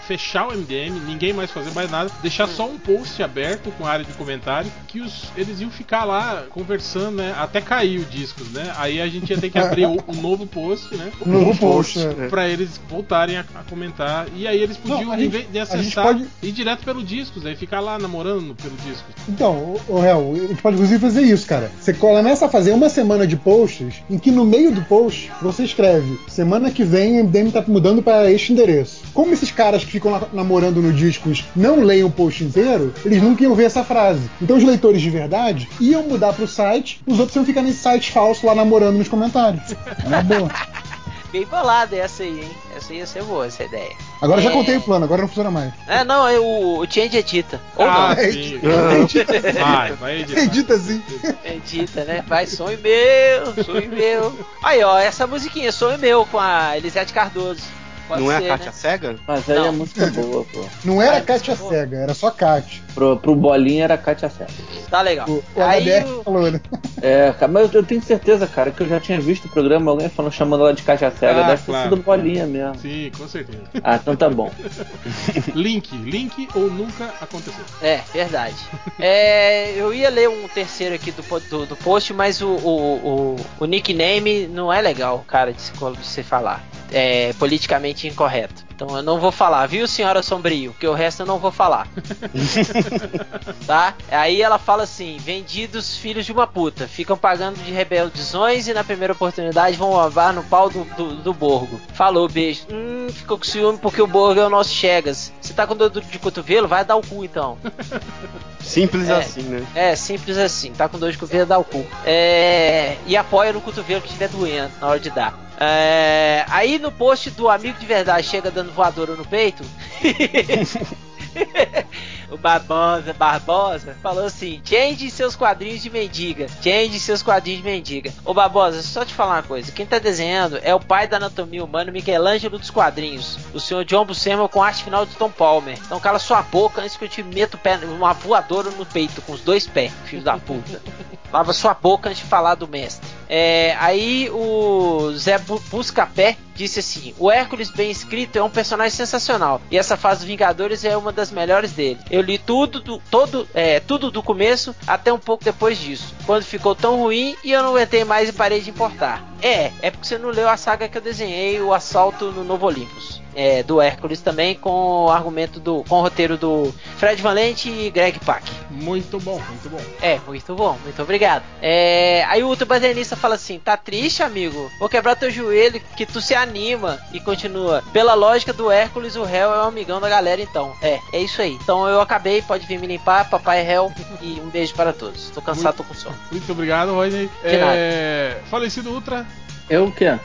fechar o MDM, ninguém mais fazer mais nada, deixar só um post aberto com área de comentário, que os, eles iam ficar lá conversando, né? Até cair o discos, né? Aí a gente ia ter que abrir o- um novo post, né? Um novo post, é. Pra eles voltarem a, a comentar. E aí eles podiam, Não, a gente- de a gente acessar, pode- ir direto pelo discos, aí ficar lá namorando pelo discos. Então, o, o Real, a gente pode inclusive fazer isso, cara. Você começa a fazer uma semana de posts em que no meio do post você escreve: semana que vem o MDM tá mudando para este endereço. Como esses caras que ficam namorando no discos não leem o post inteiro, eles nunca iam ver essa frase. Então os leitores de verdade iam mudar pro site, os outros iam ficar nesse site falso lá namorando nos comentários. Na boa. Bem bolada essa aí, hein? Essa ia ser boa, essa ideia. Agora já É. contei o plano, agora não funciona mais. É, não, é o, o Change edita. Ou ah, não. sim. Edita sim. Vai, vai editar. Edita assim. Edita, né? Vai, sonho meu, sonho meu. Aí, ó, essa musiquinha, sonho meu, com a Elisete Cardoso. Pode Não é ser, a Kátia né? Cega? Mas aí Não. a música é boa, pô. Não era Ah, Kátia pô. Cega, era só Kátia. Pro, pro Bolinha era Katia Cega. Tá legal. O, o Aí, o- falou, né? É, cara, mas eu tenho certeza, cara, que eu já tinha visto o programa, alguém falando, chamando ela de Katia Cega. Ah, Deve claro. ter sido Bolinha mesmo. Sim, com certeza. Ah, então tá bom. Link, link ou nunca aconteceu. É, verdade. É, eu ia ler um terceiro aqui do, do, do post, mas o, o, o, o nickname não é legal, cara, de se, de se falar. É politicamente incorreto. Então eu não vou falar, viu, senhora Sombrio? Que o resto eu não vou falar. tá? Aí ela fala assim: vendidos filhos de uma puta, ficam pagando de rebeldizões e na primeira oportunidade vão lavar no pau do, do, do Borgo. Falou, beijo. Hum, ficou com ciúme porque o Borgo é o nosso Chegas. Você tá com dor de cotovelo? Vai dar o cu então. Simples É. assim, né? É, simples assim. Tá com dor de cotovelo, dá o cu. É, e apoia no cotovelo que estiver doendo na hora de dar. É, aí no post do amigo de verdade chega dando voadora no peito. o Barbosa, Barbosa, falou assim: change seus quadrinhos de mendiga. Change seus quadrinhos de mendiga. Ô Barbosa, só te falar uma coisa: quem tá desenhando é o pai da anatomia humana, Michelangelo dos quadrinhos. O senhor John Buscema com arte final de Tom Palmer. Então cala sua boca antes que eu te meto o pé, uma voadora no peito com os dois pés, filho da puta. Lava sua boca antes de falar do mestre. É, aí o Zé Bu- Buscapé disse assim: O Hércules bem escrito é um personagem sensacional. E essa fase dos Vingadores é uma das melhores dele. Eu li tudo do, todo, é, tudo do começo até um pouco depois disso. Quando ficou tão ruim e eu não aguentei mais e parei de importar. É, é porque você não leu a saga que eu desenhei, o Assalto no Novo Olympus. É, do Hércules também, com o argumento do. com o roteiro do Fred Valente e Greg Pak. Muito bom, muito bom. É, muito bom, muito obrigado. É, aí o outro baterista fala assim: tá triste, amigo? Vou quebrar teu joelho, que tu se anima. E continua: pela lógica do Hércules, o réu é o amigão da galera, então. É, é isso aí. Então eu acabei, pode vir me limpar, papai é réu. E um beijo para todos. Tô cansado, tô com sono. Muito obrigado, Rodney. É, falecido Ultra, Eu o quê?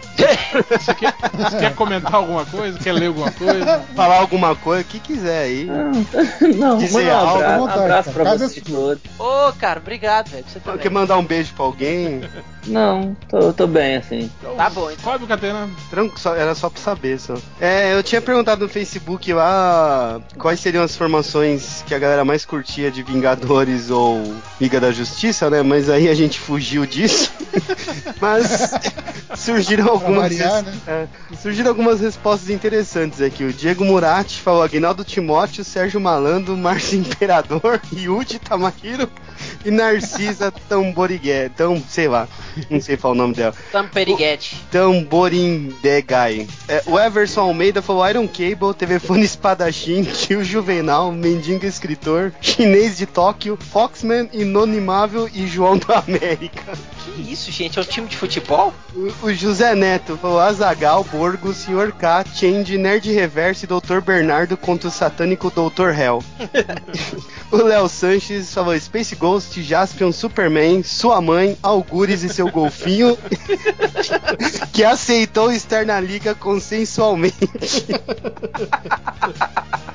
você quer, você quer comentar alguma coisa? Quer ler alguma coisa? Falar alguma coisa, o que quiser aí. Não, Dizer um algo, abraço, vontade, abraço pra Casa é vocês todos. Ô, cara, obrigado, velho. Você também. Quer mandar um beijo pra alguém? Não, tô, tô bem assim. Então, Tá bom, então. Fábio Catena. Tranquilo, só- era só pra saber, só. É, eu tinha perguntado no Facebook lá quais seriam as formações que a galera mais curtia de Vingadores ou Liga da Justiça, né? Mas aí a gente fugiu disso. Mas surgiram algumas. variar, né? é, surgiram algumas respostas interessantes aqui. O Diego Murati falou Agnaldo Timóteo, Sérgio Malandro, Márcio Imperador, Yuji Tamahiro e Narcisa Tamborigué. Então, sei lá, não sei falar o nome dela. Tamperiguete. Tamborindegai. É, o Everson Almeida falou Iron Cable, telefone espadachim, tio Juvenal, mendigo escritor, chinês de Tóquio, Foxman, Inonimável e João da América. Que isso, gente? É um time de futebol? O, o José Neto falou: Azagal, Borgo, Sr. K, Change, Nerd Reverso e Dr. Bernardo contra o satânico Dr. Hell. o Léo Sanches falou: Space Ghost, Jaspion, Superman, sua mãe, Algures e seu golfinho, que aceitou estar na liga consensualmente.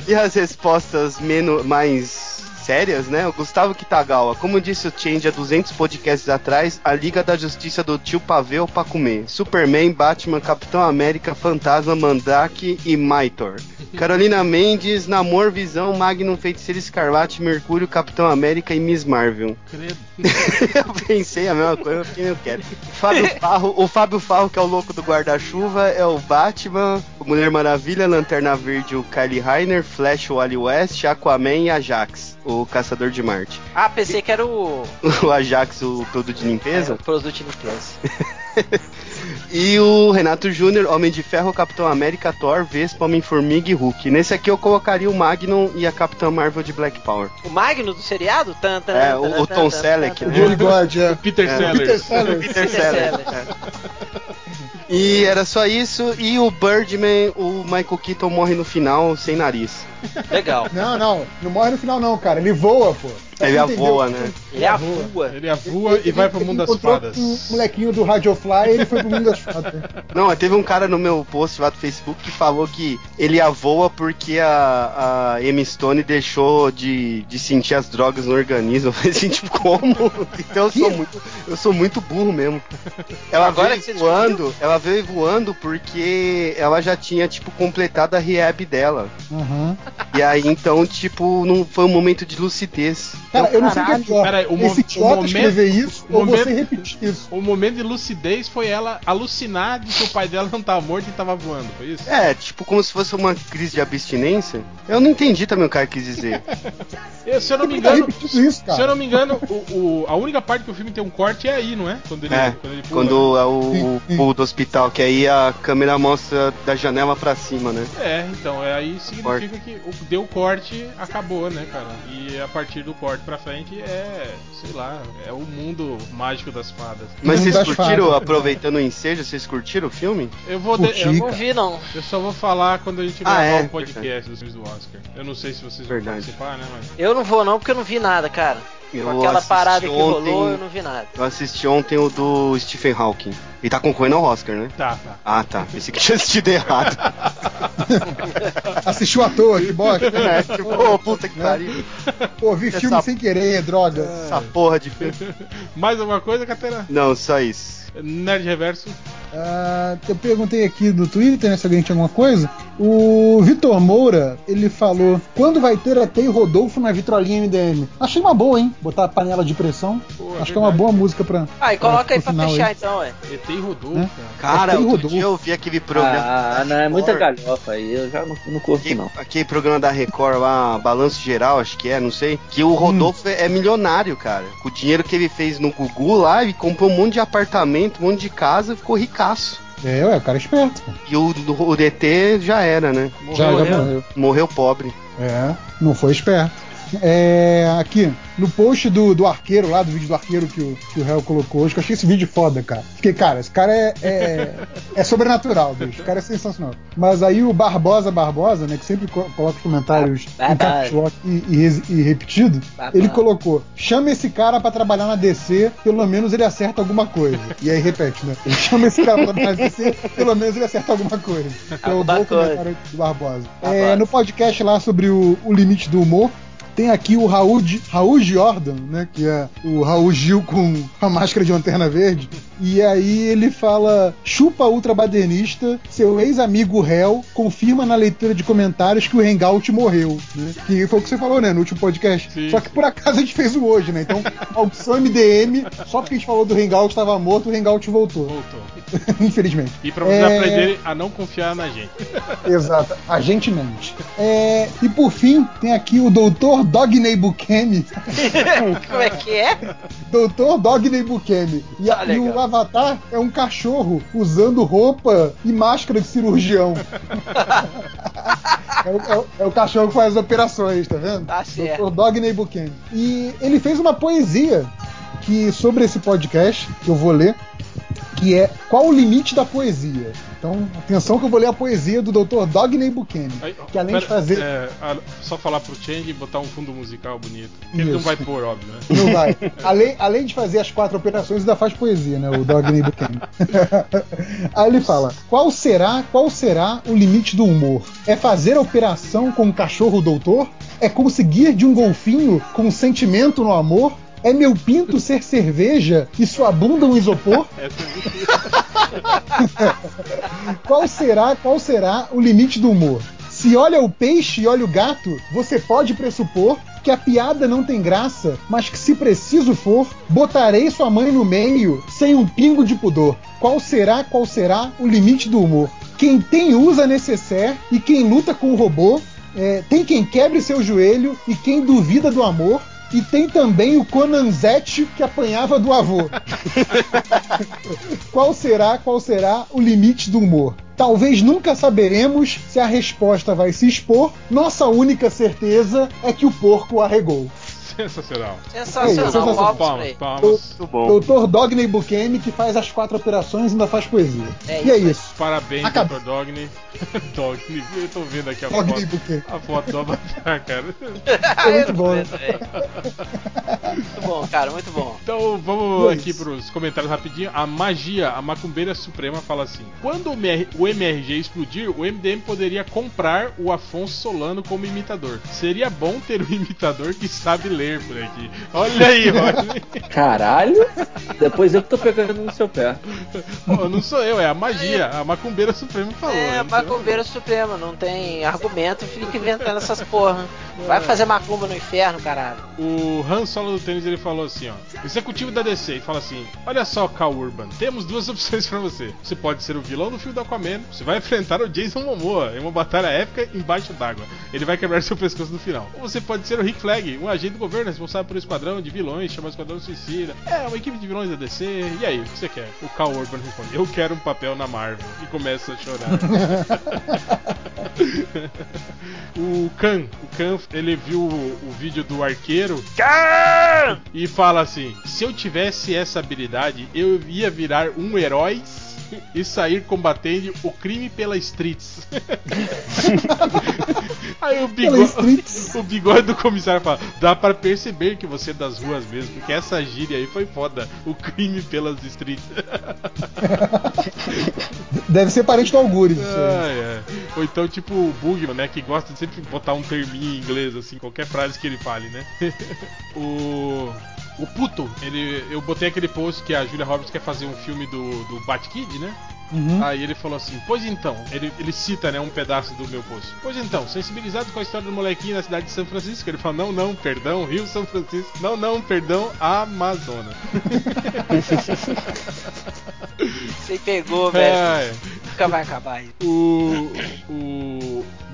e as respostas menos, mais sérias, né? O Gustavo Kitagawa, como disse o Change há 200 podcasts atrás, a Liga da Justiça do Tio Pavel pra comer. Superman, Batman, Capitão América, Fantasma, Mandrake e Maitor. Carolina Mendes, Namor, Visão, Magnum, Feiticeiro Escarlate, Mercúrio, Capitão América e Miss Marvel. Credo. eu pensei a mesma coisa, quem eu quero. Fábio Farro, o Fábio Farro, que é o louco do guarda-chuva, é o Batman, Mulher Maravilha, Lanterna Verde, o Kylie Reiner, Flash, o Wally West, Aquaman e Ajax, o Caçador de Marte. Ah, pensei que era o, O Ajax, o produto de é, o limpeza. produto de limpeza. E o Renato Júnior, Homem de Ferro, Capitão América, Thor, Vespa, Homem-Formiga e Hulk. Nesse aqui eu colocaria o Magnum e a Capitã Marvel de Black Power. O Magno do seriado? Tan, tan, É, tan, o- o Tom tan, Selleck, tan, né? God, é. Peter É. Sellers. Peter Sellers. Peter Peter Sellers. Sellers. é. E era só isso. E o Birdman, o Michael Keaton morre no final sem nariz. Legal. Não, não. Não morre no final, não, cara. Ele voa, pô. Ele Você entendeu? voa, né? Ele é a voa. Ele voa e vai pro mundo das fadas. Um molequinho do Radiofly ele foi pro mundo das fadas. Não, teve um cara no meu post lá do Facebook que falou que ele voa porque a, a Emma Stone deixou de, de sentir as drogas no organismo. Eu falei assim, tipo, como? Então eu sou muito, eu sou muito burro mesmo. Ela Agora veio voando, ela veio voando porque ela já tinha, tipo, completado a rehab dela. Aham. E aí, então, tipo, não foi um momento de lucidez. Cara, eu não sei o que é pior. Peraí, o esse idiota momento- escrever isso ou momento- você repetir isso. O momento de lucidez foi ela alucinar de que o pai dela não tava morto e tava voando, foi isso? É, tipo, como se fosse uma crise de abstinência. Eu não entendi também o cara quis dizer. Eu, se eu não me tá engano, repetindo isso, cara? se eu não me engano, o, o- a única parte que o filme tem um corte é aí, não é? Quando ele, É, quando ele pula. quando é o, o Sim, sim. pulo do hospital, que aí a câmera mostra da janela pra cima, né? É, então, é aí significa que deu o corte, acabou, né, cara? E a partir do corte pra frente é, sei lá, é o mundo mágico das fadas. Mas vocês das curtiram, fadas. aproveitando o ensejo, vocês curtiram o filme? Eu vou Curti. eu, Não vi, não. eu só vou falar quando a gente Ah, gravar é, o podcast dos filmes do Oscar. Eu não sei se vocês Verdade. vão participar, né, mas Eu não vou, não, porque eu não vi nada, cara. Eu Com aquela parada que ontem- rolou, eu não vi nada. Eu assisti ontem o do Stephen Hawking. Ele tá concorrendo ao Oscar, né? tá, tá. Ah, tá. Pensei que tinha assistido errado. Assistiu à toa, que bosta. é, tipo, ô, puta que Né? pariu. Pô, vi Essa- filme sem querer, droga. Essa porra de filme. Mais alguma coisa, Catena? Não, só isso. Nerd Reverso. Ah, eu perguntei aqui no Twitter né, se alguém tinha alguma coisa. O Vitor Moura, ele falou: quando vai ter a Tei Rodolfo na vitrolinha MDM? Achei uma boa, hein? Botar a panela de pressão. Pô, Acho que é uma boa música pra. Ah, e coloca aí pro pra fechar aí. então, ué. ET e Rodolfo, Né? cara. Cara, Tem outro Rodolfo. dia eu vi aquele programa. Ah, não, é muita galhofa aí, eu já não, não curto Aquele, não. aquele programa da Record lá, Balanço Geral, acho que é, não sei. Que o Rodolfo é, é milionário, cara. Com o dinheiro que ele fez no Gugu lá, ele comprou um monte de apartamento, um monte de casa ficou ricaço. É, ué, o cara é esperto. E o, o DT já era, né? Já, Morreu, já né? morreu. Morreu pobre. É, não foi esperto. É, aqui, no post do, do arqueiro lá, do vídeo do arqueiro que o, que o réu colocou hoje, que eu achei esse vídeo foda, cara. Fiquei, cara, esse cara é, é, é sobrenatural, bicho. O cara é sensacional. Mas aí o Barbosa Barbosa, né, que sempre co- coloca os comentários Ah, em caps lock e, e e repetido, ele colocou: chama esse cara pra trabalhar na DC, pelo menos ele acerta alguma coisa. E aí repete, né? Chama esse cara pra trabalhar na DC, pelo menos ele acerta alguma coisa. É o Alguma bom coisa. comentário do Barbosa. Barbosa. É, no podcast lá sobre o, o limite do humor. Tem aqui o Raul, Raul Jordan, né? Que é o Raul Gil com a máscara de lanterna verde. E aí ele fala: chupa ultrabadernista, seu ex-amigo réu confirma na leitura de comentários que o Hangout morreu. Né? Que foi o que você falou, né? No último podcast. Sim. Só que por acaso a gente fez o hoje, né? Então, a opção MDM, só porque a gente falou do Hangout estava morto, o Hangout voltou. Voltou. Infelizmente. E pra vocês É, aprenderem a não confiar na gente. Exato, a gente mente. É, e por fim, tem aqui o Dr. Dogney Bukemi. Como é que é? Dr. Dogney Bukemi. E, Ah, e o. Avatar é um cachorro usando roupa e máscara de cirurgião. é, o, é o- é o cachorro que faz as operações, tá vendo? Tá certo. Dr. Dogney Bukemi. E ele fez uma poesia aqui sobre esse podcast, que eu vou ler, que é Qual o limite da poesia? Então, atenção que eu vou ler a poesia do Dr. Dogney Buchanan, que além pera, de fazer... é, a- só falar pro Change e botar um fundo musical bonito. Ele não Isso. vai pôr, óbvio, né? Não vai. Além, além de fazer as quatro operações, ainda faz poesia, né? O Dogney Buchanan. Aí ele fala: qual será, qual será o limite do humor? É fazer a operação com um cachorro doutor? É conseguir de um golfinho com sentimento no amor? É meu pinto ser cerveja e sua bunda um isopor? É. Qual será, qual será o limite do humor? Se olha o peixe e olha o gato, você pode pressupor que a piada não tem graça, mas que se preciso for, botarei sua mãe no meio sem um pingo de pudor. Qual será, qual será o limite do humor? Quem tem usa necessaire e quem luta com o robô, é, tem quem quebre seu joelho e quem duvida do amor. E tem também o Conanzete que apanhava do avô. Qual será, qual será o limite do humor? Talvez nunca saberemos se a resposta vai se expor. Nossa única certeza é que o porco arregou. Sensacional. É isso, Sensacional, sensacional. palmas Palmas. Muito bom. Doutor Dogney Buchanan que faz as quatro operações e ainda faz poesia. É e é isso isso. Parabéns, Acabou. Dr. Dogny. Dogny, eu tô vendo aqui a Dogney foto. A foto do Avatar, cara. É muito bom. Muito bom, cara, muito bom. Então vamos Isso. aqui pros comentários rapidinho. A magia, a macumbeira suprema fala assim: quando o MRG explodir, o MDM poderia comprar o Afonso Solano como imitador. Seria bom ter um imitador que sabe ler por aqui. Olha aí, olha. Caralho! Depois eu que tô pegando no seu pé. Pô, não sou eu, é a magia. A macumbeira suprema falou. É, né? macumbeiro supremo, não tem argumento, fica inventando essas porra. Vai fazer macumba no inferno, caralho. O Han Solo do tênis ele falou assim, ó. Executivo da DC, ele fala assim: Olha só, Cal Urban, temos duas opções pra você. Você pode ser o vilão do filme do Aquaman, você vai enfrentar o Jason Momoa em uma batalha épica embaixo d'água. Ele vai quebrar seu pescoço no final. Ou você pode ser o Rick Flag, um agente do governo responsável por um esquadrão de vilões, chamado Esquadrão Suicida. É, uma equipe de vilões da DC. E aí, o que você quer? O Cal Urban responde: Eu quero um papel na Marvel. E começa a chorar. o Khan, o Khan, ele viu o, o vídeo do arqueiro e fala assim: se eu tivesse essa habilidade, eu ia virar um herói e sair combatendo o crime pela streets. Aí o bigode, o bigode do comissário fala: dá pra perceber que você é das ruas mesmo, porque essa gíria aí foi foda. O crime pelas streets. Deve ser parente do Algures. Ai, ai. Ou então, tipo, o Bugman, né? Que gosta de sempre botar um terminho em inglês, assim, qualquer frase que ele fale, né? o. O puto, ele, eu botei aquele post que a Julia Roberts quer fazer um filme do, do Bat-Kid, né? Uhum. Aí ele falou assim: Pois então, ele, ele cita né, um pedaço do meu post. Pois então, sensibilizado com a história do molequinho na cidade de São Francisco. Ele fala: Não, não, perdão, Rio São Francisco. Não, não, perdão, Amazonas. Você pegou, velho. É, Nunca vai acabar isso. o.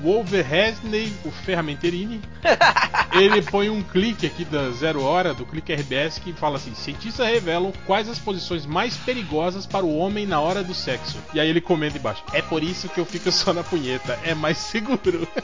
O. Wolverhampton, o Ferramenterini, ele põe um clique aqui da Zero Hora, do Clique RBS, que fala assim: cientistas revelam quais as posições mais perigosas para o homem na hora do sexo. E aí ele comenta embaixo: é por isso que eu fico só na punheta, é mais seguro.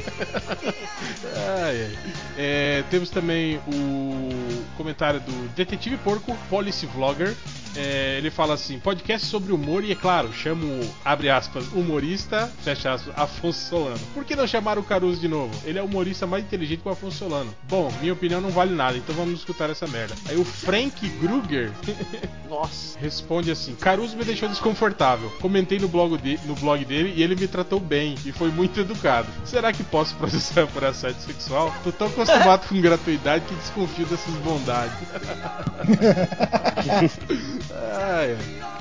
Ai, ai. É, temos também o comentário do Detetive Porco, Policy Vlogger. É, ele fala assim: podcast sobre humor e, é claro, chamo, abre aspas, humorista, fecha aspas, Afonso Solano. Por que não chamar o Caruso de novo? Ele é o humorista mais inteligente que o Afonso Solano. Bom, minha opinião não vale nada, então vamos escutar essa merda. Aí o Frank Gruger Nossa. responde assim: Caruso me deixou desconfortável. Comentei no blog, de- no blog dele e ele me tratou bem e foi muito educado. Será que posso processar por assédio sexual? Tô tão acostumado com gratuidade que desconfio dessas bondades.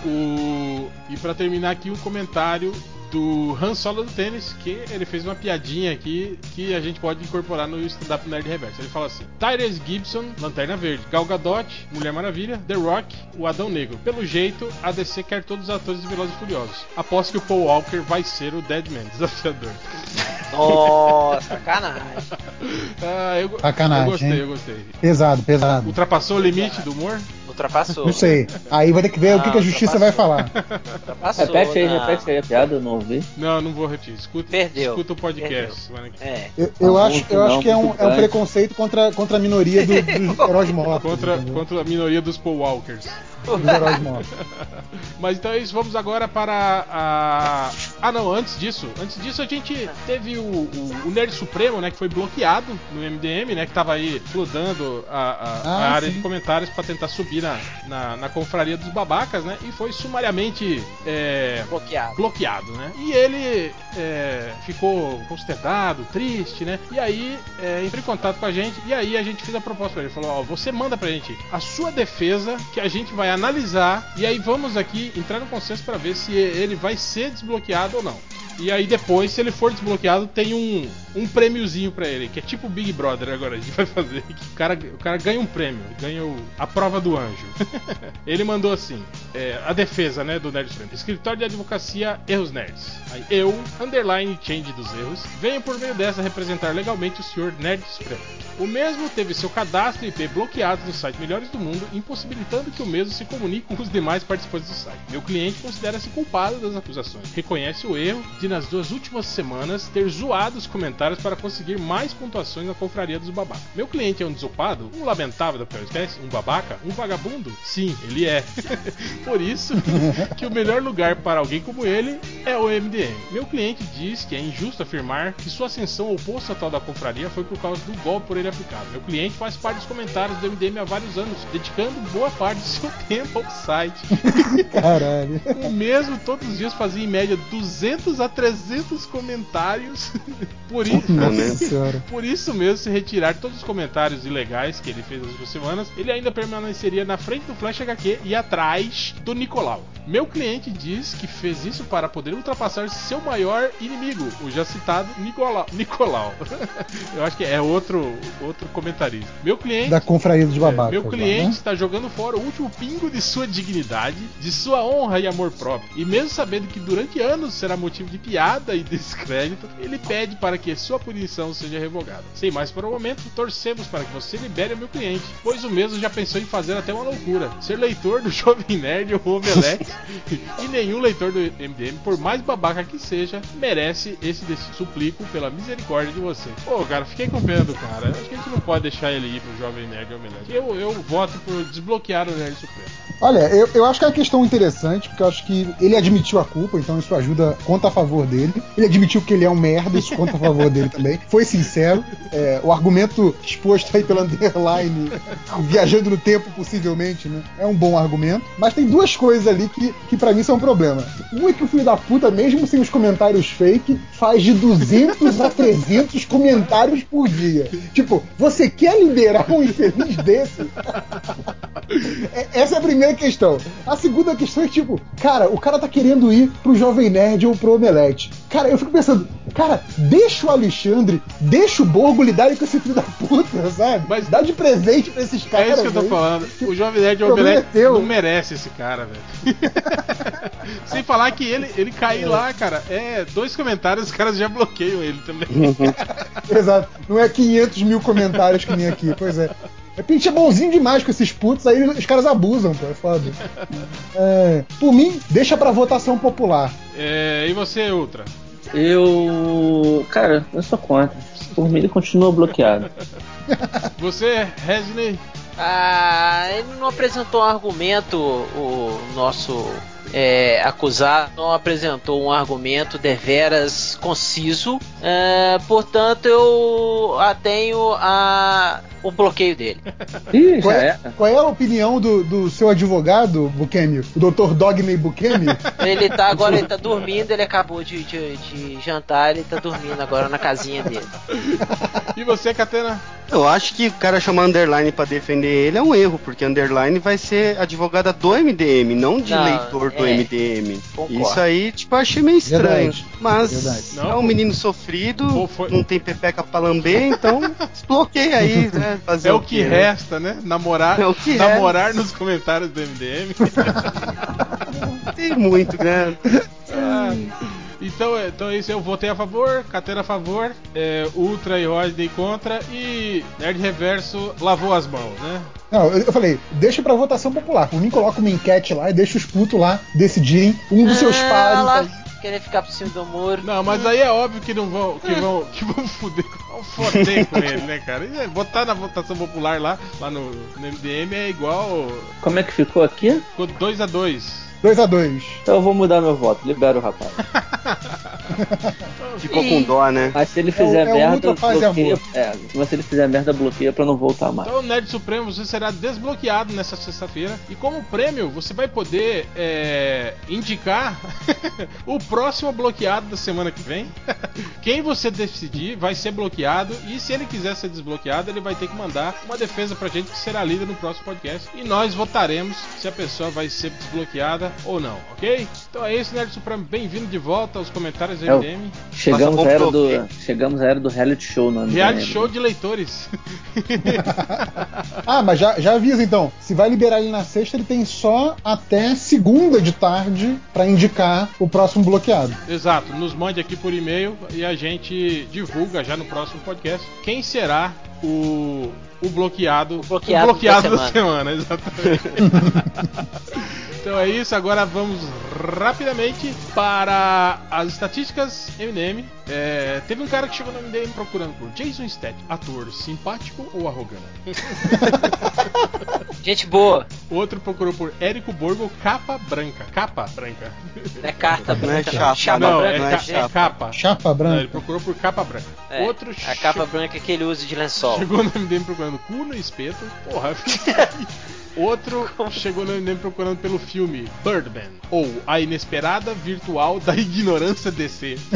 O... E pra terminar aqui, um comentário do Han Solo do tênis, que ele fez uma piadinha aqui que a gente pode incorporar no stand-up Nerd Reverso. Ele fala assim: Tyrese Gibson, Lanterna Verde, Gal Gadot, Mulher Maravilha, The Rock, o Adão Negro. Pelo jeito, a DC quer todos os atores de Velozes e Furiosos. Aposto que o Paul Walker vai ser o Deadman, desafiador. Nossa, sacanagem. Ah, eu, Sacanagem, eu gostei, hein? eu gostei. Pesado, pesado. Ultrapassou o limite do humor? Ultrapassou. Não sei. Aí vai ter que ver o que, Não, que a justiça vai falar. Ultrapassou. Repete aí, não. repete aí a piada, não ouvi. Não, não vou repetir. Escuta, Perdeu. escuta o podcast. É. Eu, eu Ah, acho, eu acho não, que é um, é um preconceito contra, contra a minoria do- dos heróis mortos. Contra, entendeu? contra a minoria dos Paul Walkers. Dos heróis mortos. Mas então é isso, vamos agora para a. Ah não, antes disso, antes disso a gente teve o, o, o Nerd Supremo, né? Que foi bloqueado no MDM, né? Que tava aí fludando a, a- a Ah, área sim. de comentários para tentar subir na, na, na confraria dos babacas, né? E foi sumariamente é, Bloqueado. bloqueado, né? E ele é, ficou consternado, triste, né? E aí é, entrou em contato com a gente e aí a gente fez a proposta pra ele. Falou, ó, você manda pra gente a sua defesa que a gente vai analisar e aí vamos aqui entrar no consenso pra ver se ele vai ser desbloqueado ou não. E aí depois, se ele for desbloqueado, tem um, um prêmiozinho pra ele, que é tipo Big Brother agora, a gente vai fazer. Que o, cara, o cara ganha um prêmio, ganha o- a prova do anjo. ele mandou assim, é, a defesa, né, do Nerd Supremo. Escritório de Advocacia Erros Nerds. Aí eu, underline change dos erros, venho por meio dessa representar legalmente o senhor Nerd Supremo. O mesmo teve seu cadastro IP bloqueado no site Melhores do Mundo, impossibilitando que o mesmo se comunique com os demais participantes do site. Meu cliente considera-se culpado das acusações. Reconhece o erro de, nas duas últimas semanas, ter zoado os comentários para conseguir mais pontuações na confraria dos babacas. Meu cliente é um desocupado, um lamentável da pior espécie, um babaca, um vagabundo? Sim, ele é. por isso que o melhor lugar para alguém como ele é o MDM. Meu cliente diz que é injusto afirmar que sua ascensão ao posto atual da confraria foi por causa do golpe por ele aplicado. Meu cliente faz parte dos comentários do MDM há vários anos, dedicando boa parte do seu tempo ao site. Caralho. O mesmo todos os dias fazia em média 200 a 300 comentários. Por isso, Nossa senhora. por isso mesmo, se retirar todos os comentários ilegais que ele fez nas últimas semanas, ele ainda permaneceria na frente do Flash HQ e atrás do Nicolau. Meu cliente diz que fez isso para poder ultrapassar seu maior inimigo, o já citado Nicolau. Nicolau. Eu acho que é outro, outro comentarista. Meu cliente. Da confraria dos É, babacas. Meu lá, cliente né? está jogando fora o último pingo de sua dignidade, de sua honra e amor próprio. E mesmo sabendo que durante anos será motivo de piada e descrédito, ele pede para que sua punição seja revogada. Sem mais para o momento, torcemos para que você libere o meu cliente, pois o mesmo já pensou em fazer até uma loucura: ser leitor do Jovem Nerd ou Omelete. e nenhum leitor do MDM, por mais babaca que seja, merece esse. Suplico pela misericórdia de você. Pô, cara, fiquei com pena do cara. Acho que a gente não pode deixar ele ir pro Jovem Nerd ou Omelete. Eu, eu voto por desbloquear o Nerd Supremo. Olha, eu, eu acho que é uma questão interessante, porque eu acho que ele admitiu a culpa, então isso ajuda, conta a favor dele. Ele admitiu que ele é um merda, isso conta a favor dele também. Foi sincero. É, o argumento exposto aí pela underline, viajando no tempo, possivelmente, né? É um bom argumento. Mas tem duas coisas ali que, que para mim são um problema. Um é que o filho da puta, mesmo sem os comentários fake, faz de 200 a 300 comentários por dia. Tipo, você quer liberar um infeliz desse? É- Essa é a primeira questão. A segunda questão é tipo, cara, o cara tá querendo ir pro Jovem Nerd ou pro Omelete. Cara, eu fico pensando, cara, deixa o Alexandre, deixa o Borgo lidarem com esse filho da puta, sabe? Mas- Dá de presente pra esses É caras. isso que eu tô aí. falando. O Jovem Nerd problema Omelete é teu. não merece esse cara, velho. Sem falar que ele, ele cair lá, cara, é dois comentários, os caras já bloqueiam ele também. Exato. Não é 500 mil comentários que nem aqui, pois é. É porque a gente é bonzinho demais com esses putos, aí os caras abusam, pô, é foda. É, por mim, deixa pra votação popular. É, e você, Ultra? Eu. Cara, eu sou contra. Por mim, ele continua bloqueado. Você, Resney? Ah, ele não apresentou um argumento, o nosso é, acusado não apresentou um argumento deveras conciso, é, portanto eu a tenho a, o bloqueio dele. Ih, Qual já é, é. qual é a opinião do, do seu advogado, Bukemi? O Dr. Dogney Bukemi? Ele tá agora, ele tá dormindo, ele acabou de, de, de jantar, ele tá dormindo agora na casinha dele. E você, Catena? Eu acho que o cara chamar underline pra defender ele é um erro, porque underline vai ser advogada do MDM, não de Não, leitor do é. MDM. Concordo. Isso aí, tipo, eu achei meio estranho. Verdade. Mas Verdade. É um menino sofrido, Pô, foi- não tem pepeca pra lamber, então desbloqueia aí, né? Fazer É o que quê, né? resta, né? Namorar, É o que namorar nos comentários do MDM. Tem muito, né? Ah, Então, é- então é isso, eu votei a favor, Catena a favor, é, Ultra e Rodney contra e Nerd Reverso lavou as mãos, né? Não, eu, eu falei, deixa pra votação popular. Por mim, coloca uma enquete lá e deixa os putos lá decidirem um dos seus Ah, pares. lá, tá? Querer ficar por cima do muro. Não, mas aí é óbvio que não vão, que vão, que vão fuder, vão foder com ele, né, cara? E é, botar na votação popular lá, lá no, no MDM é igual Como é que ficou aqui? 2 a 2 2x2. Então eu vou mudar meu voto. Libera o rapaz. Ficou com dó, né? Mas se ele É o- fizer é o merda, bloqueia. É, mas se ele fizer merda, bloqueia pra não voltar mais. Então, o Nerd Supremo você será desbloqueado nessa sexta-feira. E como prêmio, você vai poder é, indicar o próximo bloqueado da semana que vem. Quem você decidir vai ser bloqueado. E se ele quiser ser desbloqueado, ele vai ter que mandar uma defesa pra gente que será lida no próximo podcast. E nós votaremos se a pessoa vai ser desbloqueada ou não, ok? Então é isso, Nerd Supremo. Bem-vindo de volta aos comentários do É o- MDM. Chegamos à era do. Chegamos à era do reality show no ano Reality show de leitores. Ah, mas já, já avisa então. Se vai liberar ele na sexta, ele tem só até segunda de tarde pra indicar o próximo bloqueado. Exato, nos mande aqui por e-mail e a gente divulga já no próximo podcast quem será o, o bloqueado, bloqueado o bloqueado da da semana, exatamente. então é isso, agora vamos rapidamente para as estatísticas MDM. É, teve um cara que chegou no MDM procurando por Jason Statham, ator simpático ou arrogante? Gente boa, Outro procurou por Érico Borgo, capa branca. Capa branca. não é carta Não é branca, chapa, chapa não, branca. é, não é é capa. Chapa Não, ele branca. procurou por capa branca. É, Outro a capa branca que ele usa de lençol. Chegou no MDM procurando cu no espeto. Porra. Outro chegou no MDM procurando pelo filme Birdman. Ou A Inesperada Virtual da Ignorância DC.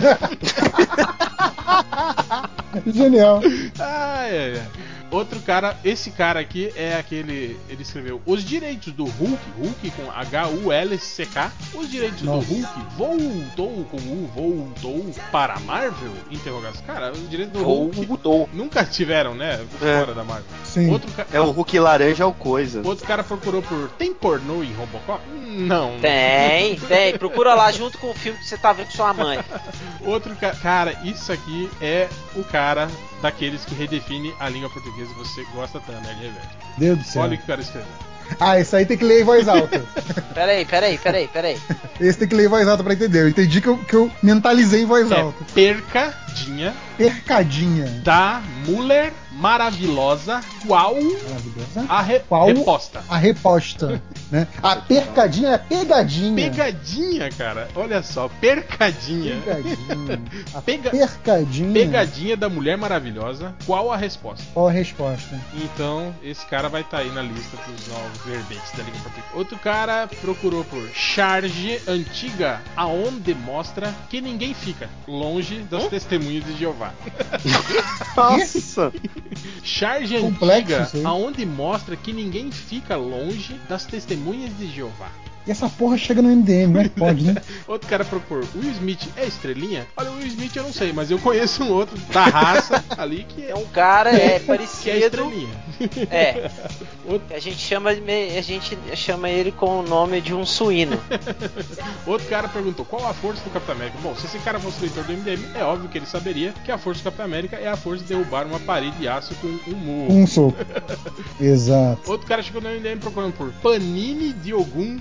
Genial. Ai, ai, ai. Outro cara, esse cara aqui é aquele. Ele escreveu: Os direitos do Hulk, Hulk com H-U-L-C-K, os direitos Nossa. do Hulk voltou com U, voltou para a Marvel? Interrogação. Cara, os direitos do Hulk Voltou. nunca tiveram, né? É. Fora da Marvel. Sim. Outro, ca- É o Hulk laranja ou coisa. outro cara procurou por. Tem pornô em Robocop? Não. Tem, tem. Procura lá junto com o filme que você tá vendo com sua mãe. Outro ca... cara, isso aqui é o cara daqueles que redefine a língua portuguesa e você gosta tanto, né, Reverso? Deus do céu. Olha o que o cara escreveu. Ah, isso aí tem que ler em voz alta. Peraí, peraí, peraí, peraí. Esse tem que ler em voz alta pra entender. Eu entendi que eu, que eu mentalizei em voz É alta. percadinha Percadinha. da Muller maravilhosa qual Maravilhosa. a re... Qual? reposta. A reposta. Né? A percadinha é a pegadinha. Pegadinha, cara. Olha só, percadinha. Pegadinha. A Pega- percadinha. Pegadinha da Mulher Maravilhosa. Qual a resposta? Qual a resposta? Então, esse cara vai estar aí na lista dos novos verbetes da Liga Portuguesa. Outro cara procurou por charge antiga, aonde mostra que ninguém fica longe das testemunhas de Jeová. Nossa! Charge Complexo antiga, aonde mostra que ninguém fica longe das testemunhas de Jeová. E essa porra chega no MDM, não é que pode, né? Outro cara procurou, Will Smith é estrelinha? Olha, o Will Smith eu não sei, mas eu conheço um outro da raça ali que É é, um cara, é que é parecido. estrelinha. É. Outro, A gente chama, a gente chama ele com o nome de um suíno. outro cara perguntou qual a força do Capitão América. Bom, se esse cara fosse leitor do MDM, é óbvio que ele saberia que a força do Capitão América é a força de derrubar uma parede de aço com um murro. Um soco. Exato. Outro cara chegou no MDM procurando por Panini de Ogum.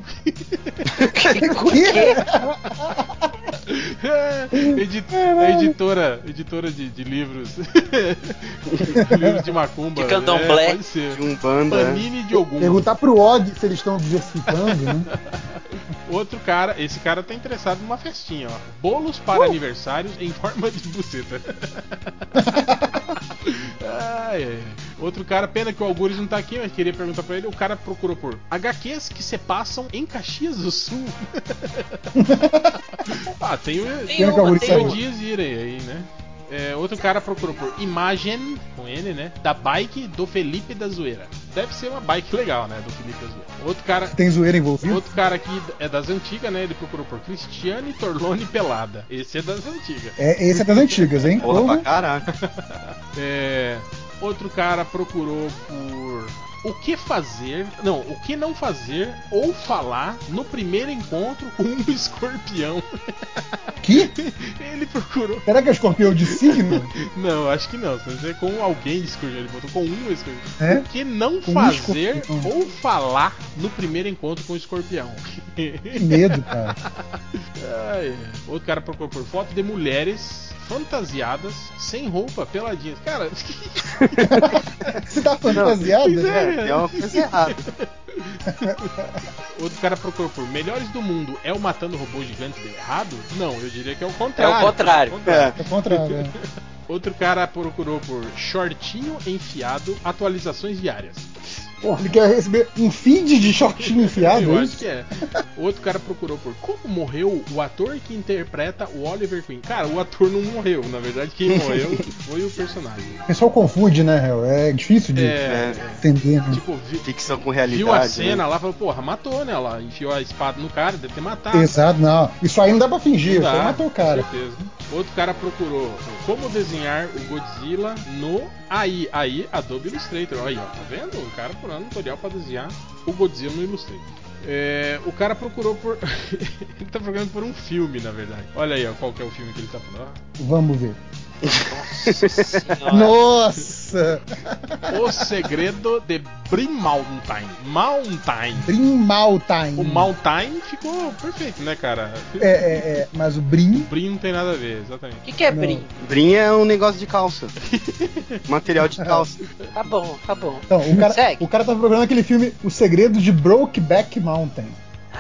Edi- a editora, editora de, de livros. livros de macumba. De candomblé. É, pode ser. De um banda. Panini de Ogum. Perguntar pro Og se eles estão diversificando, né? Outro cara, esse cara tá interessado numa festinha, ó. Bolos para aniversários em forma de buceta. Ai, ai. Outro cara, pena que o Algures não tá aqui, mas queria perguntar pra ele. O cara procurou por HQs que se passam em Caxias do Sul. ah, tem o, Tem o tem o uma. Dias Irem aí, né? É, outro cara procurou por imagem, com N, né? Da bike do Felipe da Zoeira. Deve ser uma bike legal, né? Do Felipe da Zoeira. Outro cara, Tem zoeira envolvida? Outro cara aqui é das antigas, né? Ele procurou por Cristiane Torlone Pelada. Esse é das antigas. É, esse é das antigas, hein? Porra, pra Porra. caraca. É, outro cara procurou por o que fazer, não, o que não fazer ou falar no primeiro encontro com um escorpião. Que? Ele procurou. Será que é escorpião de signo? Não, acho que não. Você é com alguém de escorpião, ele botou com um escorpião. É? O que não Com um fazer escorpião. ou falar no primeiro encontro com o escorpião. Que medo, cara. Ai, outro cara procurou por foto de mulheres fantasiadas, sem roupa, peladinhas. Cara, Você tá fantasiado? Pois é. É uma coisa errada. outro cara procurou por melhores do mundo é o matando robô gigante deu errado? Não, eu diria que é o É contrário. o contrário. É. É o contrário. é. Outro cara procurou por shortinho enfiado, atualizações diárias. Porra, ele quer receber um feed de shortinho enfiado, Eu é acho isso? que é. Outro cara procurou por como morreu o ator que interpreta o Oliver Queen. Cara, o ator não morreu. Na verdade, quem morreu foi o personagem. O pessoal confunde, né, Hel? É difícil de É, entender, né? tipo, vi- Ficção com realidade. viu a né? cena lá e falou, porra, matou, né? Ela enfiou a espada no cara, deve ter matado. Exato, não. Isso aí não dá pra fingir, Não isso aí dá, matou o cara. Com certeza. Outro cara procurou como desenhar o Godzilla no AI, AI Adobe Illustrator. Aí, ó, tá vendo? O cara procurando tutorial pra desenhar o Godzilla no Illustrator. É, o cara procurou por. ele tá procurando por um filme, na verdade. Olha aí, ó, qual que é o filme que ele tá procurando. Vamos ver. Nossa! O Segredo de Brim Mountain. Mountain. Brim Mountain. O Mountain ficou perfeito, né, cara? É, é, é. Mas o Brim. Brim não tem nada a ver, exatamente. O que, que é Não. brim? Brim é um negócio de calça. Material de calça. Tá bom, tá bom. Então, o cara, Segue. o cara tá procurando aquele filme O Segredo de Brokeback Mountain.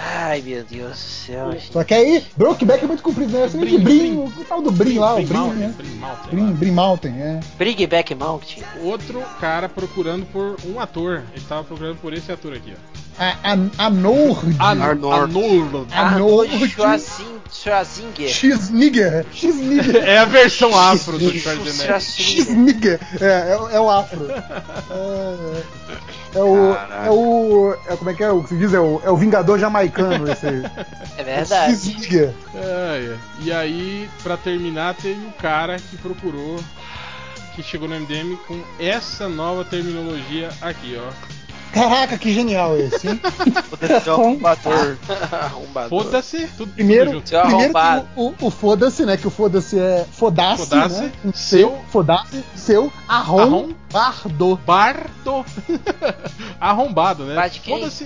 Ai, meu Deus do céu. Só que aí, Brokeback é muito comprido, né? Você vê que Brim, Brim, o tal do Brim lá, o Brim, Mountain, né? Brim Mountain. Brim, Brim Mountain, é. Bring back mountain. Outro cara procurando por um ator. Ele tava procurando por esse ator aqui, ó. A, a, a Nord. Arnold. Arnold. Arnold Schwarzin- Schwarzenegger. X-Nigger. X-Nigger. É a versão afro do Schwarzenegger. Schwarzenegger. X-Nigger. É, é, é o afro. É, é o. Caraca. É o. É, como é que é o que se diz? É o, é o Vingador jamaicano, esse aí. É verdade. X-Nigger. É, é. E aí, pra terminar, teve um cara que procurou, que chegou no MDM com essa nova terminologia aqui, ó. Caraca, que genial esse, hein? Foda-se, ó, arrombador. Arrombador. Foda-se, tudo, Primeiro, tudo. Seu primeiro o, o, o foda-se, né? Que o foda-se é foda-se, Foda-se, né? Um seu- seu, foda-se, seu arrombardo. Bardo. arrombado, né? Foda-se.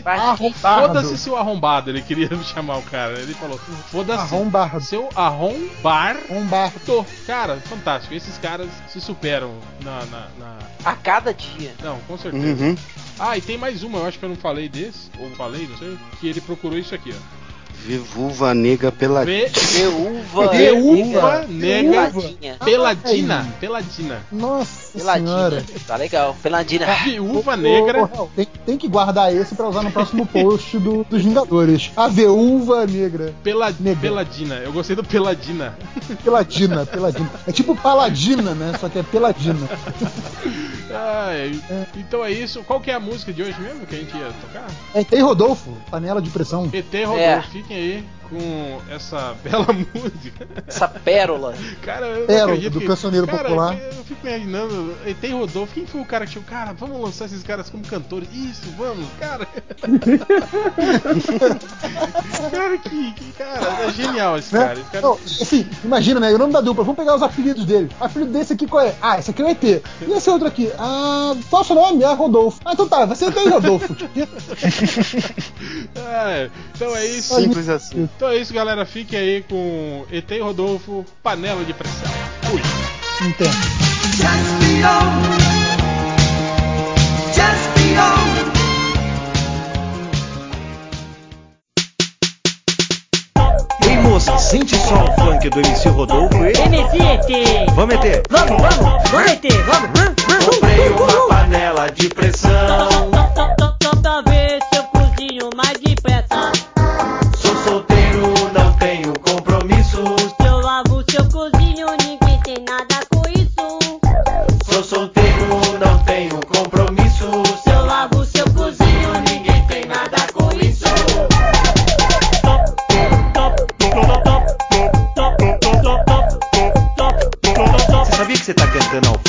Foda-se seu arrombado, ele queria chamar o cara. Ele falou: Foda-se Arrombardo. seu arrombar. Arrombardo. Cara, fantástico. Esses caras se superam na. na, na- A cada dia. Não, com certeza. Uhum. Ah, e tem mais uma, eu acho que eu não falei desse, ou falei, não sei, que ele procurou isso aqui, ó. Viúva nega pela. Vê Viúva. Viúva nega. Peladinha. Peladina, peladina. Nossa Peladinha. senhora. Tá legal. Peladina. Viúva negra. tem, tem que guardar esse pra usar no próximo post do- dos Vingadores. A viúva negra. Pela, Negra. peladina, eu gostei do peladina. Peladina, peladina. É tipo paladina, né? Só que é peladina. Ai, então é isso. Qual que é a música de hoje mesmo que a gente ia tocar? É, tem Rodolfo, panela de pressão. ET Rodolfo, É. fiquem aí com essa bela música. Essa pérola. Cara, eu Pérola, do que... cancioneiro cara, popular. Eu fico imaginando, ET Rodolfo, quem foi o cara que chegou? Cara, vamos lançar esses caras como cantores. Isso, vamos, cara. cara, que, que cara, é genial esse Né? cara. Esse cara Não, assim, imagina, né? O nome da dupla, vamos pegar os apelidos dele. O apelido desse aqui qual é? Ah, esse aqui é o ET. E esse outro aqui? Ah, qual é o seu nome? É Rodolfo. Ah, então tá, vai ser ET e Rodolfo. É, então é isso. Simples assim. Então é isso, galera. Fique aí com ET Rodolfo, panela de pressão. Fui. Então. Ei moça, sente só o funk do MC Rodolfo e. MC ET! Vamos ET! Vamos, vamos! Vamos ET! Vamos! vamos. Comprei uma panela de pressão. Talvez eu cozinho mais depressa compromissos. Eu lavo seu cozinho, ninguém tem nada com isso. Sou solteiro, não tenho compromissos. Eu lavo seu cozinho, ninguém tem nada com isso. Você sabia que você tá cantando ao